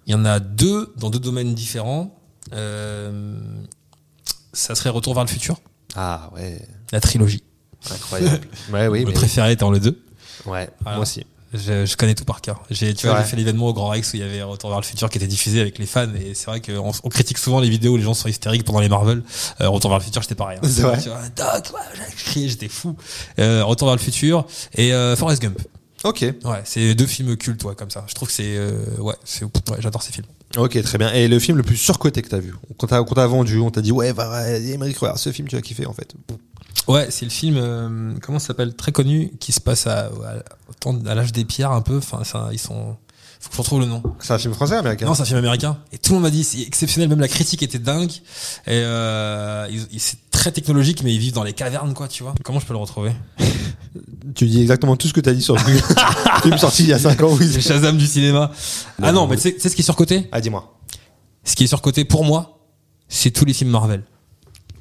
Speaker 2: Il y en a deux dans deux domaines différents. Euh, ça serait Retour vers le futur,
Speaker 1: Ah ouais,
Speaker 2: la trilogie.
Speaker 1: incroyable. ouais, oui,
Speaker 2: le
Speaker 1: mais-
Speaker 2: préféré étant le 2.
Speaker 1: ouais,
Speaker 2: Voilà.
Speaker 1: moi aussi.
Speaker 2: Je, je connais tout par cœur. J'ai, tu vois, j'ai fait l'événement au Grand Rex où il y avait Retour vers le futur qui était diffusé avec les fans et c'est vrai qu'on on critique souvent les vidéos où les gens sont hystériques pendant les Marvel. Euh, Retour vers le futur, j'étais pareil. hein.
Speaker 1: C'est vrai.
Speaker 2: Tu vois, Doc, j'ai crié, j'étais fou. Euh, Retour vers le futur et euh, Forrest Gump.
Speaker 1: Ok,
Speaker 2: Ouais, c'est deux films cultes, ouais, comme ça. Je trouve que c'est, ouais, c'est, ouais, j'adore ces films.
Speaker 1: Ok, très bien. Et le film le plus surcoté que t'as vu? Quand t'as vendu, on t'a dit ouais, va, Émeric, regarde ce film, tu vas kiffer en fait.
Speaker 2: Ouais, c'est le film, euh, comment ça s'appelle, très connu, qui se passe à, à, à l'âge des pierres un peu. Enfin, ça, ils sont. Faut que je retrouve le nom.
Speaker 1: C'est un film français, américain
Speaker 2: Non, c'est un film américain. Et tout le monde m'a dit c'est exceptionnel. Même la critique était dingue. Et euh, c'est très technologique, mais ils vivent dans les cavernes, quoi, tu vois. Comment je peux le retrouver
Speaker 1: Tu dis exactement tout ce que t'as dit sur le film. sorti il y a 5 ans. Oui.
Speaker 2: C'est Shazam du cinéma. Ah non, mais tu sais ce qui est surcoté
Speaker 1: Ah, dis-moi.
Speaker 2: Ce qui est surcoté pour moi, c'est tous les films Marvel.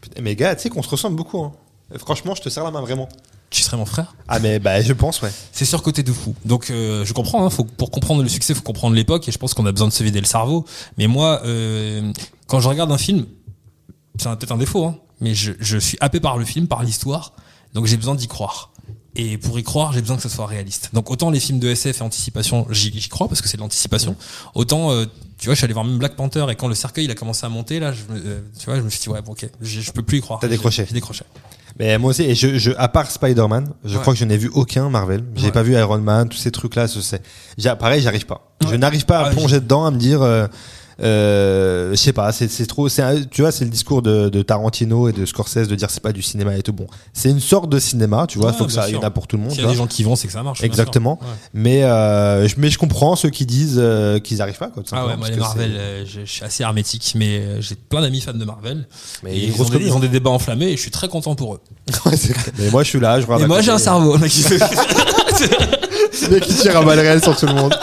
Speaker 1: Putain, Mais gars, tu sais qu'on se ressemble beaucoup. Hein. Franchement, je te serre la main vraiment.
Speaker 2: Tu serais mon frère
Speaker 1: Ah, mais bah, je pense, ouais.
Speaker 2: C'est surcoté de fou. Donc euh, je comprends, hein, faut, pour comprendre le succès, faut comprendre l'époque, et je pense qu'on a besoin de se vider le cerveau. Mais moi, euh, quand je regarde un film, c'est peut-être un défaut, hein, mais je, je suis happé par le film, par l'histoire, donc j'ai besoin d'y croire. Et pour y croire, j'ai besoin que ce soit réaliste. Donc autant les films de SF et anticipation, j'y crois parce que c'est de l'anticipation. Autant, euh, tu vois, je suis allé voir même Black Panther et quand le cercueil il a commencé à monter, là, je, me- euh, tu vois, je me suis dit ouais, bon, ok, je, je peux plus y croire.
Speaker 1: T'as décroché.
Speaker 2: J'ai décroché.
Speaker 1: Mais moi aussi, et je, je, à part Spider-Man, je
Speaker 2: Ouais.
Speaker 1: crois que je n'ai vu aucun Marvel. J'ai
Speaker 2: Ouais.
Speaker 1: pas vu Iron Man, tous ces trucs-là. ce- Pareil, j'arrive pas. Je n'arrive pas à plonger dedans, à me dire, euh, euh, je sais pas, c'est trop. un- Tu vois, c'est le discours de, de Tarantino et de Scorsese de dire c'est pas du cinéma et tout. Bon, c'est une sorte de cinéma, tu vois.
Speaker 2: Ouais,
Speaker 1: faut que ça, il y en a pour tout le monde.
Speaker 2: S'il
Speaker 1: tu
Speaker 2: y a des gens qui vont, c'est que ça marche.
Speaker 1: Exactement.
Speaker 2: Ouais.
Speaker 1: Mais euh, je, mais je comprends ceux qui disent euh, qu'ils arrivent pas. Quoi,
Speaker 2: Ah ouais, moi les Marvel, je, je suis assez hermétique, mais j'ai plein d'amis fans de Marvel.
Speaker 1: Mais il
Speaker 2: ils, ont des,
Speaker 1: commu,
Speaker 2: ils ont des débats enflammés et je suis très content pour eux.
Speaker 1: Mais moi, je suis là, je regarde
Speaker 2: Et moi j'ai un cerveau. mec
Speaker 1: qui tire à balles réelles sur tout le monde.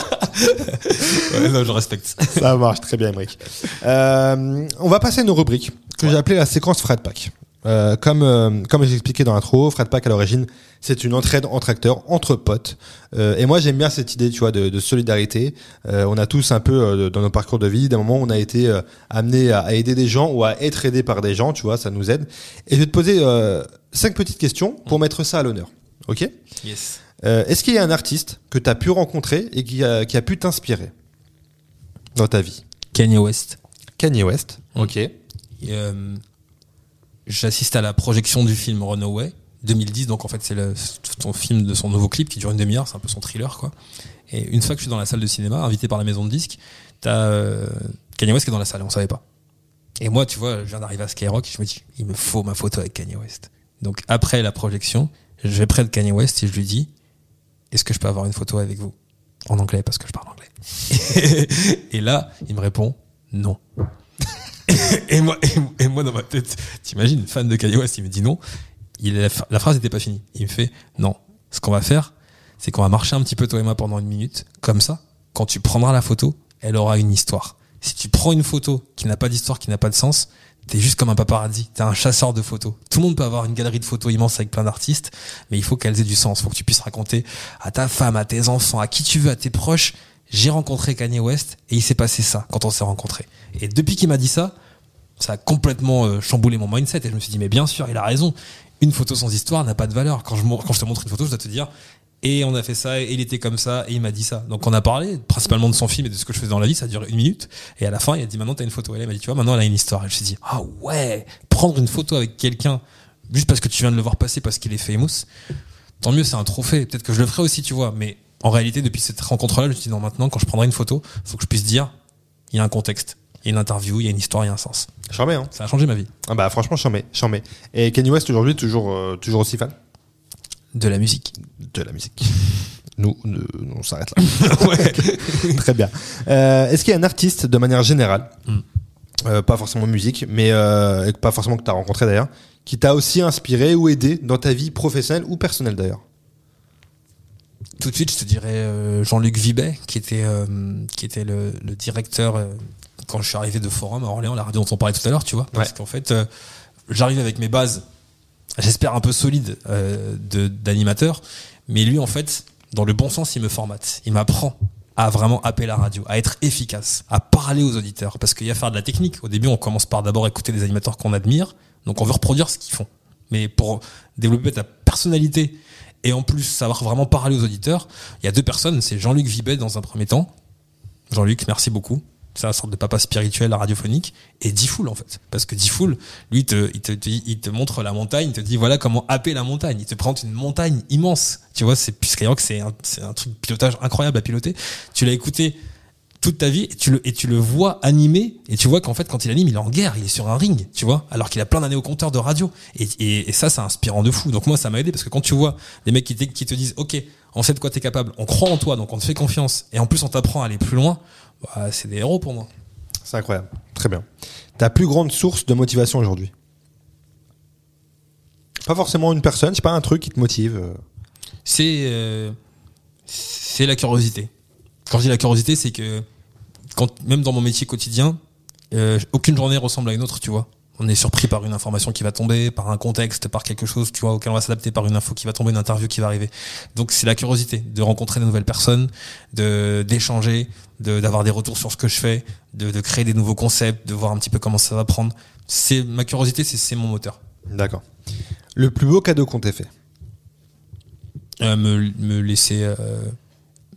Speaker 2: Ouais, non, je respecte.
Speaker 1: Ça marche très bien, Emmerich. Euh, on va passer à une rubrique que j'ai appelée la séquence Fred Pack. Euh, comme euh, comme j'ai expliqué dans l'intro, Fred Pack à l'origine, c'est une entraide entre acteurs, entre potes. Euh, et moi, j'aime bien cette idée, tu vois, de, de solidarité. On a tous un peu dans nos parcours de vie, d'un moment, où on a été amené à, à aider des gens ou à être aidé par des gens, tu vois, ça nous aide. Et je vais te poser cinq petites questions pour mettre ça à l'honneur. Ok?
Speaker 2: Yes.
Speaker 1: Euh, Est-ce qu'il y a un artiste que tu as pu rencontrer et qui a, qui a pu t'inspirer dans ta vie?
Speaker 2: Kanye West.
Speaker 1: Kanye West. Ok.
Speaker 2: Euh, J'assiste à la projection du film Runaway 2010, donc en fait c'est son film de son nouveau clip qui dure une demi-heure, c'est un peu son thriller quoi. Et une fois que je suis dans la salle de cinéma, invité par la maison de disques, t'as euh, Kanye West qui est dans la salle, on savait pas. Et moi, tu vois, je viens d'arriver à Skyrock, je me dis, il me faut ma photo avec Kanye West. Donc après la projection, je vais près de Kanye West et je lui dis, est-ce que je peux avoir une photo avec vous En anglais, parce que je parle anglais. et là, il me répond, non. et moi, et, moi dans ma tête, t'imagines, fan de Kanye West, il me dit non. La phrase n'était pas finie. Il me fait non. Ce qu'on va faire, c'est qu'on va marcher un petit peu toi et moi pendant une minute. Comme ça, quand tu prendras la photo, elle aura une histoire. Si tu prends une photo qui n'a pas d'histoire, qui n'a pas de sens, t'es juste comme un paparazzi. T'es un chasseur de photos. Tout le monde peut avoir une galerie de photos immense avec plein d'artistes, mais il faut qu'elles aient du sens. Faut que tu puisses raconter à ta femme, à tes enfants, à qui tu veux, à tes proches. J'ai rencontré Kanye West et il s'est passé ça quand on s'est rencontrés. Et depuis qu'il m'a dit ça, ça a complètement euh, chamboulé mon mindset et je me suis dit mais bien sûr il a raison une photo sans histoire n'a pas de valeur quand je, quand je te montre une photo je dois te dire et on a fait ça et il était comme ça et il m'a dit ça. Donc on a parlé principalement de son film et de ce que je faisais dans la vie ça a duré une minute. Et à la fin il a dit maintenant t'as une photo. Et là, il m'a dit tu vois maintenant elle a une histoire. Et je me suis dit ah ouais prendre une photo avec quelqu'un juste parce que tu viens de le voir passer parce qu'il est famous tant mieux c'est un trophée. Peut-être que je le ferai aussi tu vois. Mais en réalité depuis cette rencontre là je me suis dit non maintenant quand je prendrai une photo faut que je puisse dire il y a un contexte. Il y a une interview il y a une histoire il y a un sens.
Speaker 1: Charmé, hein.
Speaker 2: Ça a changé ma vie.
Speaker 1: ah Bah franchement, charmé, charmé. Et Kanye West aujourd'hui toujours euh, toujours aussi fan?
Speaker 2: De la musique.
Speaker 1: de la musique. Nous, on s'arrête là. Très bien. Euh, Est-ce qu'il y a un artiste de manière générale,
Speaker 2: Mm.
Speaker 1: euh, pas forcément musique, mais euh, pas forcément que tu as rencontré d'ailleurs, qui t'a aussi inspiré ou aidé dans ta vie professionnelle ou personnelle d'ailleurs?
Speaker 2: Tout de suite, je te dirais Jean-Luc Vibet, qui était, qui était le, le directeur quand je suis arrivé de Forum à Orléans, la radio dont on parlait tout à l'heure, tu vois. Parce
Speaker 1: Ouais.
Speaker 2: qu'en fait, j'arrive avec mes bases, j'espère un peu solides euh, d'animateur, mais lui, en fait, dans le bon sens, il me formate. Il m'apprend à vraiment appeler la radio, à être efficace, à parler aux auditeurs. Parce qu'il y a à faire de la technique. Au début, on commence par d'abord écouter des animateurs qu'on admire. Donc, on veut reproduire ce qu'ils font. Mais pour développer ta personnalité et en plus savoir vraiment parler aux auditeurs, il y a deux personnes. C'est Jean-Luc Vibet dans un premier temps. Jean-Luc, merci beaucoup. C'est un sorte de papa spirituel radiophonique et Diffoul en fait. Parce que Diffoul lui te, il te il te montre la montagne il te dit voilà comment happer la montagne. Il te présente une montagne immense. Tu vois c'est Skyrock c'est un, c'est un truc pilotage incroyable à piloter. Tu l'as écouté toute ta vie et tu le et tu le vois animer et tu vois qu'en fait quand il anime il est en guerre il est sur un ring tu vois alors qu'il a plein d'années au compteur de radio. Et, et, ça c'est inspirant de fou. Donc moi ça m'a aidé parce que quand tu vois des mecs qui, qui te disent ok on sait de quoi t'es capable on croit en toi donc on te fait confiance et en plus on t'apprend à aller plus loin bah, c'est des héros pour moi
Speaker 1: C'est incroyable. Très bien. Ta plus grande source de motivation aujourd'hui? Pas forcément une personne, c'est pas un truc qui te motive. euh.
Speaker 2: c'est euh, c'est la curiosité. Quand je dis la curiosité, c'est que quand même dans mon métier quotidien, euh, aucune journée ressemble à une autre, tu vois. On est surpris par une information qui va tomber, par un contexte, par quelque chose, tu vois, auquel on va s'adapter, par une info qui va tomber, une interview qui va arriver. Donc c'est la curiosité de rencontrer de nouvelles personnes, de d'échanger, de d'avoir des retours sur ce que je fais, de, de créer des nouveaux concepts, de voir un petit peu comment ça va prendre. C'est ma curiosité, c'est c'est mon moteur.
Speaker 1: D'accord. Le plus beau cadeau qu'on t'ait fait
Speaker 2: Euh, me, me laisser euh,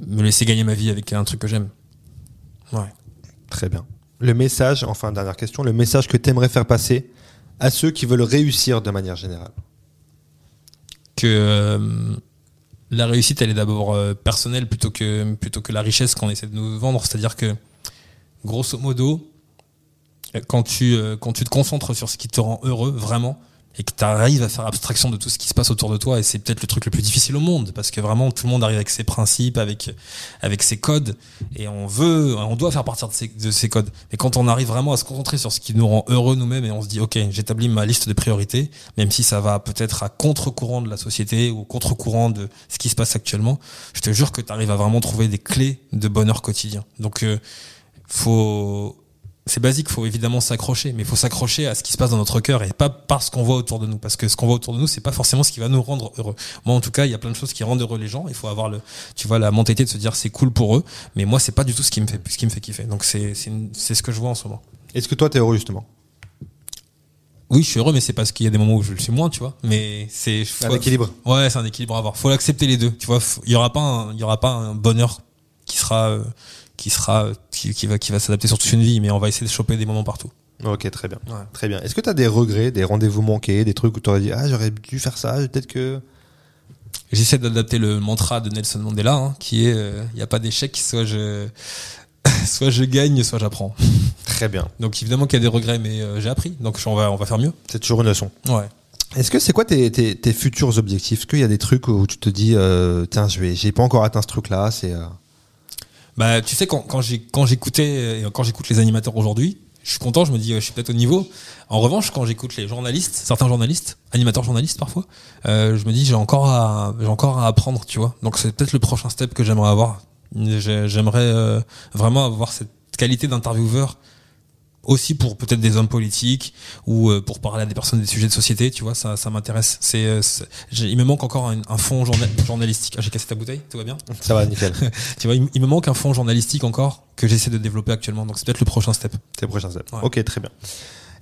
Speaker 2: me laisser gagner ma vie avec un truc que j'aime. Ouais.
Speaker 1: Très bien. Le message, enfin dernière question, le message que t'aimerais faire passer à ceux qui veulent réussir de manière générale.
Speaker 2: Que euh, la réussite, elle est d'abord euh, personnelle plutôt que la richesse qu'on essaie de nous vendre. C'est-à-dire que grosso modo, tu euh, quand tu te concentres sur ce qui te rend heureux vraiment et que tu arrives à faire abstraction de tout ce qui se passe autour de toi et c'est peut-être le truc le plus difficile au monde parce que vraiment tout le monde arrive avec ses principes avec avec ses codes et on veut on doit faire partir de ces, de ces codes. Mais quand on arrive vraiment à se concentrer sur ce qui nous rend heureux nous-mêmes et on se dit ok j'établis ma liste de priorités même si ça va peut-être à contre-courant de la société ou contre-courant de ce qui se passe actuellement je te jure que tu arrives à vraiment trouver des clés de bonheur quotidien. Donc euh, faut c'est basique, faut évidemment s'accrocher, mais il faut s'accrocher à ce qui se passe dans notre cœur et pas parce qu'on voit autour de nous, parce que ce qu'on voit autour de nous, c'est pas forcément ce qui va nous rendre heureux. Moi, en tout cas, il y a plein de choses qui rendent heureux les gens. Il faut avoir le, tu vois, la mentalité de se dire c'est cool pour eux, mais moi, c'est pas du tout ce qui me fait, ce qui me fait kiffer. Donc c'est, c'est, ce que je vois en ce moment.
Speaker 1: Est-ce que toi t'es heureux justement?
Speaker 2: Oui, je suis heureux, mais c'est parce qu'il y a des moments où je le suis moins, tu vois. Mais c'est
Speaker 1: Un
Speaker 2: faut-
Speaker 1: équilibre.
Speaker 2: Ouais, c'est un équilibre à avoir. Faut l'accepter les deux. Tu vois, il y aura pas, un, il y aura pas un bonheur qui sera, euh, qui sera, euh, qui, qui va, qui va s'adapter sur toute une vie, mais on va essayer de choper des moments partout.
Speaker 1: Ok, très bien.
Speaker 2: Ouais.
Speaker 1: Très bien. Est-ce que t'as des regrets, des rendez-vous manqués, des trucs où t'aurais dit ah j'aurais dû faire ça, peut-être que
Speaker 2: J'essaie d'adapter le mantra de Nelson Mandela, hein, qui est il n'y a pas d'échec, soit je soit je gagne, soit j'apprends.
Speaker 1: très bien.
Speaker 2: Donc évidemment qu'il y a des regrets, mais euh, j'ai appris, donc on va on va faire mieux.
Speaker 1: C'est toujours une leçon.
Speaker 2: Ouais.
Speaker 1: Est-ce que c'est quoi tes, tes, tes futurs objectifs? Est-ce qu'il y a des trucs où tu te dis euh, tiens je vais j'ai pas encore atteint ce truc là, c'est euh,
Speaker 2: Bah tu sais quand quand j'écoutais et quand j'écoute les animateurs aujourd'hui, je suis content, je me dis euh, je suis peut-être au niveau. En revanche, quand j'écoute les journalistes, certains journalistes, animateurs journalistes parfois, euh, je me dis j'ai encore à j'ai encore à apprendre, tu vois. Donc c'est peut-être le prochain step que j'aimerais avoir. J'ai- J'aimerais euh, vraiment avoir cette qualité d'intervieweur aussi pour peut-être des hommes politiques ou euh, pour parler à des personnes des sujets de société, tu vois, ça, ça m'intéresse. C'est, euh, il me manque encore un, un fond journa- journalistique. Ah, j'ai cassé ta bouteille, tout va bien?
Speaker 1: Ça va nickel.
Speaker 2: Tu vois, il, il me manque un fond journalistique encore que j'essaie de développer actuellement. Donc c'est peut-être le prochain step.
Speaker 1: C'est le prochain step.
Speaker 2: Ouais.
Speaker 1: Ok, très bien.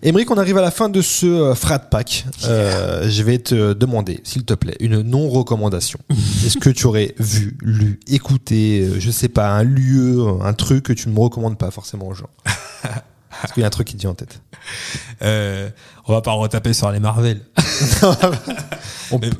Speaker 1: Émeric, on arrive à la fin de ce euh, frat pack. Euh, je vais te demander, s'il te plaît, une non-recommandation. Est-ce que tu aurais vu, lu, écouté, je sais pas, un lieu, un truc que tu ne me recommandes pas forcément aux gens? Est-ce qu'il y a un truc qui te vient en tête
Speaker 2: Euh, on va pas retaper sur les Marvel.
Speaker 1: On
Speaker 2: même,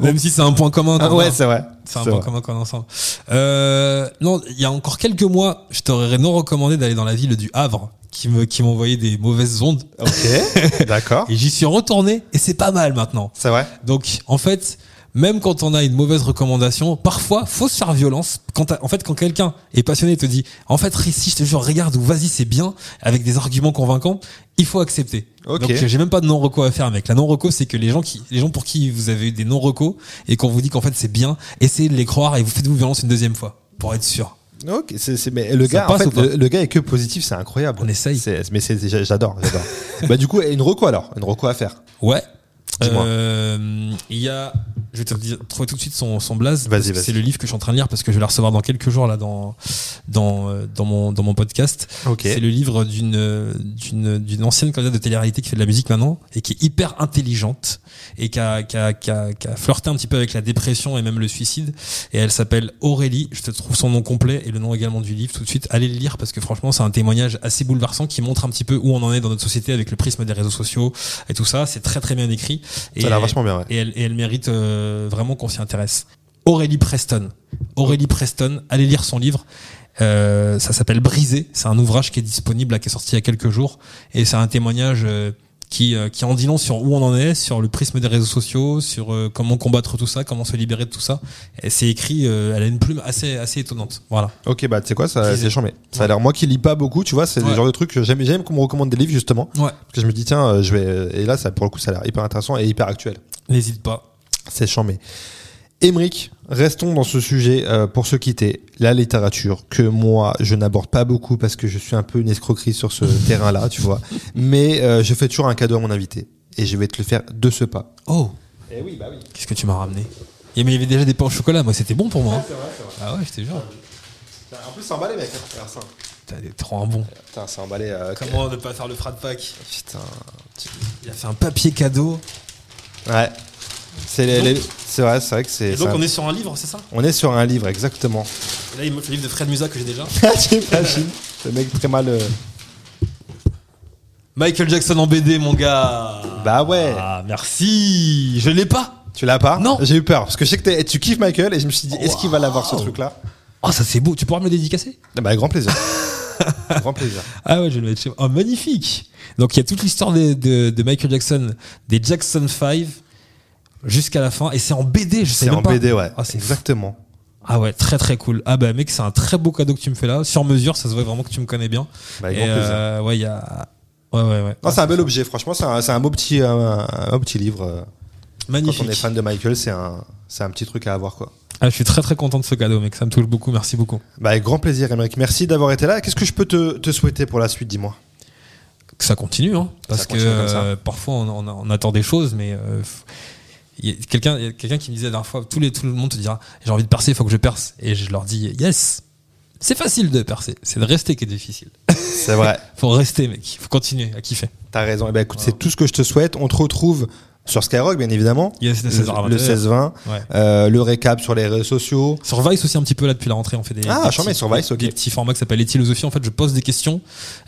Speaker 2: même si c'est un point commun.
Speaker 1: Ah ouais, c'est vrai.
Speaker 2: C'est un point commun qu'on ensemble. Euh, non, il y a encore quelques mois, je t'aurais non recommandé d'aller dans la ville du Havre, qui me qui m'envoyait des mauvaises ondes.
Speaker 1: Ok, d'accord.
Speaker 2: Et j'y suis retourné et c'est pas mal maintenant.
Speaker 1: C'est vrai
Speaker 2: Donc, en fait, même quand on a une mauvaise recommandation, parfois, faut se faire violence. Quand en fait, quand quelqu'un est passionné et te dit, en fait, ici, je te jure, regarde ou vas-y, c'est bien, avec des arguments convaincants, il faut accepter.
Speaker 1: Ok.
Speaker 2: Donc, j'ai même pas de non-reco à faire, mec. La non-reco, c'est que les gens qui, les gens pour qui vous avez eu des non-reco et qu'on vous dit qu'en fait c'est bien, essayez de les croire et vous faites-vous violence une deuxième fois. Pour être sûr.
Speaker 1: Ok, c'est, mais le
Speaker 2: Ça
Speaker 1: gars, en fait, le, le gars est que positif, c'est incroyable.
Speaker 2: On essaye.
Speaker 1: Mais c'est, j'adore, j'adore. bah du coup, une reco alors, une reco à faire.
Speaker 2: Ouais. Euh, Il y a Je vais te dire, trouver tout de suite son, son blaze. C'est le livre que je suis en train de lire parce que je vais le recevoir dans quelques jours là dans dans euh, dans mon dans mon podcast.
Speaker 1: Ok.
Speaker 2: C'est le livre d'une d'une d'une ancienne candidate de télé-réalité qui fait de la musique maintenant et qui est hyper intelligente et qui a qui a qui a, qui a flirté un petit peu avec la dépression et même le suicide. Et elle s'appelle Aurélie. Je te trouve son nom complet et le nom également du livre tout de suite. Allez le lire parce que franchement c'est un témoignage assez bouleversant qui montre un petit peu où on en est dans notre société avec le prisme des réseaux sociaux et tout ça. C'est très très bien écrit. Et,
Speaker 1: Ça a l'air vachement bien, ouais.
Speaker 2: et elle, et elle mérite euh, vraiment qu'on s'y intéresse. Aurélie Preston. Aurélie Preston, allez lire son livre. Euh, ça s'appelle Brisé. C'est un ouvrage qui est disponible, là, qui est sorti il y a quelques jours. Et c'est un témoignage euh, qui, euh, qui en dit long sur où on en est, sur le prisme des réseaux sociaux, sur euh, comment combattre tout ça, comment se libérer de tout ça. Et c'est écrit, euh, elle a une plume assez, assez étonnante. Voilà.
Speaker 1: Ok, bah tu sais quoi, ça c'est chambé. Ça a l'air moi qui lis pas beaucoup, tu vois, c'est
Speaker 2: Ouais.
Speaker 1: le genre de truc que j'aime j'aime qu'on me recommande des livres justement
Speaker 2: Ouais.
Speaker 1: parce que je me dis tiens, je vais et là ça pour le coup ça a l'air hyper intéressant et hyper actuel.
Speaker 2: N'hésite pas.
Speaker 1: C'est chambé. Émeric, restons dans ce sujet euh, pour se quitter. La littérature, que moi, je n'aborde pas beaucoup parce que je suis un peu une escroquerie sur ce terrain-là, tu vois. Mais euh, je fais toujours un cadeau à mon invité. Et je vais te le faire de ce pas.
Speaker 2: Oh.
Speaker 1: Eh oui, bah oui.
Speaker 2: Qu'est-ce que tu m'as ramené? Il y avait- il y avait déjà des pains au chocolat. Moi, c'était bon pour moi. hein. Ah ouais, je te jure.
Speaker 1: En plus, c'est emballé, mec. Ça.
Speaker 2: T'as des trop un bon.
Speaker 1: Putain, c'est emballé. euh,
Speaker 2: Comment ne pas faire le frat pack
Speaker 1: Putain.
Speaker 2: Il a fait un papier cadeau.
Speaker 1: Ouais. C'est les- les- c'est vrai, c'est vrai que c'est.
Speaker 2: Donc on est sur un livre, c'est ça?
Speaker 1: On est sur un livre, exactement.
Speaker 2: Et Là, il me fait le livre de Fred Musa que j'ai déjà.
Speaker 1: T'imagines Le mec très mal. euh,
Speaker 2: Michael Jackson en BD, mon gars.
Speaker 1: Bah ouais.
Speaker 2: Ah, merci. Je l'ai pas.
Speaker 1: Tu l'as pas?
Speaker 2: Non.
Speaker 1: J'ai eu peur parce que je sais que tu kiffes Michael et je me suis dit est-ce qu'il va l'avoir ce truc-là?
Speaker 2: Oh, ça c'est beau. Tu pourras me le dédicacer?
Speaker 1: Bah grand plaisir. grand plaisir.
Speaker 2: Ah ouais, je vais le mettre chez moi. Oh, magnifique. Donc il y a toute l'histoire de, de, de Michael Jackson, des Jackson 5 jusqu'à la fin. Et c'est en BD, je sais
Speaker 1: C'est
Speaker 2: même
Speaker 1: en
Speaker 2: pas.
Speaker 1: BD, ouais.
Speaker 2: Ah,
Speaker 1: exactement.
Speaker 2: Ah ouais, très très cool. Ah bah mec, c'est un très beau cadeau que tu me fais là. Sur mesure, ça se voit vraiment que tu me connais bien.
Speaker 1: Bah, avec
Speaker 2: Et
Speaker 1: grand plaisir.
Speaker 2: euh, ouais, il y a. Ouais, ouais, ouais.
Speaker 1: Non, c'est un bel objet, franchement, c'est un, un beau petit, un, petit livre. euh. Quand
Speaker 2: Magnifique.
Speaker 1: on est fan de Michael, c'est un, c'est un petit truc à avoir, quoi.
Speaker 2: Ah, je suis très très content de ce cadeau, mec. Ça me touche beaucoup. Merci beaucoup.
Speaker 1: Bah, avec grand plaisir, Emmerich. Merci d'avoir été là. Qu'est-ce que je peux te, te souhaiter pour la suite, dis-moi?
Speaker 2: Que ça continue, hein. Parce que
Speaker 1: continue
Speaker 2: euh, parfois on, on- on attend des choses, mais euh, il y a quelqu'un qui me disait la dernière fois, tous les, tout le monde te dira j'ai envie de percer, il faut que je perce. Et je leur dis yes, c'est facile de percer, c'est de rester qui est difficile.
Speaker 1: C'est vrai.
Speaker 2: faut rester, mec. Faut continuer à kiffer.
Speaker 1: T'as raison. Eh ben, écoute, c'est tout ce que je te souhaite. On te retrouve sur Skyrock, bien évidemment.
Speaker 2: Yes, le 16
Speaker 1: le 16-20.
Speaker 2: Ouais.
Speaker 1: Euh, le récap sur les réseaux sociaux.
Speaker 2: Sur Vice aussi un petit peu là depuis la rentrée on fait des,
Speaker 1: Ah,
Speaker 2: des petits-
Speaker 1: sur Vice, ok.
Speaker 2: des petits formats qui s'appellent Éthilosophie en fait je pose des questions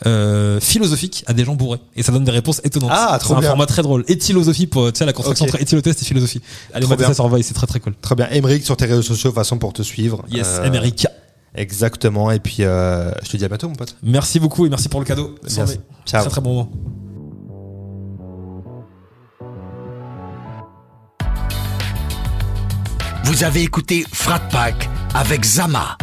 Speaker 2: euh, philosophiques à des gens bourrés et ça donne des réponses étonnantes
Speaker 1: Ah, trop
Speaker 2: c'est un
Speaker 1: bien.
Speaker 2: format très drôle Éthilosophie pour tu sais la construction
Speaker 1: Ok.
Speaker 2: entre éthylotest et philosophie allez
Speaker 1: bien.
Speaker 2: ça sur Vice c'est très très cool
Speaker 1: Très bien. Emmerich sur tes réseaux sociaux, façon pour te suivre.
Speaker 2: yes
Speaker 1: Euh,
Speaker 2: Amérique
Speaker 1: Exactement. Et puis, euh, je te dis à bientôt, mon pote.
Speaker 2: Merci beaucoup et merci pour le cadeau.
Speaker 1: Bien.
Speaker 2: Sans-
Speaker 1: Ciao.
Speaker 2: Très très bon moment.
Speaker 3: Vous avez écouté Frat Pack avec Zama,